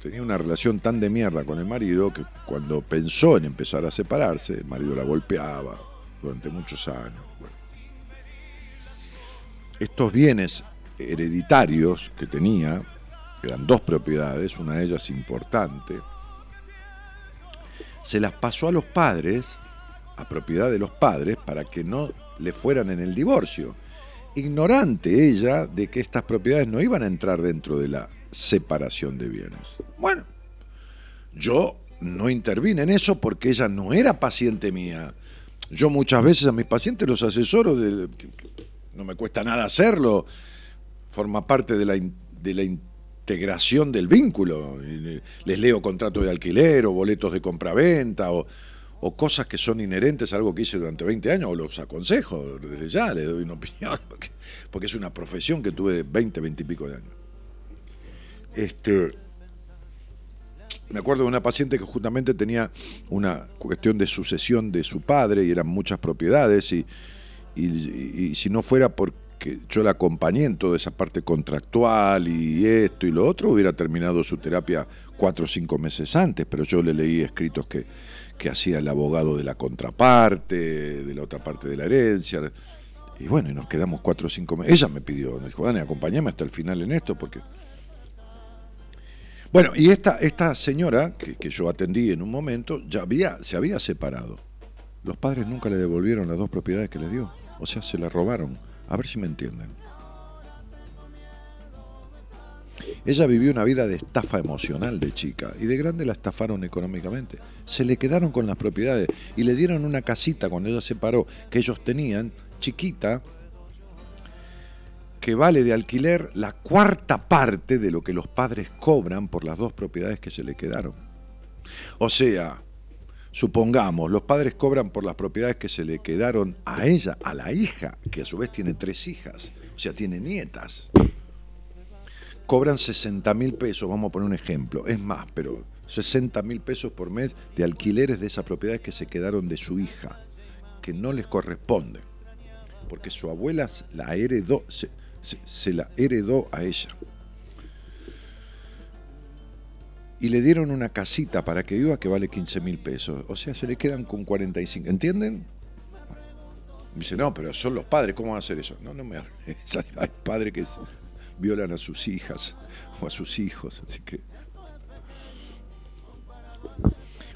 tenía una relación tan de mierda con el marido que cuando pensó en empezar a separarse, el marido la golpeaba durante muchos años. Estos bienes hereditarios que tenía, eran dos propiedades, una de ellas importante, se las pasó a los padres, a propiedad de los padres, para que no le fueran en el divorcio, ignorante ella de que estas propiedades no iban a entrar dentro de la separación de bienes. Bueno, yo no intervine en eso porque ella no era paciente mía. Yo muchas veces a mis pacientes los asesoro, no me cuesta nada hacerlo, forma parte de la, de la integración del vínculo. Les leo contratos de alquiler o boletos de compraventa o, o cosas que son inherentes a algo que hice durante 20 años, o los aconsejo, desde ya les doy una opinión, porque, es una profesión que tuve 20, 20 y pico de años. Este, me acuerdo de una paciente que justamente tenía una cuestión de sucesión de su padre y eran muchas propiedades y, y, si no fuera porque yo la acompañé en toda esa parte contractual y esto y lo otro, hubiera terminado su terapia cuatro o cinco meses antes, pero yo le leí escritos que, que hacía el abogado de la contraparte, de la otra parte de la herencia. Y bueno, y nos quedamos cuatro o cinco meses. Ella me pidió, me dijo, Dani, acompáñame hasta el final en esto, porque... Bueno, y esta, esta señora, que, que yo atendí en un momento, ya había, se había separado. Los padres nunca le devolvieron las dos propiedades que le dio. O sea, se la robaron. A ver si me entienden. Ella vivió una vida de estafa emocional de chica y de grande la estafaron económicamente. Se le quedaron con las propiedades y le dieron una casita cuando ella se paró que ellos tenían, chiquita, que vale de alquiler la cuarta parte de lo que los padres cobran por las dos propiedades que se le quedaron. O sea, supongamos, los padres cobran por las propiedades que se le quedaron a ella, a la hija, que a su vez tiene tres hijas, o sea, tiene nietas cobran 60 mil pesos, vamos a poner un ejemplo, es más, pero 60 mil pesos por mes de alquileres de esas propiedades que se quedaron de su hija, que no les corresponde, porque su abuela se, la heredó a ella. Y le dieron una casita para que viva que vale 15 mil pesos. O sea, se le quedan con 45. ¿Entienden? dice, no, pero son los padres, ¿cómo van a hacer eso? No, no me Hay padres que violan a sus hijas o a sus hijos, así que...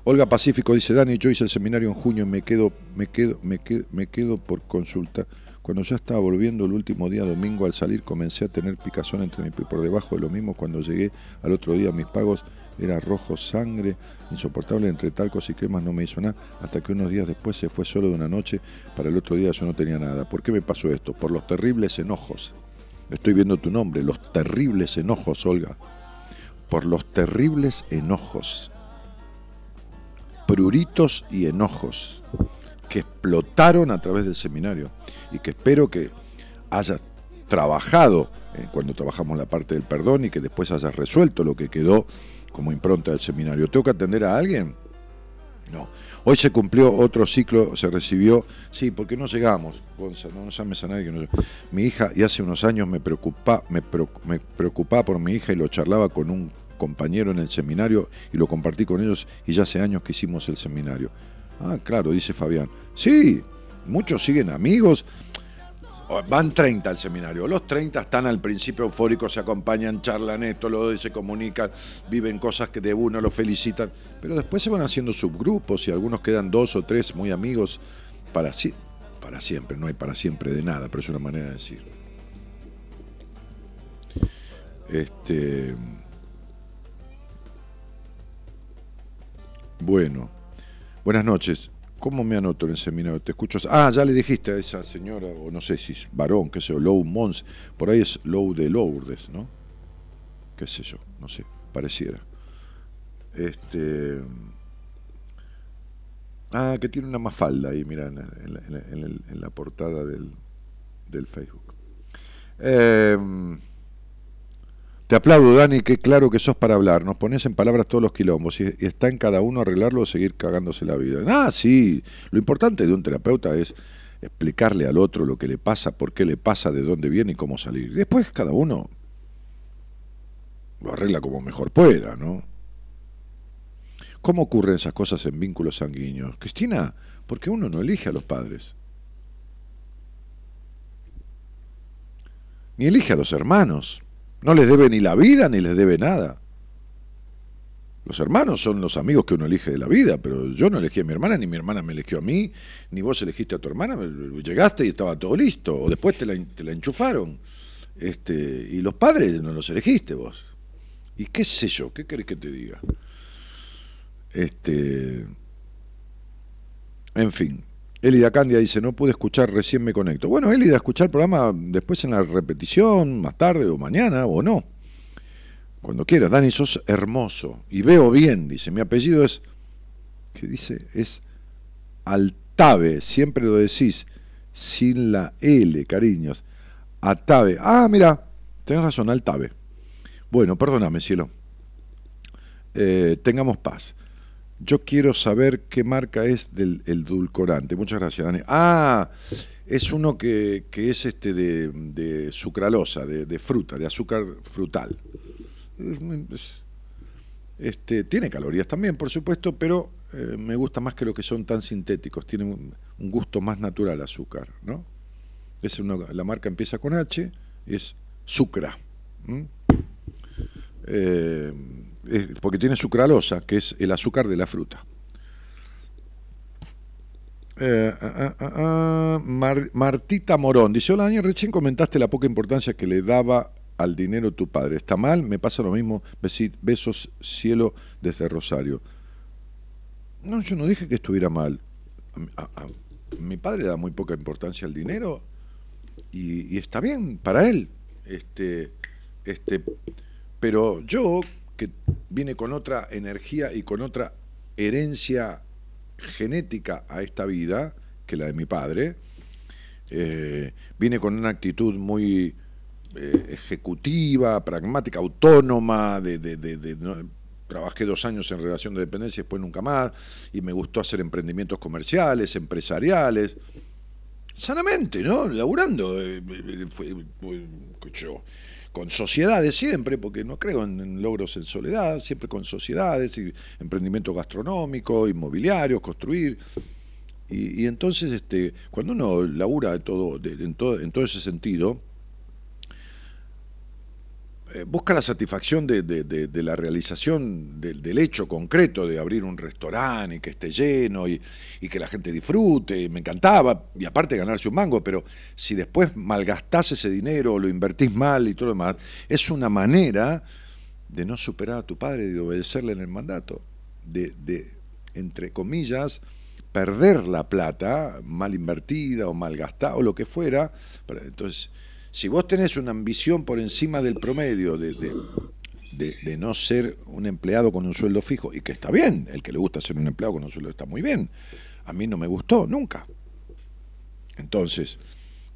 Olga Pacífico dice, Dani, yo hice el seminario en junio, me quedo, me quedo, me quedo, me quedo por consultar. Cuando ya estaba volviendo el último día domingo al salir comencé a tener picazón entre mi por debajo de lo mismo cuando llegué al otro día mis pagos era rojo sangre, insoportable entre talcos y cremas no me hizo nada, hasta que unos días después se fue solo de una noche, para el otro día yo no tenía nada. ¿Por qué me pasó esto? Por los terribles enojos Estoy viendo tu nombre, los terribles enojos, Olga. Por los terribles enojos. Pruritos y enojos que explotaron a través del seminario y que espero que hayas trabajado eh, cuando trabajamos la parte del perdón y que después hayas resuelto lo que quedó como impronta del seminario. ¿Tengo que atender a alguien? No. Hoy se cumplió otro ciclo, se recibió, sí, porque no llegamos, Gonzalo, no llames a nadie Mi hija, y hace unos años me, preocupa, me, me preocupaba por mi hija y lo charlaba con un compañero en el seminario y lo compartí con ellos y ya hace años que hicimos el seminario. Ah, claro, dice Fabián. Sí, muchos siguen amigos, van 30 al seminario. Los 30 están al principio eufóricos, se acompañan, charlan esto, lo se comunican, viven cosas que de uno lo felicitan, pero después se van haciendo subgrupos y algunos quedan dos o tres muy amigos para, para siempre. No hay para siempre de nada, pero es una manera de decir. Este. Bueno, buenas noches. ¿Cómo me anoto en el seminario? Te escucho. Ah, ya le dijiste a esa señora, o no sé si es varón, qué sé yo, Low Mons. Por ahí es Low de Lourdes, ¿no? Qué sé yo, no sé, pareciera. Este. Ah, que tiene una mafalda ahí, mira, en la, portada del, del Facebook. Eh, te aplaudo, Dani, qué claro que sos para hablar. Nos pones en palabras todos los quilombos y, está en cada uno arreglarlo o seguir cagándose la vida. Ah, sí. Lo importante de un terapeuta es explicarle al otro lo que le pasa, por qué le pasa, de dónde viene y cómo salir. Después cada uno lo arregla como mejor pueda, ¿no? ¿Cómo ocurren esas cosas en vínculos sanguíneos? Cristina, porque uno no elige a los padres. Ni elige a los hermanos. No les debe ni la vida ni les debe nada. Los hermanos son los amigos que uno elige de la vida, pero yo no elegí a mi hermana, ni mi hermana me eligió a mí, ni vos elegiste a tu hermana, llegaste y estaba todo listo, o después te la, te la enchufaron. Este, y los padres no los elegiste vos. ¿Y qué sé yo? ¿Qué querés que te diga? Este, en fin, Elida Candia dice, no pude escuchar, recién me conecto. Bueno, Elida, escuchar el programa después en la repetición, más tarde o mañana o no. Cuando quieras. Dani, sos hermoso. Y veo bien, dice. Mi apellido es, ¿qué dice? Es Altave. Siempre lo decís. Sin la L, cariños. Altave. Ah, mira, tenés razón, Altave. Bueno, perdóname, cielo. Eh, tengamos paz. Yo quiero saber qué marca es del el dulcorante. Muchas gracias, Dani. Ah, es uno que, que es este de, sucralosa, de, fruta, de azúcar frutal. Es- Este, tiene calorías también, por supuesto, pero eh, me gusta más que lo que son tan sintéticos. Tiene un, gusto más natural azúcar, ¿no? Es una- la marca empieza con H, es Sucra. Eh, es- porque tiene sucralosa, que es el azúcar de la fruta. Eh, ah, ah, ah, Mar- Martita Morón dice: Hola Daniel, recién comentaste la poca importancia que le daba al dinero tu padre. ¿Está mal? Me pasa lo mismo. Besos, cielo, desde Rosario. No, yo no dije que estuviera mal. Mi padre da muy poca importancia al dinero y, y está bien para él. Este, este, pero yo, que vine con otra energía y con otra herencia genética a esta vida que la de mi padre, eh, vine con una actitud muy eh, ejecutiva, pragmática, autónoma, de, de- de- de- trabajé dos años en relación de dependencia y después nunca más, y me gustó hacer emprendimientos comerciales, empresariales, sanamente, ¿no? Laburando, eh, eh, fue- fue- con sociedades siempre, porque no creo en, en logros en soledad, siempre con sociedades, y emprendimiento gastronómico, inmobiliario, construir. Y, y entonces, este, cuando uno labura de todo, en, todo, en todo ese sentido, busca la satisfacción de, la realización del, hecho concreto de abrir un restaurante y que esté lleno y, que la gente disfrute. Me encantaba, y aparte ganarse un mango, pero si después malgastás ese dinero o lo invertís mal y todo lo demás, es una manera de no superar a tu padre y de obedecerle en el mandato, de, entre comillas, perder la plata mal invertida o mal gastada o lo que fuera. Entonces, si vos tenés una ambición por encima del promedio de, de- no ser un empleado con un sueldo fijo, y que está bien, el que le gusta ser un empleado con un sueldo está muy bien, a mí no me gustó nunca. Entonces,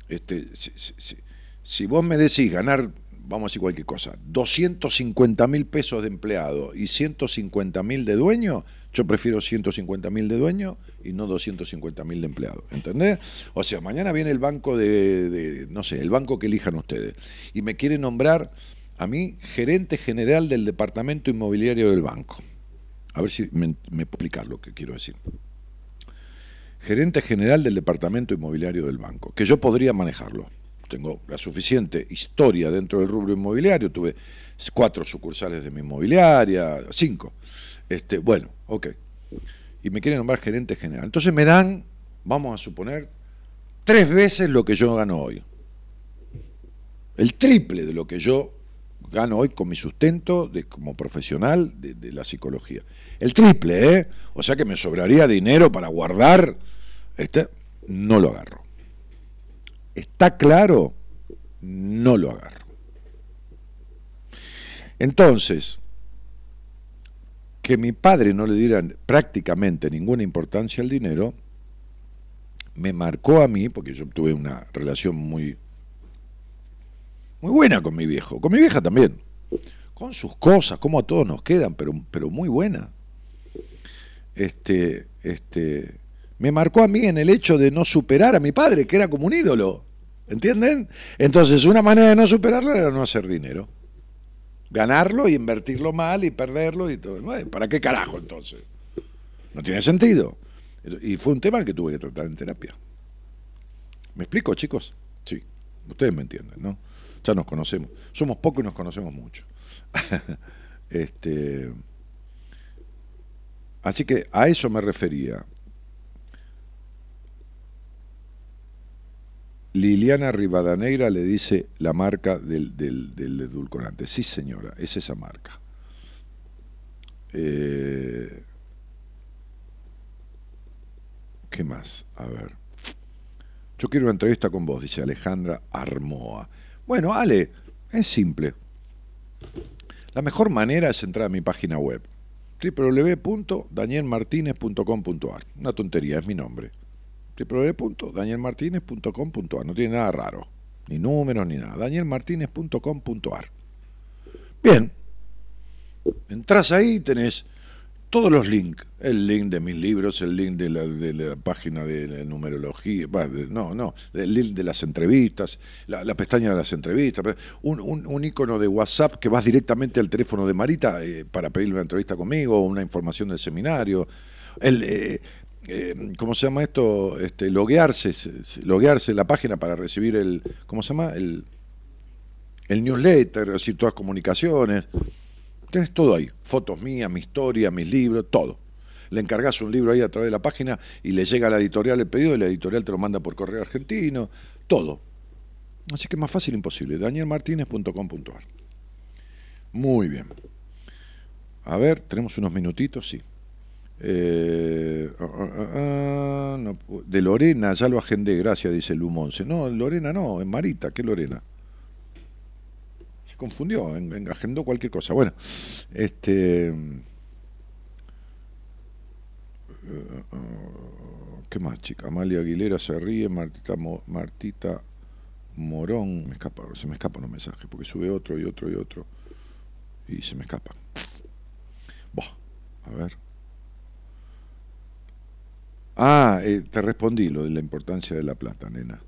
este, si- si vos me decís ganar, vamos a decir cualquier cosa, 250 mil pesos de empleado y 150 mil de dueño, yo prefiero 150 mil de dueño y no 250 mil de empleado. ¿Entendés? O sea, mañana viene el banco de, no sé, el banco que elijan ustedes y me quiere nombrar a mí gerente general del departamento inmobiliario del banco. A ver si me, me explicar lo que quiero decir gerente general del departamento inmobiliario del banco, que yo podría manejarlo. Tengo la suficiente historia dentro del rubro inmobiliario, tuve cuatro sucursales de mi inmobiliaria, cinco. Este, bueno, ok. Y me quieren nombrar gerente general. Entonces me dan, vamos a suponer, tres veces lo que yo gano hoy. El triple de lo que yo gano hoy con mi sustento de, como profesional de, de la psicología. El triple, ¿eh? O sea que me sobraría dinero para guardar. Este, no lo agarro. ¿Está claro? No lo agarro. Entonces, que mi padre no le diera prácticamente ninguna importancia al dinero, me marcó a mí, porque yo tuve una relación muy, muy buena con mi viejo, con mi vieja también, con sus cosas, como a todos nos quedan, pero, pero muy buena. Este, este, me marcó a mí en el hecho de no superar a mi padre, que era como un ídolo, ¿entienden? Entonces, una manera de no superarlo era no hacer dinero. Ganarlo y invertirlo mal y perderlo y todo. ¿Para qué carajo entonces? No tiene sentido. Y fue un tema que tuve que tratar en terapia. ¿Me explico, chicos? Sí, ustedes me entienden, ¿no? Ya nos conocemos. Somos pocos y nos conocemos mucho. este, así que a eso me refería. Liliana Rivadanegra le dice la marca del, del, del edulcorante. Sí, señora, es esa marca. Eh, ¿Qué más? A ver. Yo quiero una entrevista con vos, dice Alejandra Armoa. Bueno, Ale, es simple. La mejor manera es entrar a mi página web www.danielmartinez.com.ar. Una tontería, es mi nombre. www.danielmartinez.com.ar. No tiene nada raro, ni números ni nada. danielmartinez.com.ar. Bien. Entrás ahí, tenés todos los links, el link de mis libros, el link de la, de la página de numerología, no, no, el link de las entrevistas, la, pestaña de las entrevistas, un, un, un icono de WhatsApp que vas directamente al teléfono de Marita eh, para pedirle una entrevista conmigo, una información del seminario, el, eh, eh, ¿cómo se llama esto? Este, loguearse, se- se- loguearse la página para recibir el, ¿cómo se llama? El, el newsletter, es decir, todas comunicaciones. Tenés todo ahí, fotos mías, mi historia, mis libros, todo. Le encargas un libro ahí a través de la página y le llega a la editorial el pedido y la editorial te lo manda por correo argentino, todo. Así que más fácil imposible, danielmartinez.com.ar. Muy bien. A ver, tenemos unos minutitos, sí. Eh, no pu- de Lorena, ya lo agendé, gracias, dice Lumonce. No, Lorena no, es Marita, ¿qué Lorena? Se confundió, en- en- agendó cualquier cosa. Bueno, este. eh, ah, ¿Qué más, chica? Amalia Aguilera se ríe, Martita, Martita Morón, me escapa, se me escapan los mensajes, porque sube otro y otro y otro, y se me escapa. Buah, a ver. Ah, eh, te respondí lo de la importancia de la plata, nena.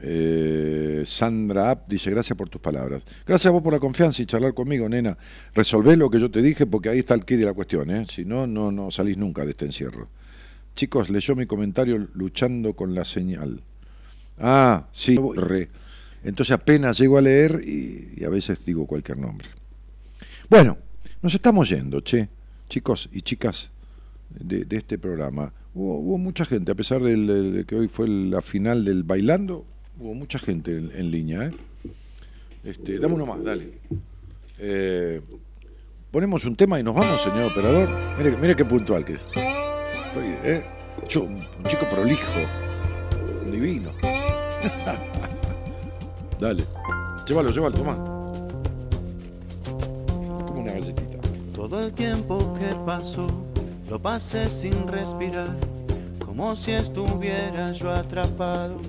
Eh, Sandra App dice, gracias por tus palabras. Gracias a vos por la confianza y charlar conmigo, nena. Resolvé lo que yo te dije porque ahí está el kit de la cuestión, ¿eh? Si no, no, no salís nunca de este encierro. Chicos, leyó mi comentario luchando con la señal. Ah, sí. Entonces apenas llego a leer y, y a veces digo cualquier nombre. Bueno, nos estamos yendo, che. Chicos y chicas de, este programa. Hubo, mucha gente, a pesar del- de que hoy fue la final del bailando, hubo mucha gente en, línea. ¿eh? Este, dame uno más, dale. Eh, ponemos un tema y nos vamos, señor operador. Mire, mire qué puntual que es. Estoy, ¿eh? Yo, un chico prolijo, divino. dale. Llévalo, llévalo, toma. Como una galletita. Todo el tiempo que pasó lo pasé sin respirar, como si estuviera yo atrapado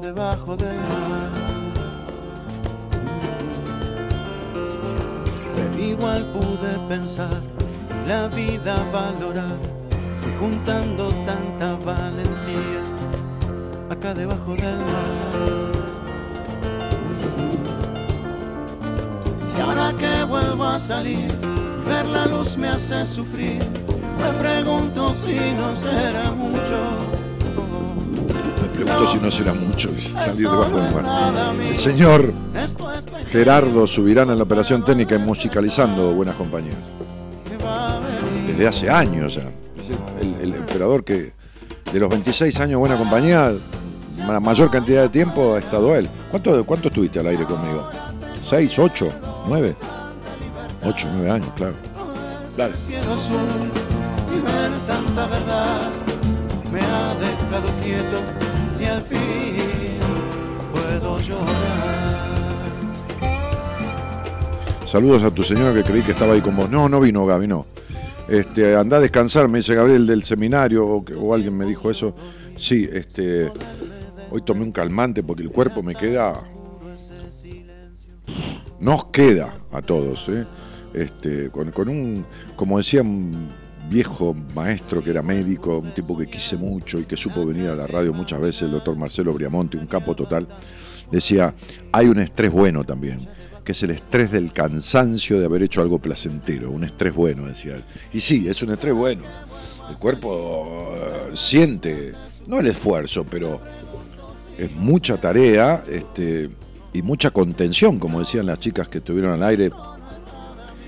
debajo del mar. Pero igual pude pensar y la vida valorar, fui juntando tanta valentía acá debajo del mar. Y ahora que vuelvo a salir, ver la luz me hace sufrir. Me pregunto si no será mucho. Me pregunto si no será mucho salir debajo del mar. El señor Gerardo Subirán en la operación técnica y musicalizando Buenas Compañías. Desde hace años ya. El, el- operador que de los 26 años de Buena Compañía, la mayor cantidad de tiempo ha estado él. ¿Cuánto, cuánto estuviste al aire conmigo? ¿Seis, ocho, nueve? Ocho, nueve años, claro. Dale. cielo azul y ver tanta verdad me ha dejado quieto y al fin puedo llorar. Saludos a tu señora que creí que estaba ahí con vos. No, no vino Gaby, no. Este, anda a descansar, me dice Gabriel del seminario, o, o alguien me dijo eso. Sí, este, hoy tomé un calmante porque el cuerpo me queda. Nos queda a todos, ¿eh? Este, con, un, como decía un viejo maestro que era médico, un tipo que quise mucho y que supo venir a la radio muchas veces, el doctor Marcelo Briamonte, un capo total, decía, hay un estrés bueno también, que es el estrés del cansancio de haber hecho algo placentero, un estrés bueno, decía él. Y sí, es un estrés bueno. El cuerpo eh, siente, no el esfuerzo, pero es mucha tarea este, y mucha contención, como decían las chicas que estuvieron al aire.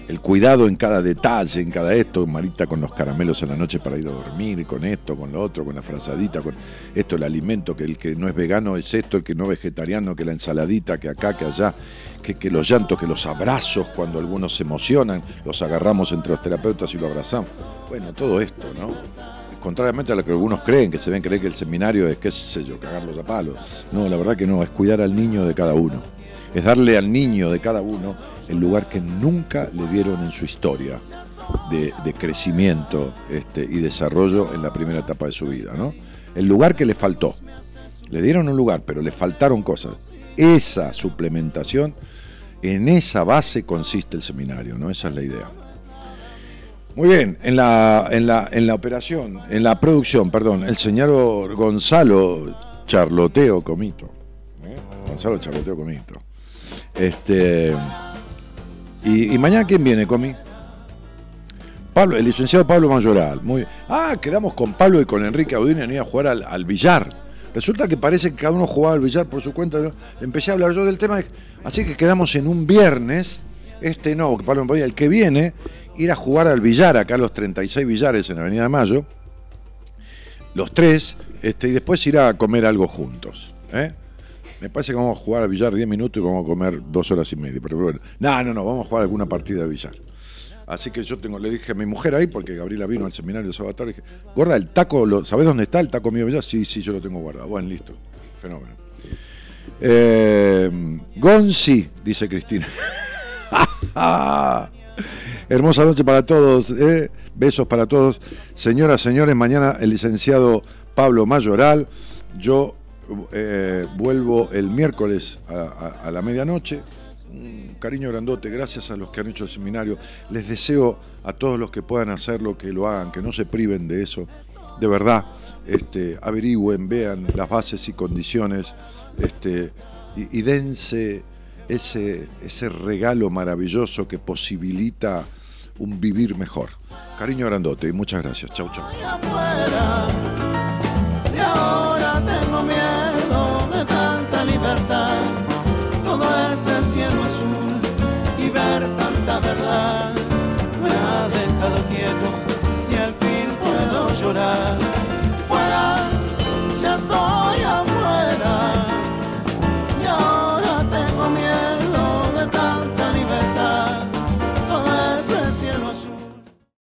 El cuidado en cada detalle, en cada esto, Marita con los caramelos en la noche para ir a dormir, con esto, con lo otro, con la frazadita, con esto, el alimento, que el que no es vegano es esto, el que no es vegetariano, que la ensaladita, que acá, que allá, que, que los llantos, que los abrazos, cuando algunos se emocionan, los agarramos entre los terapeutas y lo abrazamos. Bueno, todo esto, ¿no? contrariamente a lo que algunos creen, que se ven creer que el seminario es, qué sé yo, cagarlos a palos. No, la verdad que no, es cuidar al niño de cada uno. Es darle al niño de cada uno el lugar que nunca le dieron en su historia de, crecimiento este, y desarrollo en la primera etapa de su vida, ¿no? El lugar que le faltó. Le dieron un lugar, pero le faltaron cosas. Esa suplementación, en esa base consiste el seminario, ¿no? Esa es la idea. Muy bien, en la, en la, en la operación, en la producción, perdón, el señor Gonzalo Charloteo Comito. ¿eh? Gonzalo Charloteo Comito. Este, y, mañana quién viene, Comi? Pablo, el licenciado Pablo Mayoral. Muy, ah, quedamos con Pablo y con Enrique Audine y a jugar al, billar. Resulta que parece que cada uno jugaba al billar por su cuenta. Empecé a hablar yo del tema, así que quedamos en un viernes. Este no, que Pablo me podía, el que viene, ir a jugar al billar, acá a los 36 billares en Avenida de Mayo. Los tres, este, y después ir a comer algo juntos. ¿eh? Me parece que vamos a jugar al billar 10 minutos y vamos a comer dos horas y media. Pero bueno, no, no, no, vamos a jugar alguna partida de billar. Así que yo tengo, le dije a mi mujer ahí, porque Gabriela vino al seminario de sábado tarde, dije, gorda, el taco, lo, ¿sabés dónde está el taco mío? billar? Sí, sí, yo lo tengo guardado. Bueno, listo. Fenómeno. Eh, Gonzi, dice Cristina. Hermosa noche para todos, eh. besos para todos. Señoras, señores, mañana el licenciado Pablo Mayoral. Yo eh, vuelvo el miércoles a, la medianoche. Cariño grandote, gracias a los que han hecho el seminario. Les deseo a todos los que puedan hacerlo que lo hagan, que no se priven de eso. De verdad, este, averigüen, vean las bases y condiciones este, y, y dense ese, ese regalo maravilloso que posibilita un vivir mejor. Cariño grandote y muchas gracias. Chau, chau miedo de tanta libertad, todo ese cielo azul y ver tanta verdad me ha dejado quieto y al fin puedo llorar.